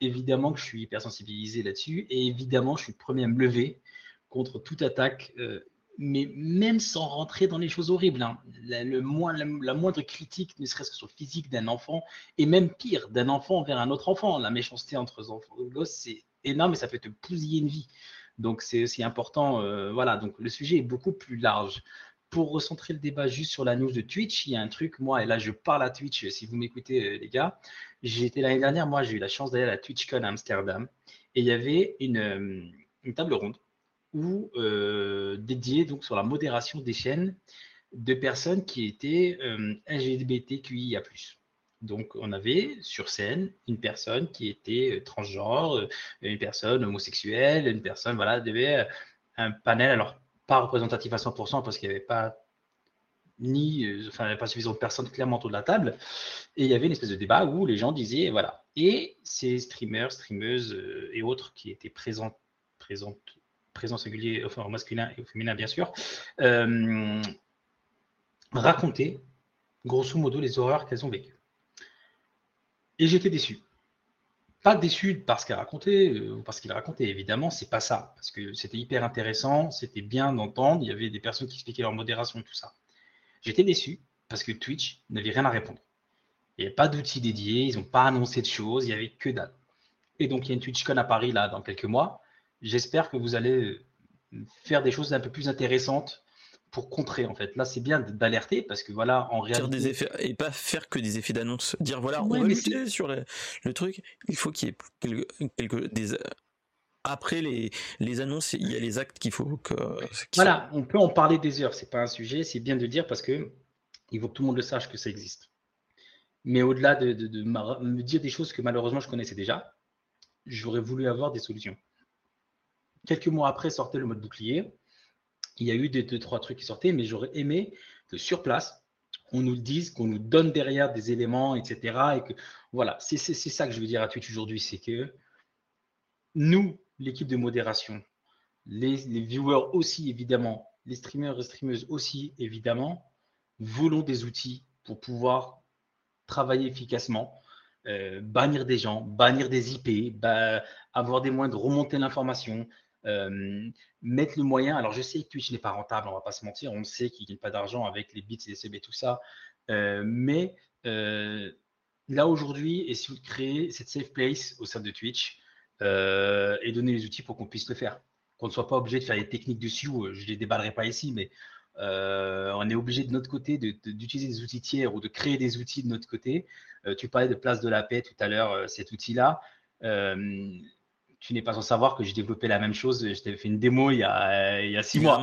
évidemment que je suis hyper sensibilisé là-dessus, et évidemment, je suis le premier à me lever contre toute attaque euh, mais même sans rentrer dans les choses horribles, hein, la, moindre critique, ne serait-ce que sur le physique d'un enfant, et même pire, d'un enfant vers un autre enfant, la méchanceté entre enfants gosses, c'est énorme et ça peut te pousiller une vie. Donc c'est aussi important. Euh, voilà, donc le sujet est beaucoup plus large. Pour recentrer le débat juste sur la news de Twitch, il y a un truc, moi, et là je parle à Twitch, si vous m'écoutez euh, les gars, été l'année dernière, moi j'ai eu la chance d'aller à la TwitchCon à Amsterdam, et il y avait une, euh, une table ronde ou euh, dédié donc sur la modération des chaînes de personnes qui étaient euh, LGBTQIA+. Donc, on avait sur scène une personne qui était euh, transgenre, une personne homosexuelle, une personne, voilà, devait un panel, alors pas représentatif à 100% parce qu'il n'y avait pas ni, enfin, pas suffisamment de personnes clairement autour de la table. Et il y avait une espèce de débat où les gens disaient, voilà. Et ces streamers, streameuses et autres qui étaient présents, présentes présent singulier, enfin masculin et au féminin bien sûr, euh, raconter grosso modo les horreurs qu'elles ont vécues. Et j'étais déçu. Pas déçu parce qu'elle racontait, euh, ou parce qu'il racontait, évidemment, c'est pas ça. Parce que c'était hyper intéressant, c'était bien d'entendre, il y avait des personnes qui expliquaient leur modération, tout ça. J'étais déçu parce que Twitch n'avait rien à répondre. Il n'y avait pas d'outils dédiés, ils n'ont pas annoncé de choses, il n'y avait que dalle. Et donc, il y a une TwitchCon à Paris, là, dans quelques mois j'espère que vous allez faire des choses un peu plus intéressantes pour contrer en fait. Là, c'est bien d'alerter parce que voilà, en réalité, des effets et pas faire que des effets d'annonce. Dire voilà, on va lutter sur le, truc. Il faut qu'il y ait quelques, des après les, les annonces, il y a les actes qu'il faut que. Voilà, on peut en parler des heures. C'est pas un sujet. C'est bien de dire parce que il faut que tout le monde le sache que ça existe. Mais au-delà de, de me dire des choses que malheureusement je connaissais déjà, j'aurais voulu avoir des solutions. Quelques mois après sortait le mode bouclier. Il y a eu des deux, trois trucs qui sortaient, mais j'aurais aimé que sur place, on nous le dise, qu'on nous donne derrière des éléments, etc. Et que voilà, c'est ça que je veux dire à Twitch aujourd'hui, c'est que nous, l'équipe de modération, les, viewers aussi, évidemment, les streamers et streameuses aussi, évidemment, voulons des outils pour pouvoir travailler efficacement, euh, bannir des gens, bannir des IP, avoir des moyens de remonter l'information, mettre le moyen. Alors, je sais que Twitch n'est pas rentable, on va pas se mentir, on sait qu'il a pas d'argent avec les bits les CB, tout ça, mais là aujourd'hui, si vous créez cette safe place au sein de Twitch et donner les outils pour qu'on puisse le faire qu'on ne soit pas obligé de faire des techniques dessus, euh, je les déballerai pas ici, mais on est obligé de notre côté d'utiliser des outils tiers ou de créer des outils de notre côté. Tu parlais de place de la paix tout à l'heure, cet outil-là. Tu n'es pas sans savoir que j'ai développé la même chose. Je t'avais fait une démo il y a, il y a six mois.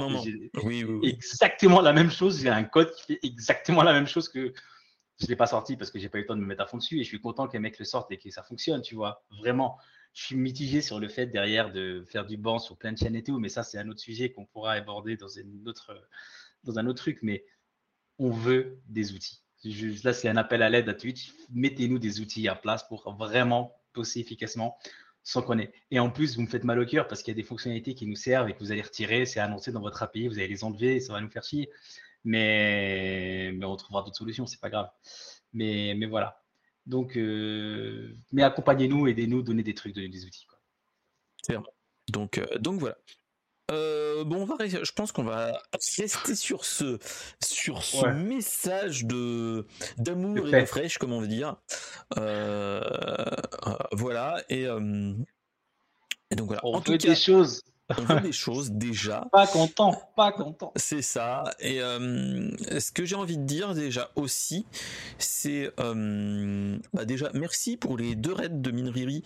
Oui, oui, Exactement la même chose. J'ai un code qui fait exactement la même chose que je ne l'ai pas sorti parce que j'ai pas eu le temps de me mettre à fond dessus. Et je suis content qu'un mec le sorte et que ça fonctionne, tu vois. Vraiment je suis mitigé sur le fait derrière de faire du banc sur plein de chaînes et tout, mais ça, c'est un autre sujet qu'on pourra aborder dans, une autre, dans un autre truc. Mais on veut des outils. là, c'est un appel à l'aide à Twitch. Mettez-nous des outils en place pour vraiment bosser efficacement sans qu'on ait. Et en plus, vous me faites mal au cœur parce qu'il y a des fonctionnalités qui nous servent et que vous allez retirer. C'est annoncé dans votre API, vous allez les enlever, ça va nous faire chier. Mais, mais on trouvera d'autres solutions, c'est pas grave. Mais, mais voilà. Donc, euh, mais accompagnez-nous, aidez-nous, donnez des trucs, donnez des outils. Quoi. Donc, euh, donc voilà. Euh, bon, on va, je pense qu'on va rester sur ce, sur ce message de d'amour et de fraîche, comme on veut dire. voilà. Et, et, donc voilà. On en fait des choses on veut des choses déjà. Pas content, pas content. C'est ça. Et euh, ce que j'ai envie de dire déjà aussi, c'est euh, bah déjà merci pour les deux raids de Minriri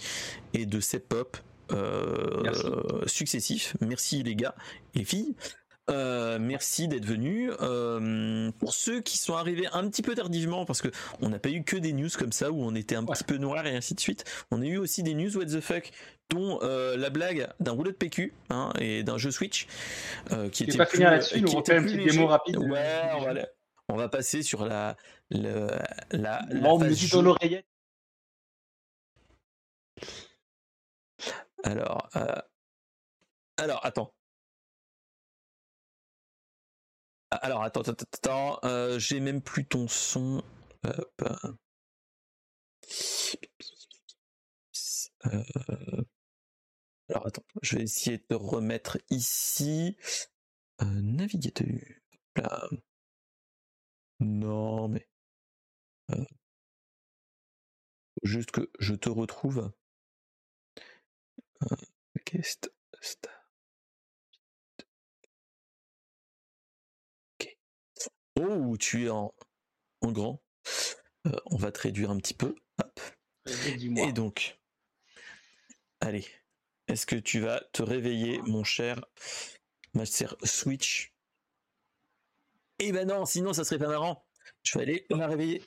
et de Sepop euh, successifs. Merci les gars et filles. Euh, merci d'être venu. Euh, pour ceux qui sont arrivés un petit peu tardivement, parce que on n'a pas eu que des news comme ça où on était un petit peu noir et ainsi de suite. On a eu aussi des news what the fuck, dont euh, la blague d'un rouleau de PQ hein, et d'un jeu Switch qui était pas plus, là-dessus. On va une petite démo rapide. Ouais, on va, on va, passer sur la le, la. la phase dans Alors, alors attends. Ah, alors, attends, attends, attends. Euh, j'ai même plus ton son. Euh, alors, attends. Je vais essayer de te remettre ici. Euh, navigateur. Non, mais. Juste que je te retrouve. Oh, tu es en, grand. Euh, on va te réduire un petit peu. Et donc, allez, est-ce que tu vas te réveiller, mon cher Master Switch? Eh ben non, sinon ça serait pas marrant. Je vais aller la réveiller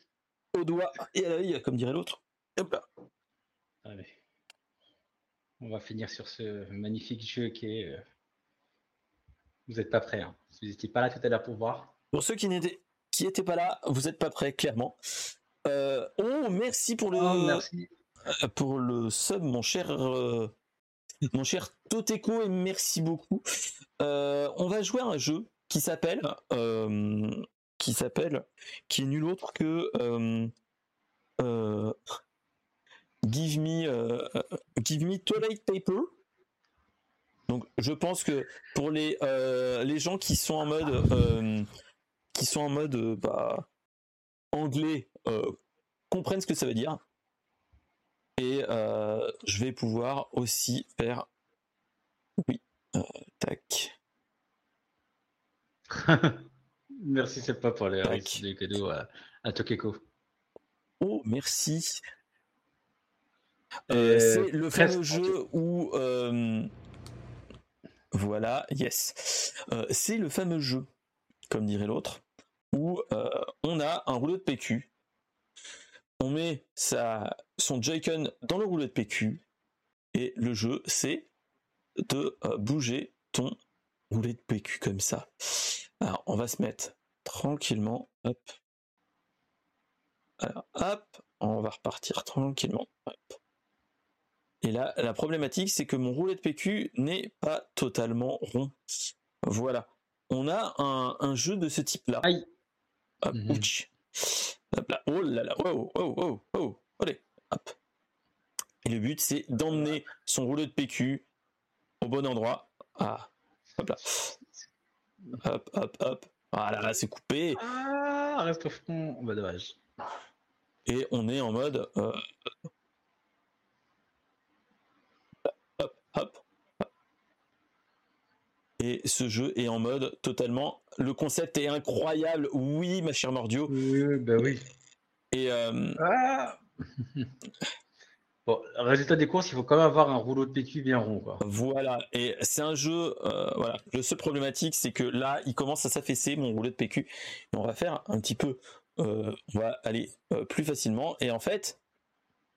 au doigt et à l'œil, comme dirait l'autre. Hop là. Allez. On va finir sur ce magnifique jeu qui est. Euh, vous n'êtes pas prêts. Hein. Vous n'étiez pas là tout à l'heure pour voir. Pour ceux qui n'étaient qui étaient pas là, vous n'êtes pas prêts, clairement. Euh, oh, merci pour le oh, merci. Euh, pour le sub, mon cher euh, mon cher Toteko, et merci beaucoup. on va jouer à un jeu qui s'appelle qui s'appelle qui est nul autre que Give me Give me Toilet Paper. Donc je pense que pour les les gens qui sont en mode qui sont en mode euh, bah, anglais euh, comprennent ce que ça veut dire. Et euh, je vais pouvoir aussi faire. Oui, tac. merci, c'est pas pour les, cadeaux à, à Tokeko. Oh, merci. C'est le fameux jeu où. voilà, yes. c'est le fameux jeu comme dirait l'autre, où euh, on a un rouleau de PQ, on met sa, son Joy-Con dans le rouleau de PQ, et le jeu, c'est de euh, bouger ton rouleau de PQ comme ça. Alors, on va se mettre tranquillement, hop. Alors, hop, on va repartir tranquillement. Et là, la problématique, c'est que mon roulet de PQ n'est pas totalement rond. Voilà. On a un, jeu de ce type-là. Aïe. Hop, mhm. Oh là là, oh, oh, oh, oh, allez, hop. Et le but, c'est d'emmener son rouleau de PQ au bon endroit. Ah, hop là. Hop, hop, hop. Voilà, c'est coupé. Ah, reste au fond. Bah, dommage. Et on est en mode. Euh, hop, Et ce jeu est en mode totalement. Le concept est incroyable. Oui, ma chère Mordio. Oui, bah oui. Et. Euh, ah Bon, résultat des courses, il faut quand même avoir un rouleau de PQ bien rond. Quoi. Voilà, et c'est un jeu, euh, voilà. Le seul problématique, c'est que là, il commence à s'affaisser mon rouleau de PQ. Et on va faire un petit peu, euh, on va aller euh, plus facilement. Et en fait,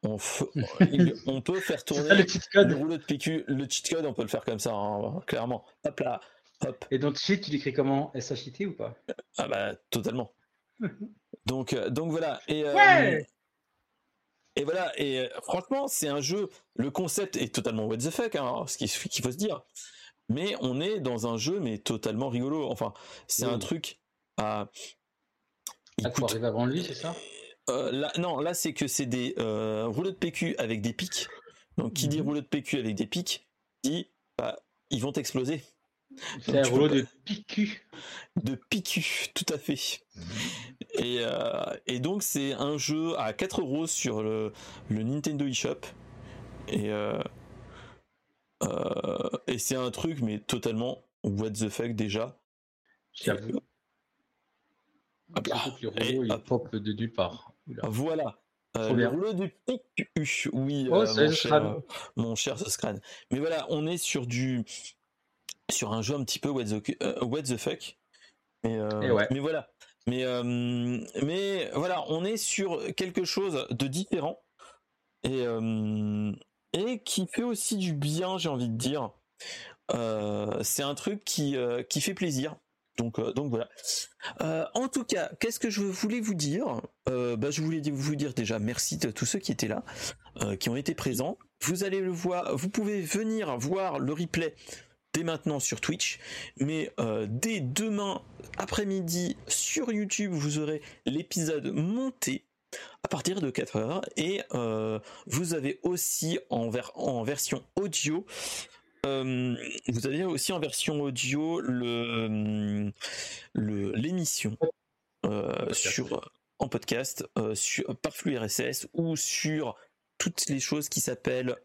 on, on peut faire tourner le, cheat code. rouleau de PQ. Le cheat code, on peut le faire comme ça, hein, clairement. Hop là, hop. Et donc, cheat, tu l'écris comment SHIT ou pas? Ah bah, totalement. donc, donc voilà. Et, ouais et voilà, et euh, franchement, c'est un jeu, le concept est totalement what the fuck, hein, ce qu'il faut se dire. Mais on est dans un jeu, mais totalement rigolo. Enfin, c'est un truc à. Il faut arriver avant lui, c'est ça? Euh, là, Non, là, c'est que c'est des euh, rouleaux de PQ avec des pics. Donc, qui dit mhm. rouleau de PQ avec des pics, dit bah, ils vont exploser. C'est un rouleau de PQ. De PQ, tout à fait. Mhm. Euh, et, donc c'est un jeu à 4 euros sur le, Nintendo eShop. Et, et c'est un truc mais totalement what the fuck déjà. J'avoue. le rouleau il pop de nulle part. Voilà. le rouleau du PQ, oui, oh, mon, cher, mon, cher, Mais voilà, on est sur du sur un jeu un petit peu what the, what the fuck. Mais, mais voilà, mais, euh, mais voilà, on est sur quelque chose de différent et, euh, et qui fait aussi du bien, j'ai envie de dire. Euh, c'est un truc qui, qui fait plaisir. Donc, donc voilà. en tout cas, qu'est-ce que je voulais vous dire bah, Je voulais vous dire déjà merci de tous ceux qui étaient là, qui ont été présents. Vous allez le voir, vous pouvez venir voir le replay dès maintenant sur Twitch, mais euh, dès demain après-midi sur YouTube, vous aurez l'épisode monté à partir de 4 heures et euh, vous avez aussi en version audio euh, vous avez aussi en version audio le l'émission sur en podcast sur par flux RSS ou sur toutes les choses qui s'appellent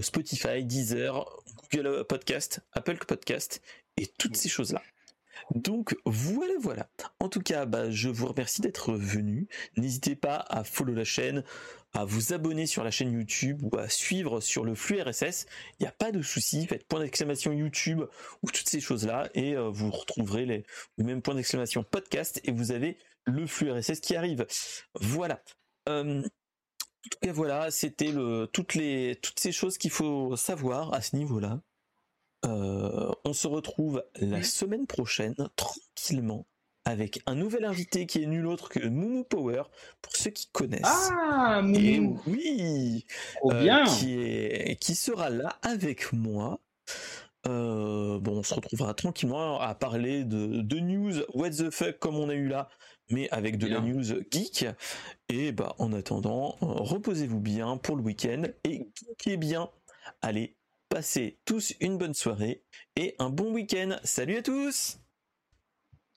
Spotify, Deezer, Google Podcast, Apple Podcast et toutes ces choses-là. Donc voilà, voilà. En tout cas, bah, je vous remercie d'être venu. N'hésitez pas à follow la chaîne, à vous abonner sur la chaîne YouTube ou à suivre sur le flux RSS. Il n'y a pas de souci. Faites point d'exclamation YouTube ou toutes ces choses-là et euh, vous retrouverez les, le même point d'exclamation podcast et vous avez le flux RSS qui arrive. Voilà. Euh, en tout cas, voilà, c'était le toutes les toutes ces choses qu'il faut savoir à ce niveau-là. Euh, on se retrouve la semaine prochaine tranquillement avec un nouvel invité qui est nul autre que Moumou Power pour ceux qui connaissent. Ah, Moumou. oui, euh, bien. qui est qui sera là avec moi. Euh, bon, on se retrouvera tranquillement à parler de, de news what the fuck comme on a eu là mais avec de la news geek. Et bah en attendant, reposez-vous bien pour le week-end et geekez bien. Allez, passez tous une bonne soirée et un bon week-end. Salut à tous